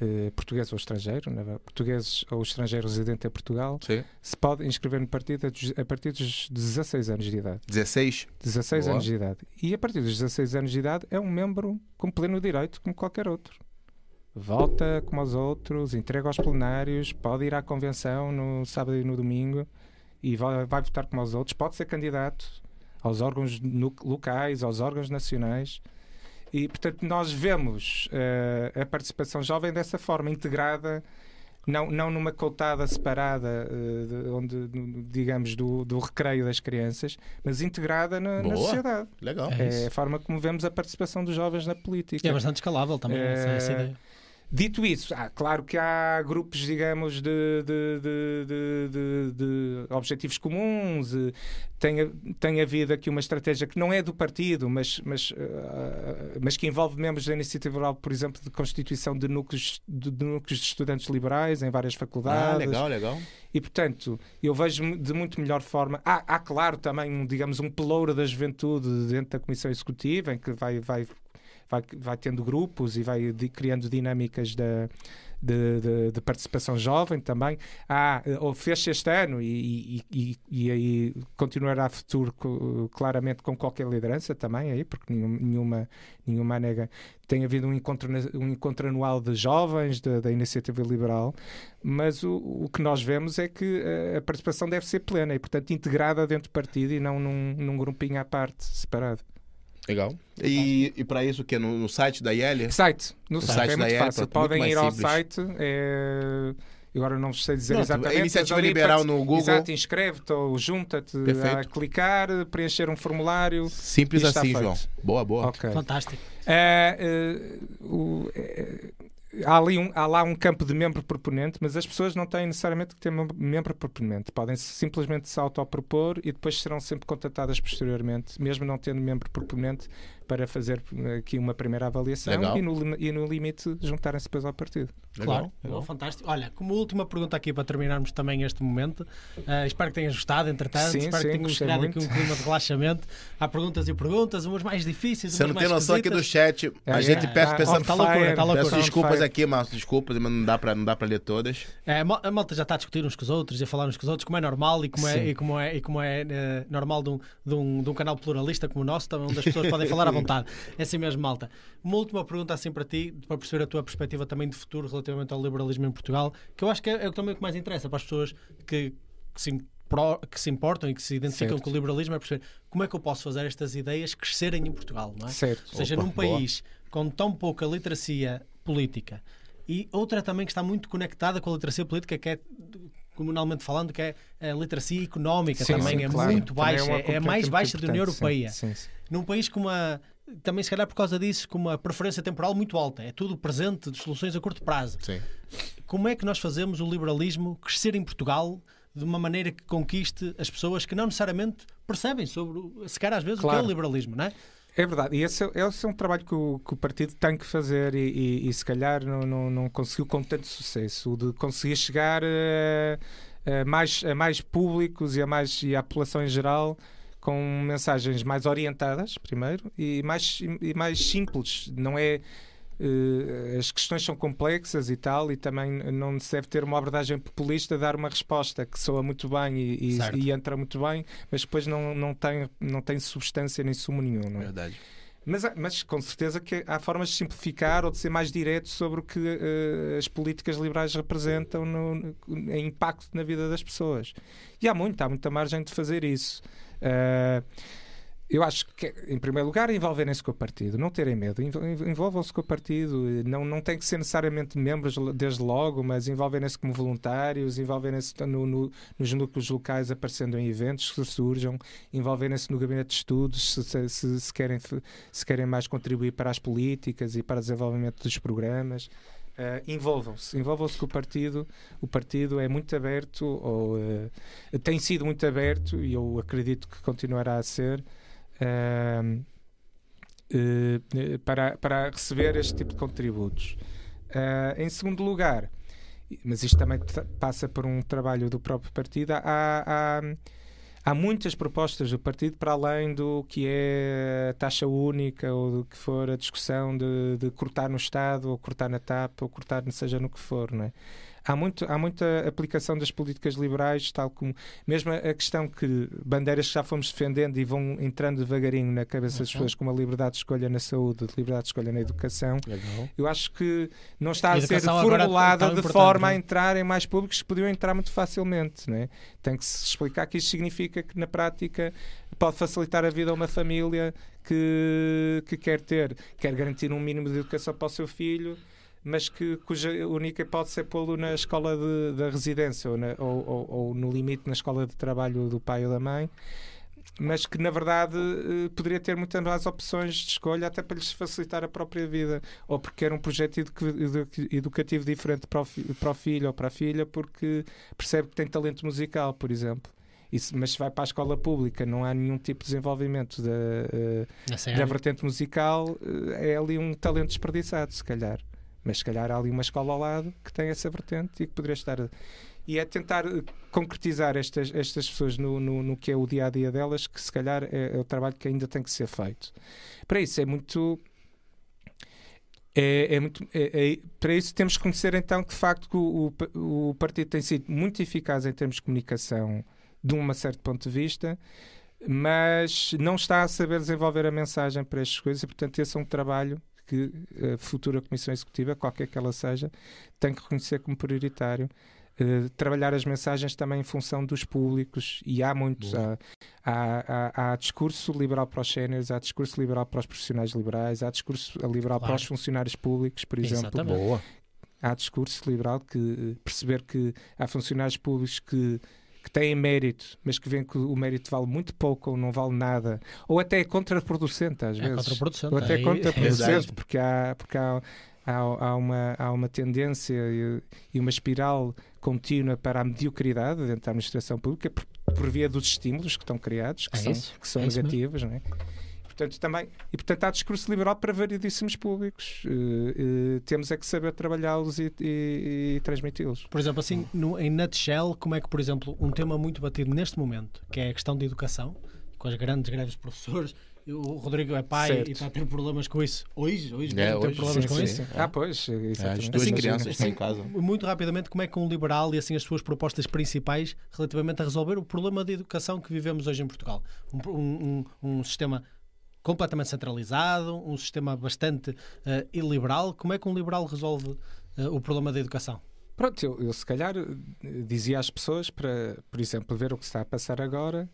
eh, português ou estrangeiro, né? portugueses ou estrangeiros residentes em Portugal, Sim. se pode inscrever no partido a partir dos 16 anos de idade. 16? 16 Boa. anos de idade. E a partir dos 16 anos de idade é um membro com pleno direito, como qualquer outro. Vota como os outros, entrega aos plenários, pode ir à convenção no sábado e no domingo e vai, vai votar como os outros, pode ser candidato aos órgãos locais, aos órgãos nacionais. E, portanto, nós vemos uh, a participação jovem dessa forma, integrada, não, não numa coutada separada, uh, de, onde, digamos, do, do recreio das crianças, mas integrada na, na sociedade. Legal. É, é, a forma como vemos a participação dos jovens na política. E é bastante escalável também essa, essa ideia. Dito isso, ah, claro que há grupos, digamos, de, de, de, de objetivos comuns, tem, tem havido aqui uma estratégia que não é do partido, mas, mas, uh, mas que envolve membros da iniciativa liberal, por exemplo, de constituição de núcleos de, de, núcleos de estudantes liberais em várias faculdades. Ah, legal, legal. E, portanto, eu vejo de muito melhor forma. Há, há claro, também, digamos, um pelouro da juventude dentro da Comissão Executiva, em que vai, vai vai, vai tendo grupos e vai criando dinâmicas de, de, de, participação jovem também. Há, ou fez este ano e, e, e, aí continuará futuro claramente com qualquer liderança também, aí, porque nenhuma, nenhuma nega. Tem havido um encontro, um encontro anual de jovens da, da iniciativa liberal, mas o, o que nós vemos é que a participação deve ser plena e, portanto, integrada dentro do partido e não num, num grupinho à parte, separado. Legal. E, e para isso o que? No, no, site da IEL? Site. No, site, site é muito fácil. Podem ir ao site. É... Agora não sei dizer não, exatamente. Iniciativa Liberal no Google. Exato, inscreve-te ou junta-te a clicar, preencher um formulário. Simples assim, João. Boa, boa. Okay. Fantástico. Uh, uh, uh, há, ali um, há lá um campo de membro proponente, mas as pessoas não têm necessariamente que ter membro proponente. Podem simplesmente se autopropor e depois serão sempre contatadas posteriormente, mesmo não tendo membro proponente, para fazer aqui uma primeira avaliação e no, e no limite juntarem-se depois ao partido. Claro, Legal. fantástico. Olha, como última pergunta aqui para terminarmos também este momento, uh, espero que tenhas gostado, entretanto, sim, espero sim, que tenhamos criado aqui um clima de relaxamento. Há perguntas e perguntas, umas mais difíceis. Você não tem noção aqui do chat, a é, gente é, peço, pensando, tá loucura, tá loucura. Peço desculpas aqui, Márcio, desculpas, mas não dá para não dá para ler todas. É, a malta já está a discutir uns com os outros e a falar uns com os outros, como é normal e como é, e como é, e como é uh, normal de um, de, um, de um canal pluralista como o nosso, também onde as pessoas podem falar à [LAUGHS] vontade. É assim mesmo, malta. Uma última pergunta assim para ti, para perceber a tua perspectiva também de futuro relativamente ao liberalismo em Portugal, que eu acho que é, é também o que mais interessa para as pessoas que, que se que se importam e que se identificam certo. com o liberalismo é perceber como é que eu posso fazer estas ideias crescerem em Portugal, não é? Certo. Ou seja, Opa, num país boa. com tão pouca literacia política e outra também que está muito conectada com a literacia política, que é comunalmente falando, que é a literacia económica sim, também sim, é claro. muito baixa, é, é, a mais baixa da União Europeia. Sim, Num país com uma também se calhar por causa disso, com uma preferência temporal muito alta. É tudo presente de soluções a curto prazo. Sim. Como é que nós fazemos o liberalismo crescer em Portugal de uma maneira que conquiste as pessoas que não necessariamente percebem sobre, se calhar às vezes, claro. o que é o liberalismo, não é? É verdade, e esse, é, esse é um trabalho que o, que o, partido tem que fazer e, e, e se calhar não, não, não, conseguiu com tanto sucesso, o de conseguir chegar a, a, mais, a mais públicos e a, mais, e à população em geral com mensagens mais orientadas, primeiro, e mais, e mais simples. Não é. Uh, as questões são complexas e tal, e também não se deve ter uma abordagem populista, dar uma resposta que soa muito bem e, e, e entra muito bem, mas depois não, não, tem, não tem substância nem sumo nenhum. Não é? Verdade. Mas, mas com certeza que há formas de simplificar ou de ser mais direto sobre o que uh, as políticas liberais representam no, no, em impacto na vida das pessoas. E há muito, há muita margem de fazer isso. Uh, eu acho que, em primeiro lugar, envolverem-se com o partido, não terem medo, envolvam-se com o partido, não, não tem que ser necessariamente membros desde logo, mas envolverem-se como voluntários, envolverem-se no, no, nos núcleos locais aparecendo em eventos que surjam, envolverem-se no gabinete de estudos, se, se, se, querem, se querem mais contribuir para as políticas e para o desenvolvimento dos programas. Uh, envolvam-se, envolvam-se com o partido. O partido é muito aberto, ou uh, tem sido muito aberto, e eu acredito que continuará a ser, uh, para, para receber este tipo de contributos. em segundo lugar, mas isto também passa por um trabalho do próprio partido, há, há há muitas propostas do partido para além do que é a taxa única ou do que for a discussão de, de cortar no Estado ou cortar na TAP ou cortar seja no que for, não é? Há, muito, há muita aplicação das políticas liberais, tal como mesmo a questão que bandeiras que já fomos defendendo e vão entrando devagarinho na cabeça das pessoas, como a liberdade de escolha na saúde, a liberdade de escolha na educação, Legal. eu acho que não está a, a ser formulada de forma a é? entrar em mais públicos que podiam entrar muito facilmente. Né? Tem que se explicar que isto significa que, na prática, pode facilitar a vida a uma família que, que quer ter, quer garantir um mínimo de educação para o seu filho mas que, cuja única pode ser pô-lo na escola de, da residência ou, na, ou, ou, ou, no limite na escola de trabalho do pai ou da mãe, mas que na verdade eh, poderia ter muitas mais opções de escolha até para lhes facilitar a própria vida, ou porque era um projeto educativo diferente para o, para o filho ou para a filha, porque percebe que tem talento musical, por exemplo. Isso, mas se vai para a escola pública não há nenhum tipo de desenvolvimento da, uh, da vertente musical, uh, é ali um talento desperdiçado, se calhar. Mas se calhar há ali uma escola ao lado que tem essa vertente e que poderia estar. E é tentar eh, concretizar estas, estas pessoas no, no, no que é o dia a dia delas, que se calhar é, é o trabalho que ainda tem que ser feito. Para isso é muito É, é muito, é, é, para isso temos que conhecer então que de facto o, o, o, partido tem sido muito eficaz em termos de comunicação de um certo ponto de vista, mas não está a saber desenvolver a mensagem para estas coisas e portanto esse é um trabalho que a futura Comissão Executiva, qualquer que ela seja, tem que reconhecer como prioritário Uh, trabalhar as mensagens também em função dos públicos e há muitos há, há, há, há, discurso liberal para os séniores, há discurso liberal para os profissionais liberais, há discurso liberal claro. para os funcionários públicos, por exemplo. Boa. Há discurso liberal que perceber que há funcionários públicos que que têm mérito, mas que veem que o mérito vale muito pouco ou não vale nada, ou até é contraproducente às é vezes. Contraproducente. Ou até é, contraproducente, é porque há, porque há, há, há, uma, há uma tendência e, e uma espiral contínua para a mediocridade dentro da administração pública por, por via dos estímulos que estão criados, que é são, isso, que são é negativos, não é? Portanto, também, e portanto há discurso liberal para variedíssimos públicos. Uh, uh, temos é que saber trabalhá-los e, e, e transmiti-los. Por exemplo, assim, no, em nutshell, como é que, por exemplo, um tema muito batido neste momento, que é a questão da educação, com as grandes greves de professores, o Rodrigo é pai certo. e está a ter problemas com isso. Hoje, hoje, é, hoje problemas sim, com sim. isso. Ah, pois. É, as duas assim, crianças estão em casa. Muito rapidamente, como é que um liberal e assim as suas propostas principais relativamente a resolver o problema de educação que vivemos hoje em Portugal? Um, um, um sistema completamente centralizado, um sistema bastante uh, iliberal. Como é que um liberal resolve uh, o problema da educação? Pronto, eu, eu se calhar eh, dizia às pessoas para, por exemplo, ver o que está a passar agora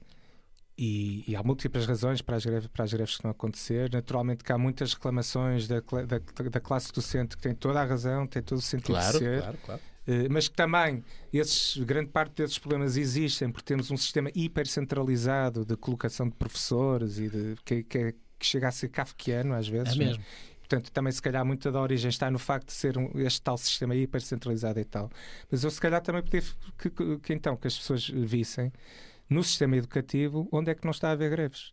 e, e, há múltiplas razões para as, greves, para as greves que estão a acontecer. Naturalmente que há muitas reclamações da, da, da, classe docente que tem toda a razão, tem todo o sentido claro, de ser. Claro, claro. Uh, mas que também esses, grande parte desses problemas existem porque temos um sistema hipercentralizado de colocação de professores e de, que, que, é, que chega a ser kafkiano às vezes. É mesmo. Portanto, também se calhar muita da origem está no facto de ser um, este tal sistema hipercentralizado e tal. Mas eu se calhar também podia que, que, que então que as pessoas vissem no sistema educativo, onde é que não está a haver greves?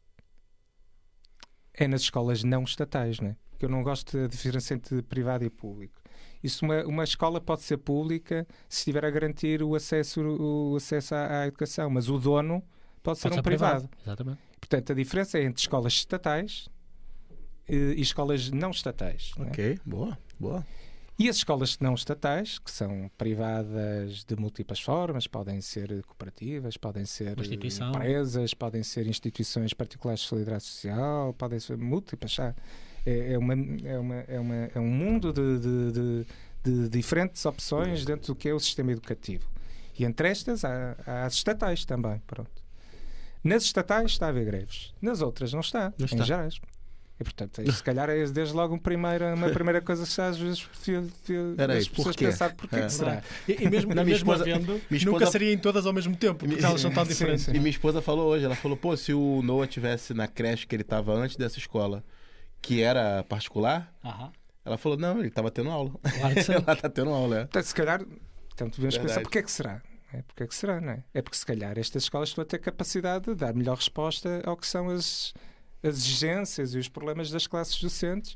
É nas escolas não estatais, não é? Porque eu não gosto da diferença entre privado e público. Isso, uma, uma escola pode ser pública se estiver a garantir o acesso, o acesso à, à educação, mas o dono pode, pode ser um privado. privado. Exatamente. Portanto, a diferença é entre escolas estatais e, eh, e escolas não estatais. Ok, não é? boa, boa. E as escolas não estatais, que são privadas de múltiplas formas, podem ser cooperativas, podem ser empresas, podem ser instituições particulares de solidariedade social, podem ser múltiplas. É, é, uma, é, uma, é, uma, é um mundo de, de, de, de, diferentes opções dentro do que é o sistema educativo. E entre estas há, há as estatais também. Pronto. Nas estatais está a haver greves, nas outras não está, não está. em gerais. E, portanto, se calhar é desde logo uma primeira, uma primeira coisa que às vezes Era as pessoas porquê? pensar porquê é. que será. E, e mesmo, [LAUGHS] não, mesmo esposa, havendo, esposa, nunca seriam todas ao mesmo tempo, porque elas são tão [LAUGHS] diferentes. Sim, sim. E minha esposa falou hoje, ela falou, pô, se o Noah tivesse na creche que ele estava antes dessa escola, que era particular, ela falou, não, ele estava tendo aula. Claro que sim. [LAUGHS] ela está tendo aula, é. Então, se calhar, então devemos pensar, porquê que será? É porque é que será, não é? É porque se calhar estas escolas estão a ter capacidade de dar melhor resposta ao que são as as exigências e os problemas das classes docentes.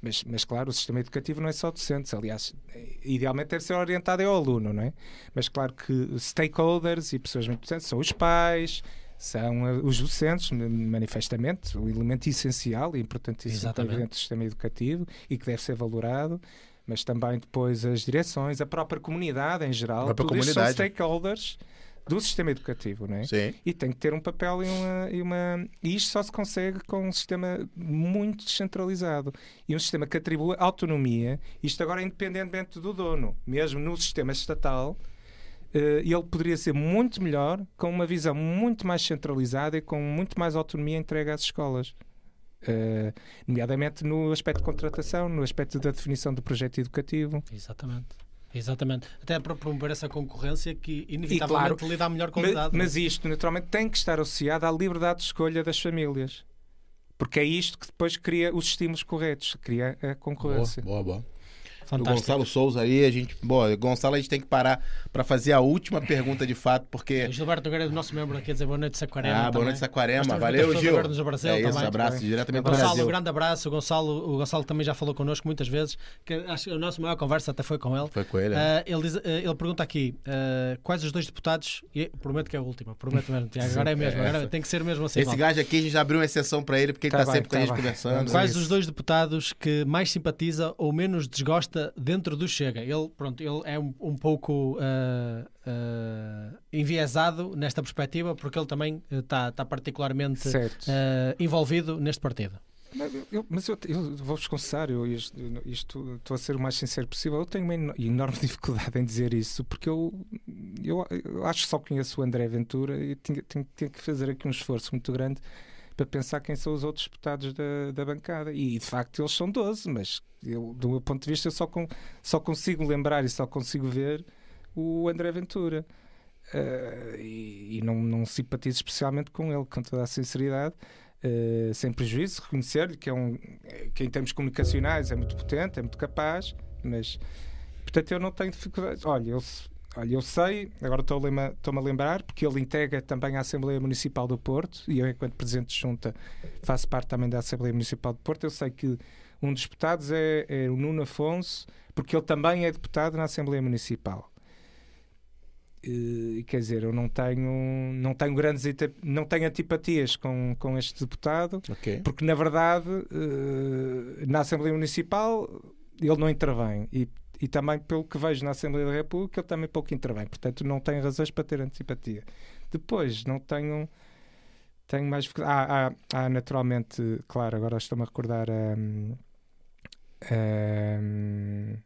Mas, mas, claro, o sistema educativo não é só docentes. Aliás, idealmente deve ser orientado ao aluno, não é? Mas, claro que stakeholders e pessoas muito importantes são os pais, são os docentes, manifestamente, o elemento essencial e importantíssimo dentro do sistema educativo e que deve ser valorado. Mas também depois as direções, a própria comunidade em geral. A comunidade. são stakeholders do sistema educativo, não é? Sim. E tem que ter um papel e uma, e uma. E isto só se consegue com um sistema muito descentralizado e um sistema que atribua autonomia, isto agora é independentemente do dono, mesmo no sistema estatal. Uh, ele poderia ser muito melhor com uma visão muito mais centralizada e com muito mais autonomia entregue às escolas. Uh, nomeadamente no aspecto de contratação, no aspecto da definição do projeto educativo. Exatamente. Exatamente. Até para promover essa concorrência que inevitavelmente claro, lhe dá melhor qualidade. Mas, mas, isto, naturalmente, tem que estar associado à liberdade de escolha das famílias. Porque é isto que depois cria os estímulos corretos, cria a concorrência. Boa, boa, boa. Do Gonçalo Souza aí. A gente, bom, Gonçalo, a gente tem que parar para fazer a última pergunta de fato, porque. O Gilberto Nogueira, nosso membro aqui, dizer boa noite, Saquarema. Ah, boa noite, Saquarema. Valeu, Gil. Nos Brasil, é isso, também. abraço diretamente do Gonçalo, Brasil. um grande abraço. O Gonçalo, o Gonçalo também já falou connosco muitas vezes. Que acho que a nossa maior conversa até foi com ele. Foi com ele. Uh, ele, diz, uh, ele pergunta aqui uh, quais os dois deputados. E prometo que é a última, prometo mesmo, Tiago. Agora é mesmo, agora tem que ser mesmo assim. Esse mal. gajo aqui a gente já abriu uma exceção para ele, porque ele está tá sempre tá com a gente conversando. Quais os dois deputados que mais simpatiza ou menos desgosta dentro do Chega? Ele, pronto, ele é um, um pouco uh, uh, enviesado nesta perspectiva, porque ele também está tá particularmente uh, envolvido neste partido. Eu, mas eu, eu vou-vos confessar, eu isto, isto, estou a ser o mais sincero possível. Eu tenho uma enorme [LAUGHS] dificuldade em dizer isso, porque eu, eu, eu acho que só conheço o André Ventura e tenho, tenho, tenho, que fazer aqui um esforço muito grande para pensar quem são os outros deputados da, da bancada. E de facto eles são 12, mas eu, do meu ponto de vista, eu só, com, só consigo lembrar e só consigo ver o André Ventura. Uh, e, e não, não simpatizo especialmente com ele, com toda a sinceridade. Uh, sem prejuízo, reconhecer-lhe que é um que em termos comunicacionais é muito potente, é muito capaz, mas portanto eu não tenho dificuldade. Olha, eu, olha, eu sei, agora estou-me a, lembrar, porque ele integra também a Assembleia Municipal do Porto, e eu, enquanto Presidente de Junta, faço parte também da Assembleia Municipal do Porto. Eu sei que um dos deputados é, é o Nuno Afonso, porque ele também é deputado na Assembleia Municipal. Uh, quer dizer, eu não tenho, não tenho grandes não tenho antipatias com, com este deputado, okay. porque na verdade uh, na Assembleia Municipal ele não intervém e, e também pelo que vejo na Assembleia da República ele também pouco intervém, portanto não tenho razões para ter antipatia. Depois não tenho tenho mais há, naturalmente, claro, agora estou-me a recordar um, um,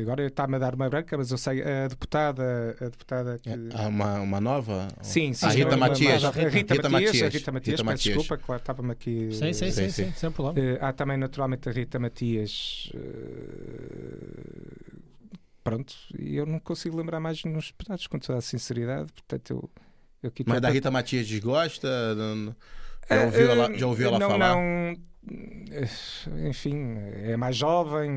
agora está-me a dar uma branca, mas eu sei a deputada, a deputada que... Há uma, uma nova? Sim, sim. A Rita Matias. A Rita, Matias, Rita Matias, Matias. desculpa, claro, estava-me aqui... Sim, sim, sim, sim, sem problema. Uh, há também naturalmente a Rita Matias... Uh, pronto, e eu não consigo lembrar mais nos deputados, com toda a sinceridade, portanto eu... eu mas da Rita Matias desgosta? Já ouviu, ela, já ouviu ela não, falar? Não, enfim, é mais jovem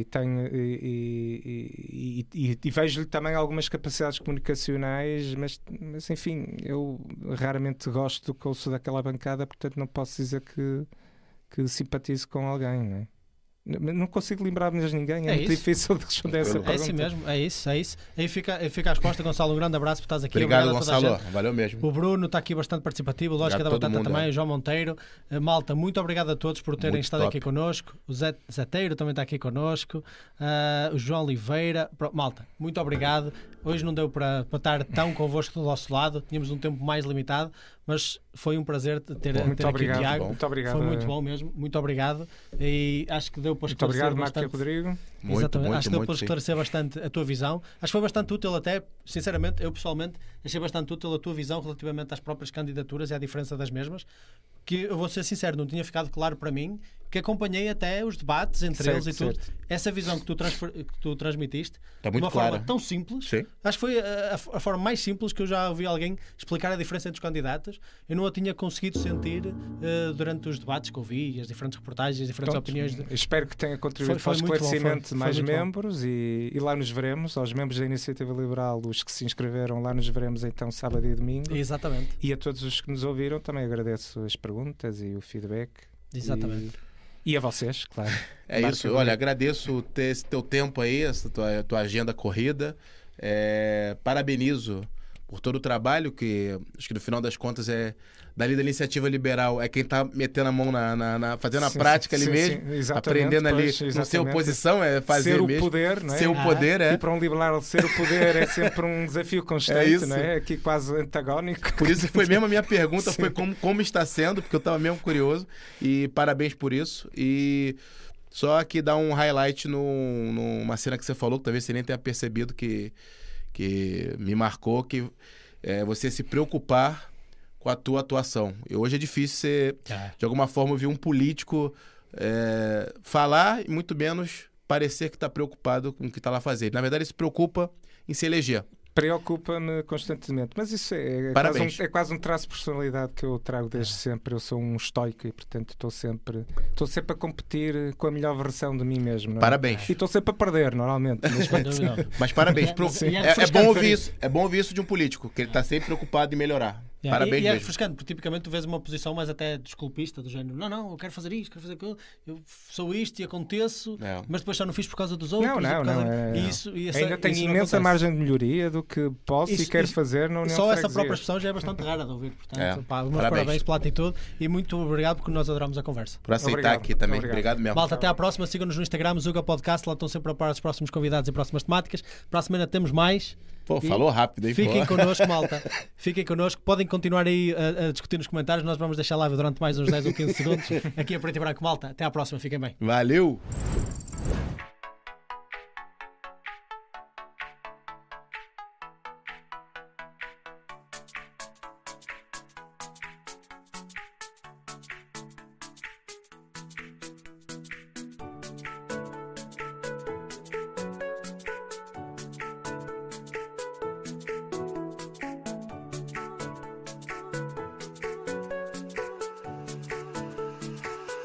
e tem e, e, e, e vejo-lhe também algumas capacidades comunicacionais, mas, mas enfim, eu raramente gosto do que ouço daquela bancada, portanto não posso dizer que, que simpatizo com alguém, não é? Não consigo lembrar-me de ninguém, é, é muito isso. difícil de responder essa pergunta. É assim mesmo, é isso, é isso. Aí fica, aí fica a resposta, Gonçalo. Um grande abraço por estás aqui. Obrigado, Obrigado Gonçalo. Valeu mesmo. O Bruno está aqui bastante participativo, Lógica da Batata mundo, também, é. o João Monteiro. Uh, Malta, muito obrigado a todos por terem muito estado top. aqui connosco. O Zé, Zé Teiro também está aqui connosco. Uh, o João Oliveira. Malta, muito obrigado. Hoje não deu para, para estar tão convosco do nosso lado, tínhamos um tempo mais limitado, mas foi um prazer ter, bom, ter aqui o Tiago. Muito obrigado. Foi muito bom mesmo, muito obrigado. E acho que deu para esclarecer muito obrigado, bastante. Rodrigo. Muito, Exatamente. Muito, acho que deu para esclarecer bastante a tua visão. Acho que foi bastante útil até, sinceramente, eu pessoalmente achei bastante útil a tua visão relativamente às próprias candidaturas e à diferença das mesmas, que eu vou ser sincero, não tinha ficado claro para mim que acompanhei até os debates entre certo, eles e tudo. Certo. Essa visão que tu, que tu transmitiste Está muito de uma clara. forma tão simples, Sim. acho que foi a, a, forma mais simples que eu já ouvi alguém explicar a diferença entre os candidatos. Eu não a tinha conseguido sentir uh, durante os debates que ouvi, as diferentes reportagens, as diferentes Pronto, opiniões. De... Espero que tenha contribuído foi, foi para o esclarecimento de mais membros e, e, lá nos veremos, aos membros da Iniciativa Liberal, os que se inscreveram, lá nos veremos então sábado e domingo. Exatamente. E a todos os que nos ouviram também agradeço as perguntas e o feedback. Exatamente. E... E a vocês, claro. [LAUGHS] É isso. Olha, agradeço ter esse teu tempo aí, essa tua, tua agenda corrida. É, parabenizo por todo o trabalho que acho que no final das contas é dali da iniciativa liberal é quem está metendo a mão na, na, na fazendo sim, a prática sim, ali sim, mesmo aprendendo ali pois, não ser oposição é fazer ser o mesmo. poder não é? ser o poder é. E para um liberal ser o poder é sempre um desafio [LAUGHS] constante é isso. não é? Aqui quase antagónico por isso foi mesmo a minha pergunta [LAUGHS] foi como, como está sendo porque eu estava mesmo curioso e parabéns por isso. E só que dar um highlight no, numa cena que você falou que talvez você nem tenha percebido que que me marcou que é você se preocupar com a tua atuação. E hoje é difícil você, é. de alguma forma, ouvir um político é, falar e muito menos parecer que está preocupado com o que está lá fazendo. Na verdade, ele se preocupa em se eleger. Preocupa-me constantemente. Mas isso é, é, quase Parabéns. um, é quase um traço de personalidade que eu trago desde sempre. Eu sou um estoico e, portanto, estou sempre, estou sempre a competir com a melhor versão de mim mesmo. não é? Parabéns. E estou sempre a perder, normalmente. Mas. [LAUGHS] Mas parabéns. é É, é bom ouvir isso. isso. É bom ouvir isso de um político, que ele está sempre preocupado em melhorar. Yeah, Parabéns e, e é refrescante, porque tipicamente tu vês uma posição mais até desculpista, do género, não, não, eu quero fazer isto, quero fazer aquilo, eu sou isto e aconteço, É. mas depois só não fiz por causa dos outros. Não, e não, por causa... não, é- e isso, e essa- ainda tenho isso não imensa acontece. margem de melhoria do que posso e Isso- quero isso- fazer na União Só essa própria expressão já é bastante rara de ouvir. Portanto, É. pá, meus Parabéns. parabéns. pela atitude e muito obrigado porque nós adoramos a conversa. Por aceitar Obrigado. aqui também. Obrigado. Obrigado, mesmo. Malta, até à próxima. Sigam-nos no Instagram, Zuga Podcast. Lá estão sempre a par dos próximos convidados e próximas temáticas. Para a semana temos mais. Pô, E falou rápido, hein? Fiquem pô? connosco, malta. [LAUGHS] Fiquem connosco. Podem continuar aí a, a discutir nos comentários. Nós vamos deixar live durante mais uns 10 ou 15 segundos. [LAUGHS] Aqui a Preto e Branco, malta. Até à próxima. Fiquem bem. Valeu!